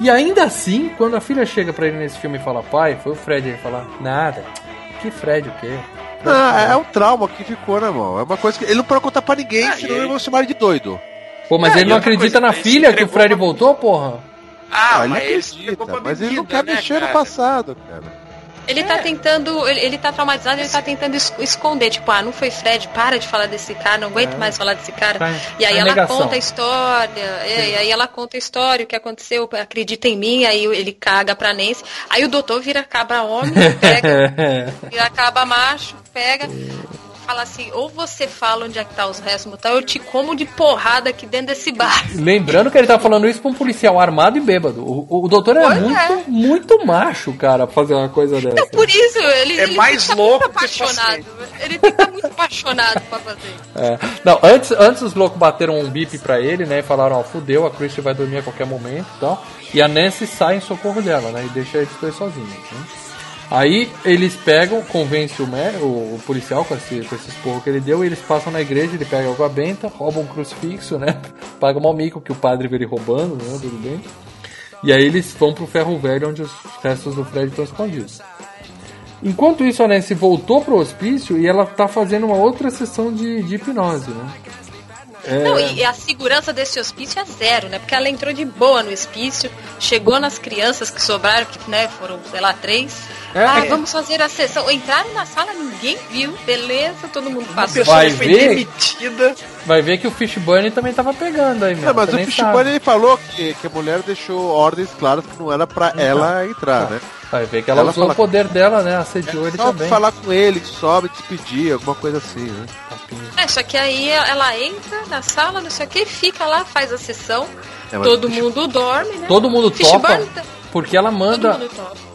E ainda assim, quando a filha chega pra ele nesse filme e fala, pai, foi o Fred, ele fala, nada. Que Fred o quê? Ah, é um trauma que ficou, né, irmão? É uma coisa que ele não pode contar pra ninguém, senão eu vou chamar ele de doido. Pô, mas É, ele não acredita coisa, na ele filha que o Fred voltou, porra? Ah, ele mas ele acredita, mas ele não quer né, mexer no cara? passado, cara. Ele tá tentando, ele, ele tá traumatizado, ele tá tentando es- esconder, tipo, ah, não foi Fred, para de falar desse cara, não aguento É. mais falar desse cara. Tá- e aí tá ela negação. conta a história, é, e aí ela conta a história, o que aconteceu, acredita em mim, aí ele caga pra Nancy. Aí o doutor vira cabra homem, pega, *laughs* vira cabra macho, pega, fala assim, ou você fala onde é que tá os restos, então eu te como de porrada aqui dentro desse bar. *laughs* Lembrando que ele tá falando isso pra um policial armado e bêbado. O, o doutor é Pois muito, é. muito macho, cara, pra fazer uma coisa dessa. Por isso, ele, É ele mais fica louco muito que apaixonado. Ele fica muito apaixonado pra fazer. É. Não, antes, antes os loucos bateram um bip pra ele, né? E falaram, ó, fudeu, a Christie vai dormir a qualquer momento e tal. E a Nancy sai em socorro dela, né? E deixa eles dois sozinhos. Né? Aí eles pegam, convence o, o, policial com esse, com esse esporro que ele deu, eles passam na igreja, ele pega água benta, rouba um crucifixo, né? *laughs* Paga mal mico que o padre vê ele roubando, né? Tudo bem. E aí eles vão pro ferro velho onde os restos do Fred estão escondidos. Enquanto isso, a Nancy voltou pro hospício e ela tá fazendo uma outra sessão de, de hipnose, né? É, Não, e a segurança desse hospício é zero, né? Porque ela entrou de boa no hospício, chegou nas crianças que sobraram, que né, foram, sei lá, três. É. ah, vamos fazer a sessão. Entraram na sala, ninguém viu, beleza, todo mundo passou. pessoa Vai foi ver? demitida. Vai ver que o Fishburne também tava pegando aí, mesmo. Não, mas você o Fishburne ele falou que, que a mulher deixou ordens claras que não era pra ela entrar, né? Vai ver que ela, Ela usou fala- o poder dela, né? Assediou ele Só também. falar com ele, sobe, despedir, alguma coisa assim, né? É, só que aí ela entra na sala, não sei o que, fica lá, faz a sessão, É, todo o Fish- mundo dorme, né? Todo mundo topa, Fishburne tá- porque ela manda,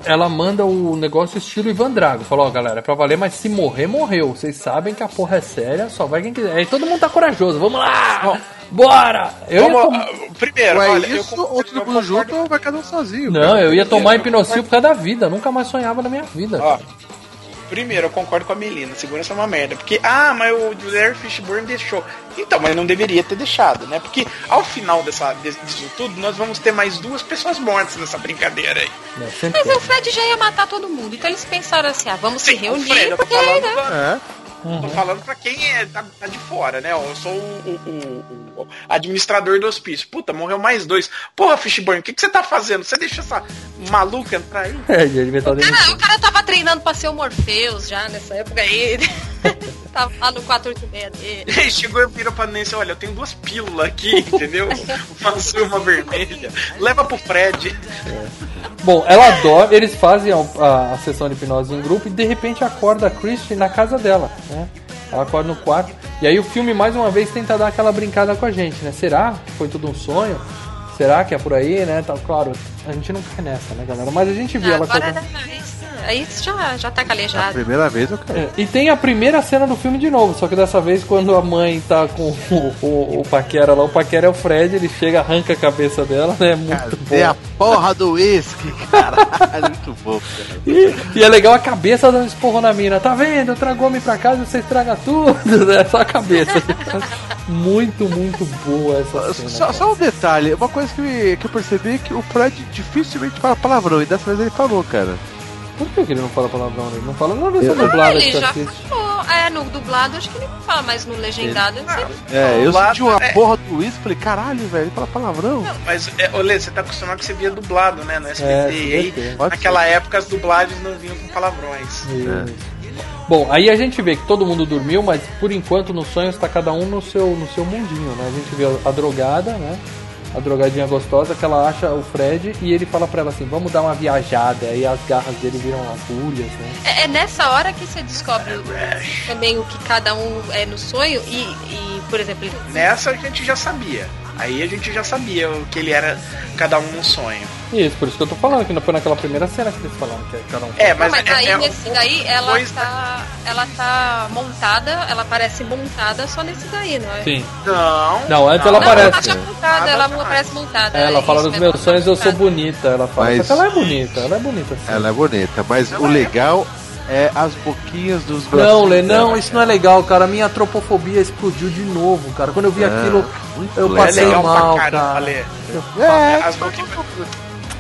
ela manda o negócio estilo Ivan Drago. Falou, ó, galera, é pra valer, mas se morrer, morreu. Vocês sabem que a porra é séria, só vai quem quiser. Aí todo mundo tá corajoso, vamos lá! Bora! Eu Vamos, ah, primeiro, Ué, olha, eu isso, concordo- ou todo mundo junto ou vai cada um sozinho. Não, cara. eu ia tomar hipnocil por causa da vida. Nunca mais sonhava na minha vida. Ó, primeiro, eu concordo com a Melina, segurança é uma merda. Porque, ah, mas o Larry Fishburne deixou. Então, mas não deveria ter deixado, né? Porque ao final dessa, desse- disso tudo, nós vamos ter mais duas pessoas mortas nessa brincadeira aí. Mas o Fred já ia matar todo mundo, então eles pensaram assim, ah, vamos se Sim, o reunir, Fred, eu tô porque, falando né? pra- É. Tô falando pra quem é, tá, tá de fora, né? Eu sou o, o- o- o administrador do hospício. Puta, morreu mais dois. Porra, Fishburne, o que, que você tá fazendo? Você deixa essa maluca entrar aí? É, dentro. Cara, o cara tava treinando pra ser o Morpheus já nessa época aí. *laughs* tava lá no 486 dele. Ele chegou e virou pra Nancy, olha, eu tenho duas pílulas aqui, entendeu? Uma azul e uma vermelha. Leva pro Fred. Bom, ela dorme, eles fazem a, a- a sessão de hipnose em grupo e de repente acorda a Christie na casa dela, né? Ela acorda no quarto. E aí o filme mais uma vez tenta dar aquela brincada com a gente, né? Será que foi tudo um sonho? Será que é por aí, né? Tá, claro, a gente não cai nessa, né, galera? Mas a gente viu ela Agora, né, isso- aí já, já tá A calejado. primeira vez eu caí. É, e tem a primeira cena do filme de novo, só que dessa vez quando a mãe tá com o, o, o Paquera lá, o Paquera é o Fred, ele chega, arranca a cabeça dela, né? Muito Cadê a bom. porra do uísque, caralho? *laughs* Muito bom, cara. E, e é legal a cabeça dando esporro na mina. Tá vendo? Eu trago homem pra casa e você estraga tudo. É só a cabeça. *laughs* muito, muito boa essa cena. Só, só um detalhe, uma coisa que, me- que eu percebi é que o Fred dificilmente fala palavrão, e dessa vez ele falou, cara. Por que, que ele não fala palavrão? Ele não fala na versão Eu- dublada Ele que já assiste. falou. É, no dublado acho que ele não fala, mas no legendado ele sempre É, eu Dublado, senti uma é. porra do Whisper e falei, caralho, velho, ele fala palavrão. Mas, é, Olê, você tá acostumado que você via dublado, né? No SBT. É, e aí, naquela época, as dublagens não vinham com palavrões. Isso. Bom, aí a gente vê que todo mundo dormiu, mas por enquanto nos sonhos está cada um no seu, no seu mundinho, né? A gente vê a drogada, né? A drogadinha gostosa que ela acha o Fred e ele fala pra ela assim: vamos dar uma viajada. Aí as garras dele viram agulhas, né? É, é nessa hora que você descobre também o que cada um é no sonho e, e, por exemplo, ele- Nessa a gente já sabia. Aí a gente já sabia o que ele era cada um no sonho. Isso, por isso que eu tô falando, que não foi naquela primeira cena que eles falaram que cada um. É, Não, mas, mas é, aí é- nesse daí ela tá, ela tá montada, ela parece montada só nesse daí, não é? Sim. Não. Não, antes ela Não, aparece. ela tá montada, ela não aparece montada. Ela fala isso nos mesmo, meus sonhos eu sou bonita. Ela fala, Mas- só que ela é bonita, ela é bonita assim. Ela é bonita, mas o legal é as boquinhas dos Não, Lê, não, dela. isso não é legal, cara. A minha antropofobia explodiu de novo, cara. Quando eu vi Ah, aquilo, eu passei É legal mal, pra caramba, cara. Lê. É, As boquinhas.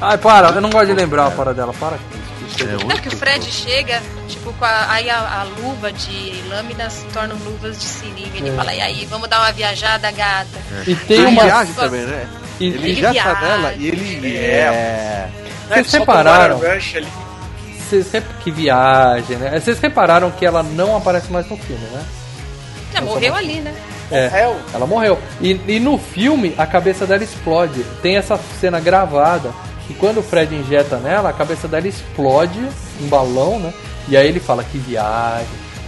Ai, para, eu não gosto de lembrar a para dela, para. é Não, que o Fred chega, tipo, com a, aí a, a luva de lâminas se tornam luvas de seringa. Ele É. fala, e aí, vamos dar uma viajada, gata. E tem Ele uma. viaja também, né? E, Ele Ele já viaja. nela e ele É. é. Não é Vocês só Vocês rep... Que viagem, né? Vocês repararam que ela não aparece mais no filme, né? É, morreu ali, né? É, Morreu. ela morreu. E, e no filme, a cabeça dela explode. Tem essa cena gravada. E quando o Fred injeta nela, a cabeça dela explode, um balão, né? E aí ele fala que viagem.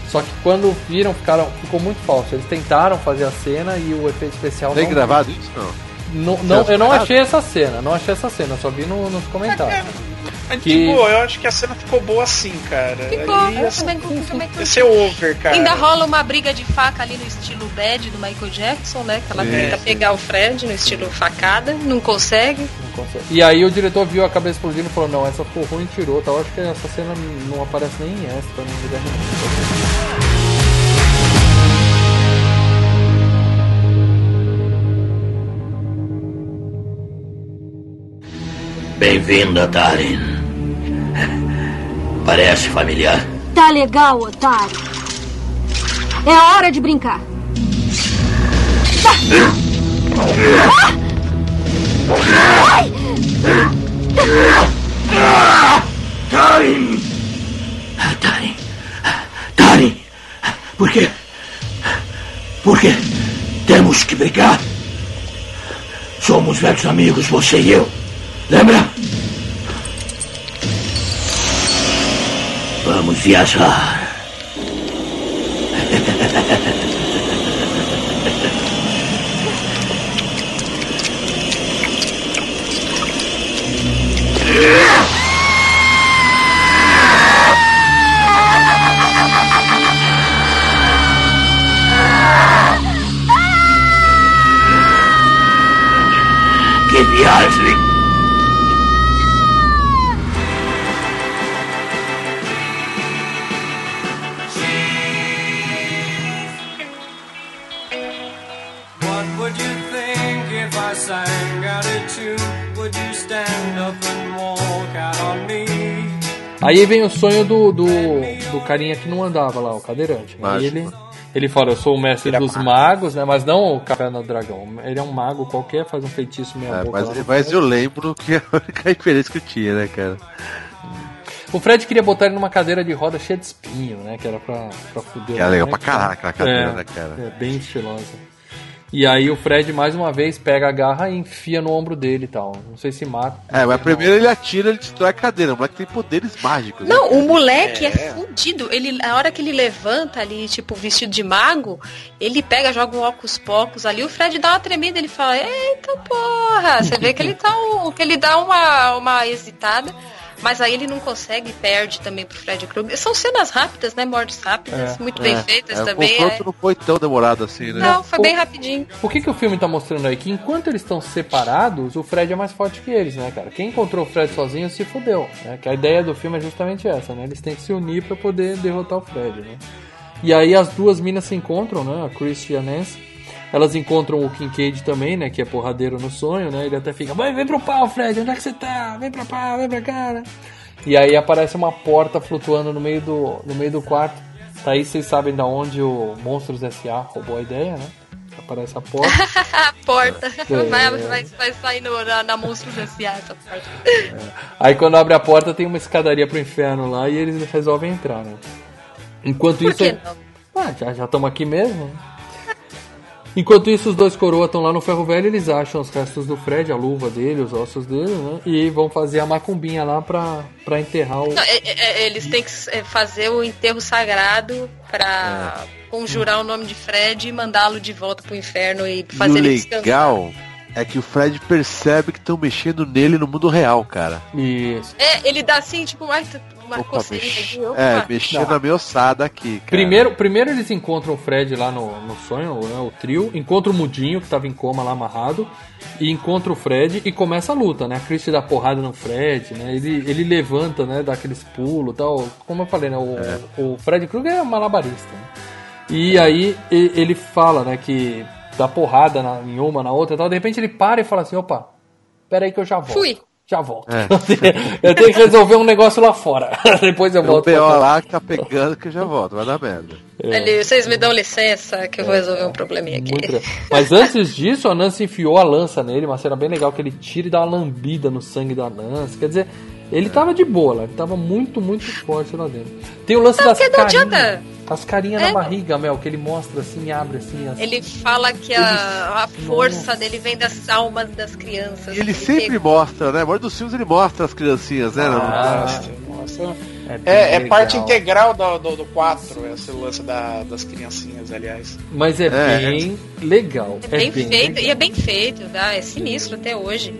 Só que quando viram, ficaram, ficou muito falso. Eles tentaram fazer a cena e o efeito especial Tem não. gravado isso? Não. Não, não, eu não achei essa cena, não achei essa cena, só vi no- nos comentários. *laughs* Mas, Que- tipo, eu acho que a cena ficou boa assim, cara. Ficou, Aí, eu assim, também, Ia ser over, cara. Ainda rola uma briga de faca ali no estilo bad do Michael Jackson, né? Que ela É. tenta pegar o Fred no estilo facada, não consegue. Não consegue. E aí o diretor viu a cabeça explodindo e falou, não, essa ficou ruim e tirou, tá? Eu acho que essa cena não aparece nem em extra, em lugar nenhum. Bem-vinda, Darin. Parece familiar. Tá legal, otário. É hora de brincar. Ai! Darin! Darin! Darin! Por quê? Por quê? Temos que brigar? Somos velhos amigos, você e eu. Lembra? Vamos viajar. Que Aí vem o sonho do, do, do carinha que não andava lá, o cadeirante. Aí Mágico. ele, ele fala, eu sou o mestre dos magos, né? Mas não o Caverna do Dragão. Ele é um mago qualquer, faz um feitiço meia É, boca. mas, no mas eu lembro que *laughs* a única referência que eu tinha, né, cara? O Fred queria botar ele numa cadeira de roda cheia de espinho, né? Que era pra, pra fuder. Que é legal né? pra caralho aquela cadeira, é, né, cara? É, bem estilosa. E aí o Fred, mais uma vez, pega a garra e enfia no ombro dele e tal. Não sei se mata. É, mas primeiro ele atira, ele destrói a cadeira. O moleque tem poderes mágicos. Não, né, o moleque é, fudido. Ele, a hora que ele levanta ali, tipo, vestido de mago, ele pega, joga um óculos pocos ali, o Fred dá uma tremida, ele fala, eita porra! Você vê que ele tá um, que ele dá uma, uma hesitada. Mas aí ele não consegue e perde também pro Fred Krueger. São cenas rápidas, né? Mortes rápidas, É. muito bem É, feitas é, também. O confronto é. não foi tão demorado assim, né? Não, foi bem rapidinho. O que, que o filme tá mostrando aí? Que enquanto eles estão separados, o Fred é mais forte que eles, né, cara? Quem encontrou o Fred sozinho se fudeu, né? Que a ideia do filme é justamente essa, né? Eles têm que se unir pra poder derrotar o Fred, né? E aí as duas minas se encontram, né? A Christy e a Nancy. Elas encontram o Kincaid também, né? Que é porradeiro no sonho, né? Ele até fica, vai, vem pro pau, Fred, onde é que você tá? Vem pra pau, vem pra cá, né? E aí aparece uma porta flutuando no meio do, no meio do quarto. Daí vocês sabem da onde o Monstros S.A. roubou a ideia, né? Aparece a porta. *laughs* a porta. É. Vai, vai, vai sair no, na, na Monstros S.A. essa porta. Aí quando abre a porta tem uma escadaria pro inferno lá e eles resolvem entrar, né? Enquanto Por isso. que não? Ah, já já estamos aqui mesmo. Enquanto isso, os dois coroas estão lá no ferro velho, eles acham os restos do Fred, a luva dele, os ossos dele, né? E vão fazer a macumbinha lá pra, pra enterrar o. Não, é- é- eles têm que é, fazer o enterro sagrado pra É. conjurar o nome de Fred e mandá-lo de volta pro inferno e E o fazer ele descansar. legal é que o Fred percebe que estão mexendo nele no mundo real, cara. Isso. É, ele dá assim, tipo, ai, uma Opa, mex- aqui. É, mexendo a minha ossada aqui, cara. Primeiro, primeiro eles encontram o Fred lá no, no sonho, né, o trio, encontra o Mudinho, que tava em coma lá amarrado, e encontra o Fred e começa a luta, né? A Christie dá porrada no Fred, né? Ele, ele levanta, né? Dá aqueles pulos e tal. Como eu falei, né? O, o Fred Krueger é malabarista. né? E aí ele fala, né, que dá porrada na- em uma, na outra e tal. De repente ele para e fala assim, opa, pera aí que eu já volto. Fui. Já volto. É. *laughs* eu tenho que resolver um negócio lá fora. *laughs* Depois eu Tem um volto. BO pra cá. lá que tá pegando que eu já volto, vai dar merda. É. Ele, vocês me dão licença que eu vou resolver um probleminha aqui. *laughs* Mas antes disso, a Nancy enfiou a lança nele, uma cena bem legal que ele tira e dá uma lambida no sangue da Nancy. Quer dizer, ele tava de boa lá, ele tava muito, muito forte lá dentro. Tem o lance Não, das porque não carinhas. adianta. As carinhas É. na barriga, Mel, que ele mostra assim, abre assim. As... Ele fala que a, a força dele vem das almas das crianças. E ele sempre mostra, né? A maioria dos filmes ele mostra as criancinhas, né? Ah, Não- Nossa. É, É, é bem parte legal. integral do, do, do 4, esse lance da, das criancinhas, aliás. Mas é, É. bem legal. É bem, feito, e é bem feito, tá? é sinistro até hoje.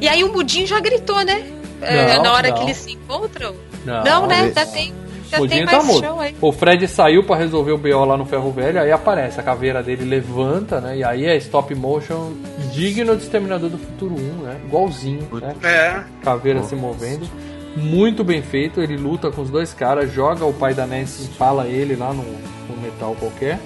E aí o Mudinho já gritou, né? É, Não, na hora não. que eles se encontram. Não, Não, né? Já tem, tá aí. O Fred saiu pra resolver o BO lá no Ferro Velho, aí aparece a caveira dele, levanta, né? E aí é stop motion digno de Exterminador do Futuro 1, né? Igualzinho, né? É. Caveira se movendo. Muito bem feito, ele luta com os dois caras, joga o pai da Nancy, empala ele lá no, no metal qualquer,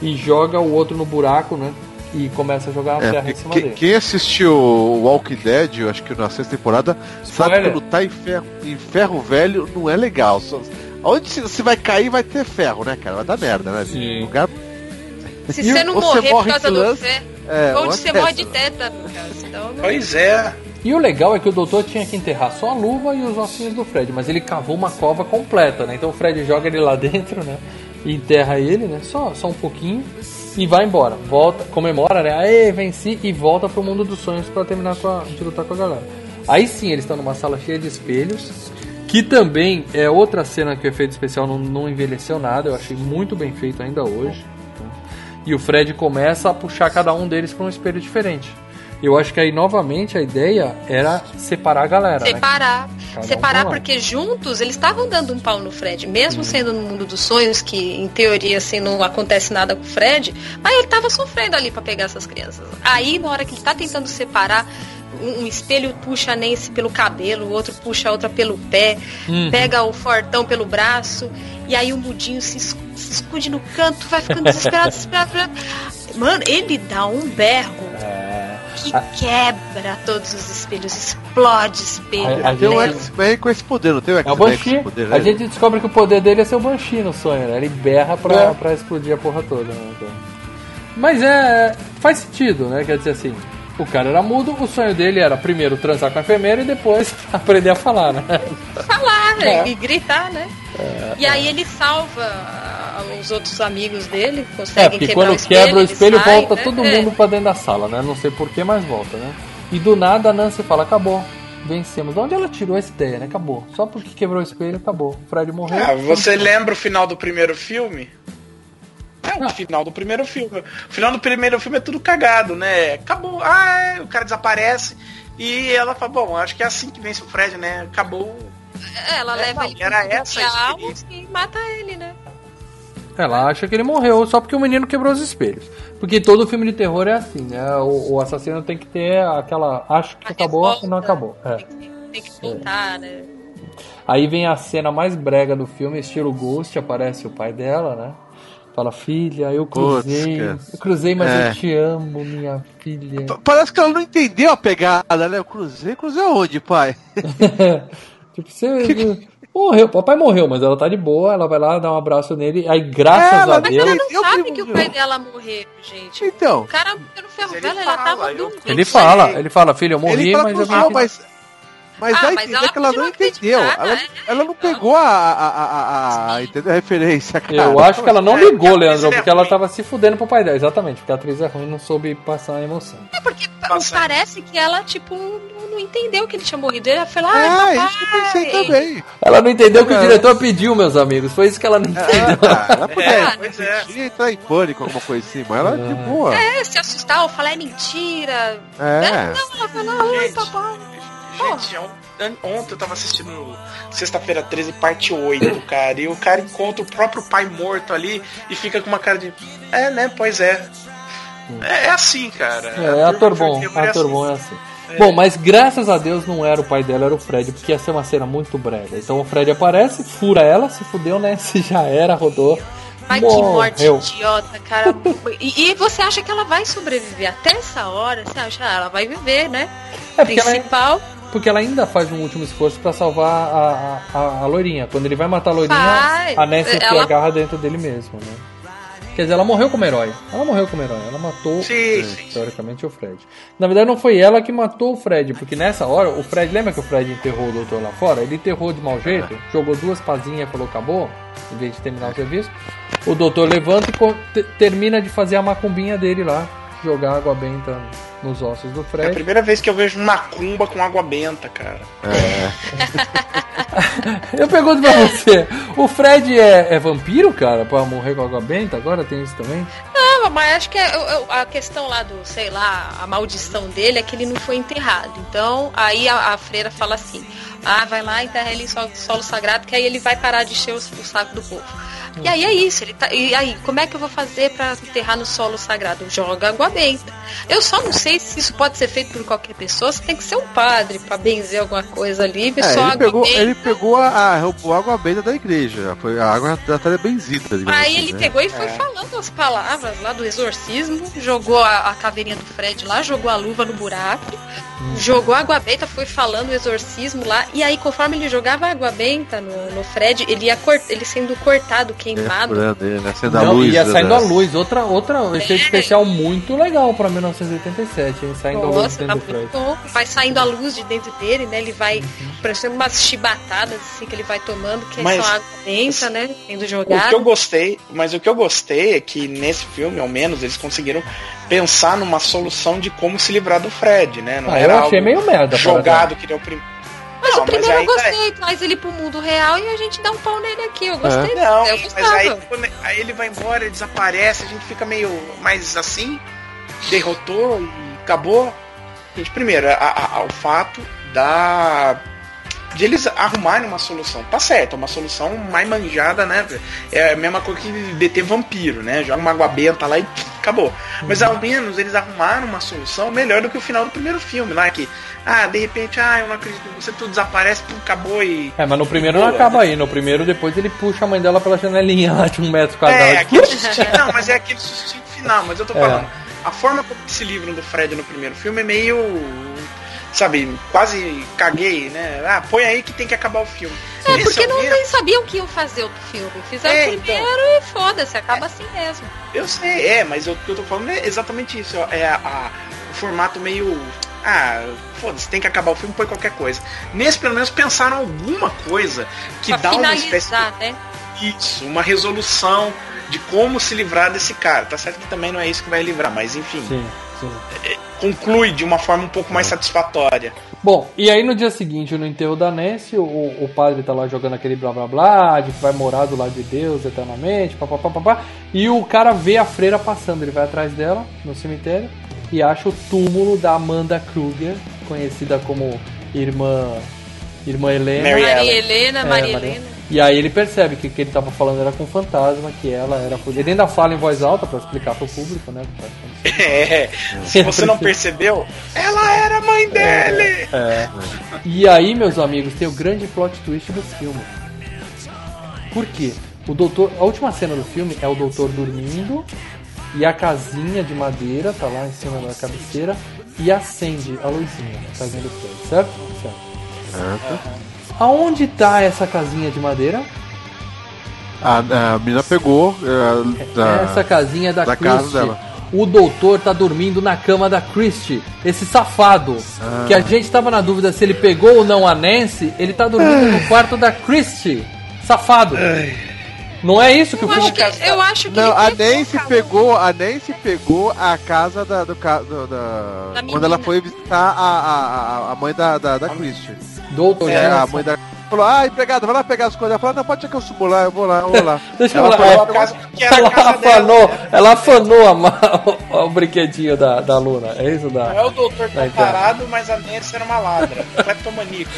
e joga o outro no buraco, né? E começa a jogar a É, terra em cima que- dele. quem assistiu o Walking Dead, eu acho que na sexta temporada, sabe Spoiler. que lutar em ferro, em ferro velho não é legal. Só- onde se- você vai cair vai ter ferro, né, cara? Vai dar merda, né? Sim. Lugar... Se E você não morrer por morre causa de do lance- fé, É, ou você é morre de tétano, cara. Então, não- Pois é. E o legal é que o doutor tinha que enterrar só a luva e os ossinhos do Fred, mas ele cavou uma cova completa, né? Então o Fred joga ele lá *laughs* dentro, né? E enterra ele, né? Só, só um pouquinho. E vai embora. Volta, comemora, né? Aê, venci e volta pro mundo dos sonhos pra terminar com a, de lutar com a galera. Aí sim, eles estão numa sala cheia de espelhos. Que também é outra cena que o efeito especial não, não envelheceu nada. Eu achei muito bem feito ainda hoje. E o Fred começa a puxar cada um deles para um espelho diferente. Eu acho que aí novamente a ideia era separar a galera. né? Separar. Um Separar lá. porque juntos eles estavam dando um pau no Fred, mesmo sendo no mundo dos sonhos, que em teoria assim não acontece nada com o Fred, mas ele tava sofrendo ali pra pegar essas crianças. Aí na hora que ele tá tentando separar, um, espelho puxa a Nancy pelo cabelo, o outro puxa a outra pelo pé, Uhum. pega o fortão pelo braço, e aí o mudinho se, es- se esconde no canto, vai ficando desesperado, *laughs* desesperado. desesperado. Mano, ele dá um berro que Ah. quebra todos os espelhos, explode espelho. A- a Tem um gente- X-Men com esse poder, não tem o É o X-Men com esse poder, né? A gente descobre que o poder dele é ser o Banshee no sonho, né? Ele berra pra, É. pra explodir a porra toda. Né? Então. Mas é. faz sentido, né? Quer dizer assim, o cara era mudo, o sonho dele era primeiro transar com a enfermeira e depois *laughs* aprender a falar, né? falar É. e gritar, né? E aí ele salva ah, os outros amigos dele, É, conseguem porque quebrar quando o espelho, quebra o espelho, sai, volta né? todo É. mundo pra dentro da sala, né? Não sei porquê, mas volta, né? E do nada a Nancy fala, acabou. Vencemos. De onde ela tirou essa ideia, né? Acabou. Só porque quebrou o espelho, acabou. O Fred morreu. Ah, você lembra o final do primeiro filme? É o final do primeiro filme. O final do primeiro filme é tudo cagado, né? Acabou. Ah, é, o cara desaparece. E ela fala, bom, acho que é assim que vence o Fred, né? Acabou. É, Ela É, leva não, ele era essa a e mata ele, né? Ela acha que ele morreu só porque o menino quebrou os espelhos. Porque todo filme de terror é assim, né? O, o assassino tem que ter aquela. Acho que acabou e não acabou. É. Tem que tentar, né? Aí vem a cena mais brega do filme, estilo Ghost, aparece o pai dela, né? Fala, filha, eu cruzei. cara. eu cruzei, mas É. eu te amo, minha filha. Parece que ela não entendeu a pegada, né? Eu cruzei, cruzei aonde, pai? *laughs* Tipo, você. Morreu, papai morreu, mas ela tá de boa, ela vai lá dar um abraço nele, aí graças Ela a Mas Deus. ela não sabe que o pai dela morreu, gente. Então. O cara no ferro velho, ela tava dormindo. Ele fala, ele fala, filho, eu morri, Ele fala mas eu morreu, aqui- mas. Mas Ah, dá a mas entender ela que ela não entendeu. Ela, ela não pegou a, a, a, a, a- referência, cara. Eu acho que ela não É, ligou, a Leandro, é porque ela tava se fudendo pro pai dela. Exatamente, porque a atriz é ruim e não soube passar a emoção. É porque pa- parece que ela, tipo, não, entendeu que ele tinha morrido. Ela falou, É, ah, papai. isso que eu pensei também. Ela não entendeu que o É. diretor pediu, meus amigos. Foi isso que ela não entendeu. Ela *laughs* podia pois é. entrar em pânico, alguma coisa assim, mas ela de boa. É, se assustar ou falar é mentira. É. Não, ela falou, oi, papai. Gente, on- an- ontem eu tava assistindo Sexta-feira 13, parte 8, cara. E o cara encontra o próprio pai morto ali e fica com uma cara de. É, né? Pois é. É, é assim, cara. É, ator bom, é ator bom é assim. É. Bom, mas graças a Deus não era o pai dela, era o Fred, porque ia ser uma cena muito brega. Então o Fred aparece, fura ela, se fudeu, né? *laughs* Se já era, rodou. Ai, que morte idiota, cara. E, e você acha que ela vai sobreviver até essa hora? Você acha? Ah, ela vai viver, né? É, ela- Principal. Porque ela ainda faz um último esforço pra salvar a, a, a, a loirinha. Quando ele vai matar a loirinha, a Nancy se Ela- agarra dentro dele mesmo, né? Quer dizer, ela morreu como herói. Ela morreu como herói. Ela matou, Sim, é, sim. teoricamente, o Fred. Na verdade, não foi ela que matou o Fred, porque nessa hora, o Fred, lembra que o Fred enterrou o doutor lá fora? Ele enterrou de mau jeito, jogou duas pazinhas e falou acabou, em vez de terminar o serviço. O doutor levanta e termina de fazer a macumbinha dele lá, jogar água benta nos ossos do É a Fred. primeira vez que eu vejo uma cumba com água benta, cara. *laughs* Eu pergunto pra você, o Fred é, é vampiro, cara, pra morrer com água benta? Agora tem isso também? Não, mas acho que é- eu- eu- a questão lá do, sei lá, a maldição dele é que ele não foi enterrado. Então, aí a, a freira fala assim: ah, vai lá, enterra ele em solo, solo sagrado, que aí ele vai parar de encher os- o saco do povo. E aí é isso, ele tá. E aí, como é que eu vou fazer pra enterrar no solo sagrado? Joga água benta. Eu só não sei se isso pode ser feito por qualquer pessoa, você tem que ser um padre pra benzer alguma coisa ali, É, só ele, água pegou, benta. ele pegou a, a, roubou a água benta da igreja. Foi, a água já tá benzida. Aí assim, ele né? pegou e foi É. falando as palavras lá do exorcismo, jogou a, a caveirinha do Fred lá, jogou a luva no buraco, jogou água benta, foi falando o exorcismo lá, e aí conforme ele jogava água benta no, no Fred, ele ia cort, ele sendo cortado, queimado. Ele, né? A Não, luz. ia né, saindo da- a luz. Outra, outra efeito especial muito legal pra 1987, hein? Saindo a luz Nossa, tá dentro do Fred. Vai saindo a luz de dentro dele, né? Ele vai parecendo umas chibatadas assim que ele vai tomando, que Mas- é só água benta, né? Sendo O que eu jogado. gostei, mas o que eu gostei é que nesse filme, ao menos, eles conseguiram pensar numa solução de como se livrar do Fred, né? Não Ah, eu era achei algo meio merda, jogado que nem o primeiro. Mas Não, o primeiro eu ainda é- gostei, traz ele pro mundo real e a gente dá um pau nele aqui. Eu gostei. Não, eu mas aí, quando- aí ele vai embora, ele desaparece, a gente fica meio mais assim, derrotou e acabou. Gente, primeiro, a- a- a- o fato da. De eles arrumarem uma solução. Tá certo, é uma solução mais manjada, né? É a mesma coisa que deter vampiro, né? Joga uma água benta lá e acabou. Mas ao menos eles arrumaram uma solução melhor do que o final do primeiro filme, lá que, ah, de repente, ah, eu não acredito em você, tudo desaparece, pum, acabou e. É, mas no primeiro não acaba aí. No primeiro, depois ele puxa a mãe dela pela janelinha lá de um metro quadrado. É, aquele sustinho, não, mas é aquele sustinho final, mas eu tô *laughs* É. falando. A forma como se livram do Fred no primeiro filme é meio. Sabe, quase caguei, né? Ah, põe aí que tem que acabar o filme. É, Nesse porque não nem sabiam que iam fazer outro filme. Fizeram É, o então. primeiro e foda-se, acaba assim mesmo. Eu sei, é, mas eu- o que eu tô falando é exatamente isso. ó, É a- a- o formato meio. Ah, foda-se, tem que acabar o filme, põe qualquer coisa. Nesse, pelo menos, pensaram alguma coisa que pra dá uma espécie finalizar, né? Isso, uma resolução de como se livrar desse cara. Tá certo que também não é isso que vai livrar, mas enfim. Sim, sim. Conclui de uma forma um pouco mais satisfatória. Bom, e aí no dia seguinte, no enterro da Nancy, o, o padre tá lá jogando aquele blá blá blá, de que vai morar do lado de Deus eternamente, papapá, papá, e o cara vê a freira passando, ele vai atrás dela no cemitério e acha o túmulo da Amanda Kruger, conhecida como irmã irmã Helena. Mary Maria. Helena, É, Maria Maria- Helena. E aí ele percebe que o que ele tava falando era com o fantasma, que ela era. Ele ainda fala em voz alta pra explicar pro público, né? *laughs* É, se você não percebeu, ela era a mãe dele! É. E aí, meus amigos, tem o grande plot twist do filme. Por quê? O doutor, a última cena do filme é o doutor dormindo e a casinha de madeira tá lá em cima da cabeceira e acende a luzinha, tá vendo o Fred, certo? Certo. Aonde tá essa casinha de madeira? A, a menina pegou é, da, essa casinha é da, da Christie. casa dela. O doutor tá dormindo na cama da Christie. Esse safado. Ah. Que a gente tava na dúvida se ele pegou ou não a Nancy. Ele tá dormindo no quarto da Christie. Safado. Não é isso que o Eu filme acho que, eu acho que Não, a Nancy pegou, a Nancy pegou a casa da, do, da, Da quando ela foi visitar a, a, a- mãe da, da, da Christian. Doutor, É, já- a mãe da falou, ah, empregada, vai lá pegar as coisas. Ela falou, não, pode ser que eu subo lá, eu vou lá, eu vou lá. *laughs* Deixa eu ela falar. era a ela dela. afanou, ela afanou a ma- o, brinquedinho da, da Luna. É isso da. Não é o doutor tá parado, mas a Nancy era uma ladra. *laughs* Kleptomaníaco.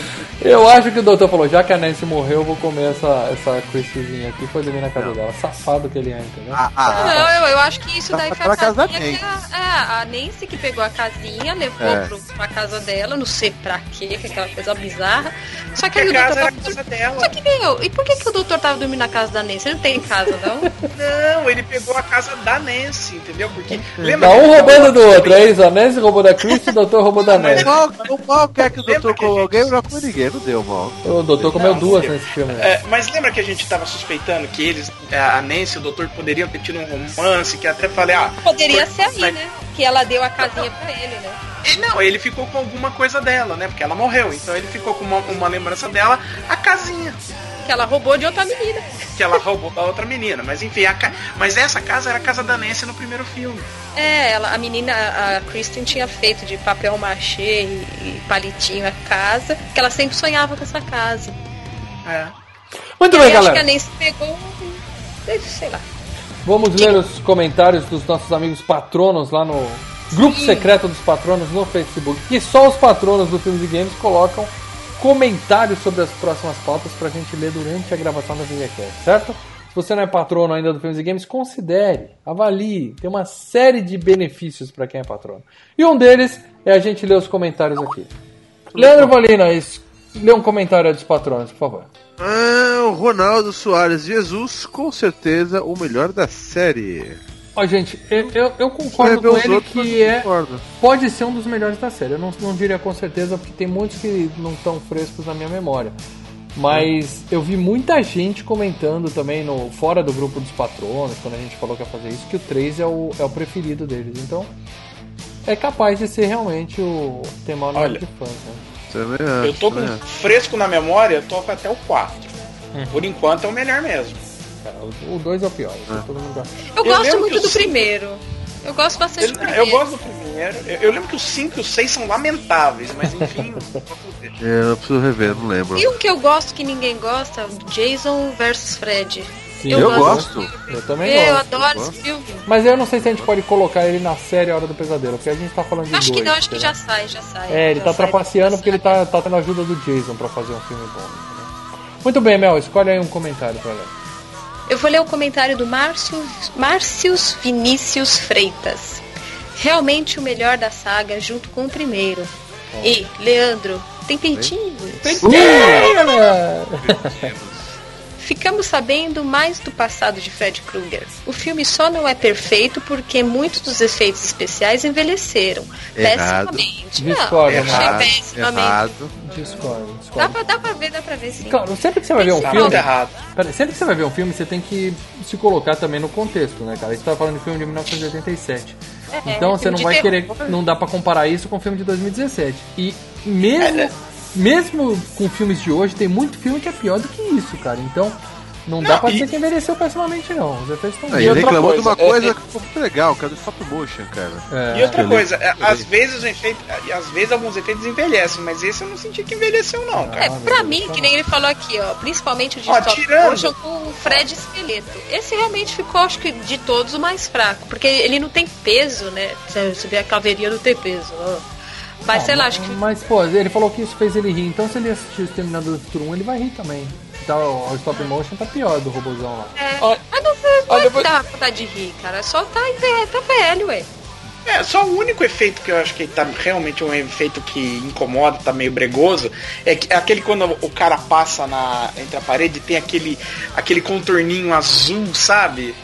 Eu acho que o doutor falou, já que a Nancy morreu, eu vou comer essa, essa Christiezinha aqui. Foi dormir na casa dela. Safado que ele é, entendeu? Ah, ah, Não, eu, eu acho que isso daí foi a Pra casa da casinha que a, é, a Nancy que pegou a casinha, levou É. pro, pra casa dela, não sei pra quê, que é aquela coisa bizarra. Só que aí o a casa doutor era a casa dela. Só que, meu, e por que, que o doutor tava dormindo na casa da Nancy? Ele não tem casa, não? Não, ele pegou a casa da Nancy, entendeu? Porque. Tá Lembra um que ele roubando do outro, é isso? A Nancy roubou da Christie, o doutor roubou da Nancy. o mal quer que o doutor com alguém não com ninguém, não deu mal. O doutor comeu Não, duas não nesse filme. É, mas lembra que a gente tava suspeitando que eles, a Nancy e o doutor poderiam ter tido um romance, que até falei, ah. Poderia por- ser aí, né? Que ela deu a casinha pra ele, né? E não, ele ficou com alguma coisa dela, né? Porque ela morreu. Então ele ficou com uma, uma lembrança dela, a casinha. Que ela roubou de outra menina. Que ela roubou da outra menina. Mas enfim, a ca... mas essa casa era a casa da Nancy no primeiro filme. É, ela, a menina, a Kristen tinha feito de papel machê e, e palitinho a casa, que ela sempre sonhava com essa casa. É. Muito e bem, aí acho que galera. a Nancy pegou sei lá. Vamos ler os comentários dos nossos amigos patronos lá no grupo secreto dos patronos no Facebook. Que só os patronos do Filmes e Games colocam comentários sobre as próximas pautas pra gente ler durante a gravação da VGCast, certo? Se você não é patrono ainda do Filmes e Games, considere, avalie. Tem uma série de benefícios pra quem é patrono. E um deles é a gente ler os comentários aqui. Leandro Valina, lê um comentário dos patronos, por favor. Ah, o Ronaldo Soares Jesus, com certeza o melhor da série. Ó, gente, eu, eu, eu concordo com ele outros, que é, concordo. pode ser um dos melhores da série. Eu não, não diria com certeza, porque tem muitos que não estão frescos na minha memória. Mas eu vi muita gente comentando também no fora do grupo dos patronos, quando a gente falou que ia fazer isso, que o 3 é o, é o preferido deles. Então, é capaz de ser realmente o tema Olha, de fãs. Né? Também Eu tô com fresco na memória, eu tô com até o 4. Uhum. Por enquanto é o melhor mesmo. O 2 é o pior, isso todo mundo gosta. Eu, Eu gosto muito que do o cinco- primeiro. Eu gosto bastante Eu, do eu primeiro. gosto do primeiro. Eu, eu lembro que o 5 e o 6 são lamentáveis, mas enfim. É, eu preciso rever, não lembro. E um que eu gosto que ninguém gosta, Jason vs Fred. Sim, eu gosto. Eu também Eu gosto. adoro eu esse gosto. filme. Mas eu não sei se a gente pode colocar ele na série Hora do Pesadelo, porque a gente tá falando de Acho que dois, não, acho que já sai, já sai. É, ele tá sai. trapaceando porque ele tá, tá tendo a ajuda do Jason pra fazer um filme bom. entendeu? Muito bem, Mel, escolhe aí um comentário pra ler. Eu vou ler o comentário do Márcio, Márcios Vinícius Freitas. Realmente o melhor da saga, junto com o primeiro. E, Leandro, tem peitinho? Ficamos sabendo mais do passado de Fred Krueger. O filme só não é perfeito porque muitos dos efeitos especiais envelheceram Errado. pessimamente. Discordo, não, achei Errado, pessimamente. errado. Discordo, Dá discordo. pra, dá pra ver, dá pra ver sim. Claro, sempre que você vai ver um Tá filme. errado. Pera, sempre que você vai ver um filme, você tem que se colocar também no contexto, né, cara? A gente tá falando de filme de 1987. É, então você filme não vai terror. querer. Não dá pra comparar isso com o filme de 2017. E mesmo, É, mesmo com filmes de hoje, tem muito filme que é pior do que isso, cara. Então. Não, dá Não, pra e- dizer que envelheceu pessimamente, não. Os efeitos estão Aí, ele outra reclamou de uma coisa, coisa é- que ficou muito legal, que é do stop motion, cara. É. E outra Beleza. coisa, é, às vezes o efeito, às vezes alguns efeitos envelhecem, mas esse eu não senti que envelheceu não, cara. É, pra mim, que nem ele falou aqui, ó, principalmente o de Ó, stop tirando- motion com o Fred Esqueleto. Esse realmente ficou, acho que, de todos o mais fraco, porque ele não tem peso, né? Você você vê a caveirinha não tem peso. ó. Mas Ah, sei lá, mas- acho que. Mas, pô, ele falou que isso fez ele rir, então se ele assistir o Exterminador do Futuro 1, ele vai rir também. Então o stop motion tá pior do robôzão lá. É, Olha- mas não, não olha, é que dá vontade de rir, cara. Só tá, tá velho, ué. É, só o único efeito que eu acho que tá realmente um efeito que incomoda, tá meio bregoso, é, que, é aquele quando o cara passa na, entre a parede e tem aquele, aquele contorninho azul, sabe?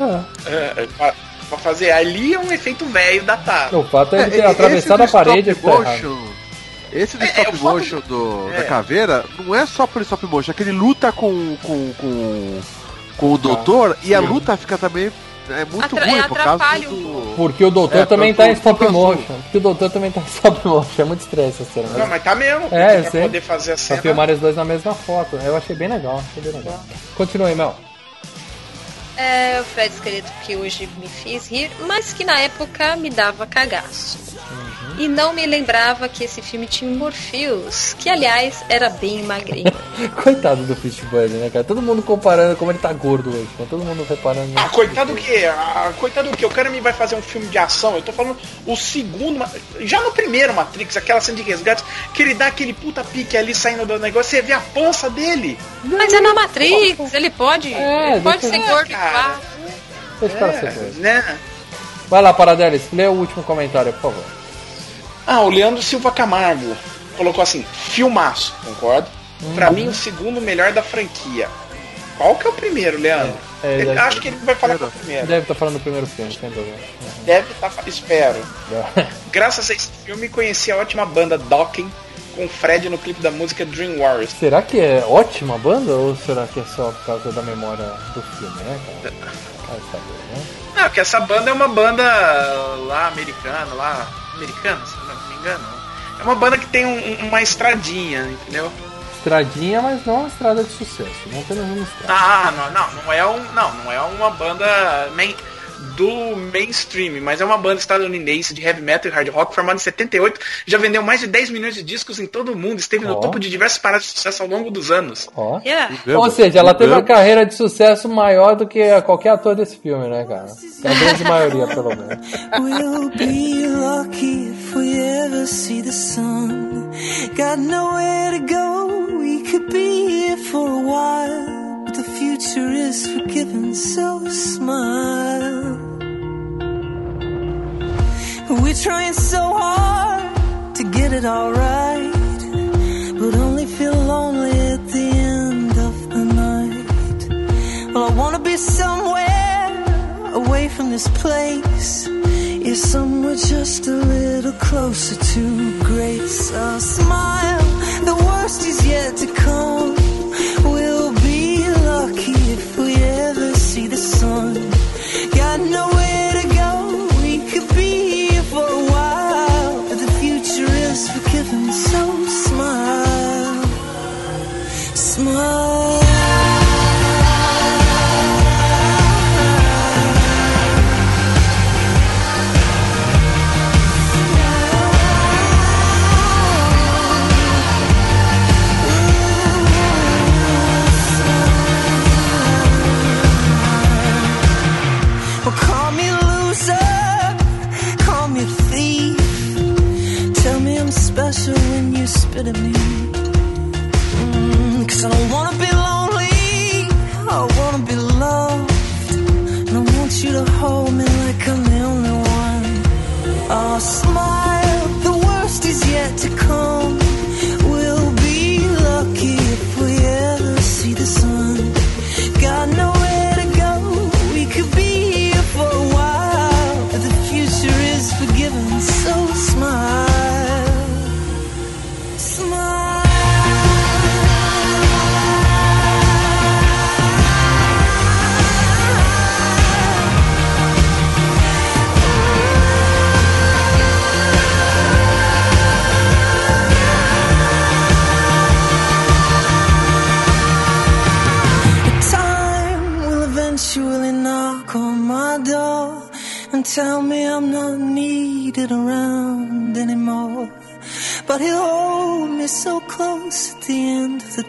Ah, É, é, pra, pra fazer ali é um efeito velho datado. o fato é ele ter É, atravessado a esse do parede tá motion, Esse do stop motion do, É. da caveira não é só pelo stop motion, é que ele luta com, com, com, com o doutor e a luta fica também é muito Atra- ruim é, por causa do... Porque o doutor É, também tá em stop pro azul. motion. Porque o doutor também tá em *laughs* stop motion. É muito estranho essa cena. Não, mas tá mesmo. É, pra poder fazer a Pra cena. filmar os dois na mesma foto. Eu achei bem legal. Achei bem legal. Continua aí, Mel. É o Fred Esqueleto que hoje me fez rir, mas que na época me dava cagaço. E não me lembrava que esse filme tinha um Morpheus, que aliás era bem magrinho. *laughs* Coitado do Fishbud, né, cara? Todo mundo comparando como ele tá gordo hoje. Né? Todo mundo reparando. Ah, coitado do que? Ah, coitado do que? O cara me vai fazer um filme de ação. Eu tô falando o segundo. Já no primeiro Matrix, aquela cena de resgate, que ele dá aquele puta pique ali saindo do negócio, você vê a pança dele. Mas é na Matrix, ele pode, É, ele pode ser gordo igual. Deixa o cara ser gordo. né? Vai lá, Paradelis. Lê o último comentário, por favor. Ah, o Leandro Silva Camargo colocou assim: filmaço, concordo? Pra mim, o segundo melhor da franquia. Qual que é o primeiro, Leandro? É, Ele- deve- acho que ele vai falar que é o primeiro. Deve estar falando do primeiro filme, sem dúvida. Deve estar. espero. *laughs* Graças a esse filme, conheci a ótima banda Docking com o Fred no clipe da música Dream Wars. Será que é ótima banda ou será que é só por causa da memória do filme, né, cara? Vai saber, né? Não, porque essa banda é uma banda lá americana, lá. Americana, se não me engano. É uma banda que tem um- uma estradinha, entendeu? Estradinha, mas não uma estrada de sucesso. Não apenas uma estrada. Ah, não, não, não é um. Não, não é uma banda main- do mainstream, mas é uma banda estadunidense de heavy metal e hard rock formada em 78, já vendeu mais de 10 milhões de discos em todo o mundo, esteve Ó. no topo de diversas paradas de sucesso ao longo dos anos. Ó. Yeah. Ou seja, ela teve uma carreira de sucesso maior do que qualquer ator desse filme, né, cara? A grande maioria, pelo menos. *laughs* We'll be lucky if we ever see the sun. Got nowhere to go, we could be here for a while. But the future is forgiving, so smile. We're trying so hard to get it all right, but only feel lonely at the end of the night. Well, I wanna be somewhere away from this place. Yeah, somewhere just a little closer to grace. A smile, the worst is yet to come.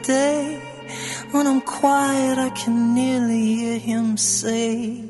Day. When I'm quiet, I can nearly hear him say,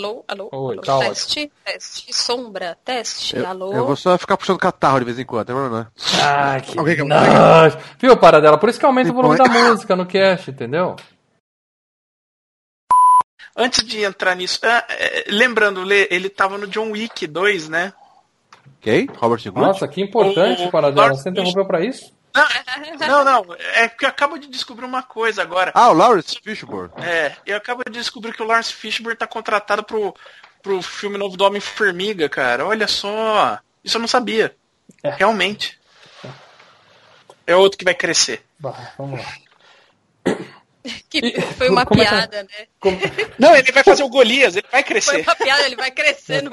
Alô, alô, Oi, alô. tá ótimo. teste, teste, sombra, teste, Eu, alô. eu vou só ficar puxando catarro de vez em quando, não é né? Ah, que Alguém quer- nojo. Viu, Paradela? Por isso que aumenta o volume da música no cast, entendeu? Antes de entrar nisso, ah, é, lembrando, Lê, ele tava no John Wick 2, né? Quem? Robert Good? Nossa, que importante, O- Paradela. Você interrompeu pra isso? Não, não, é que eu acabo de descobrir uma coisa agora. Ah, o Lawrence Fishburne. É, eu acabo de descobrir que o Lawrence Fishburne tá contratado pro, pro filme novo do Homem-Formiga, cara. Olha só. Isso eu não sabia. Realmente. É outro que vai crescer. Bah, vamos lá. Que foi uma como é que- piada, né? Não, ele vai fazer o Golias, ele vai crescer. Foi uma piada, ele vai crescendo.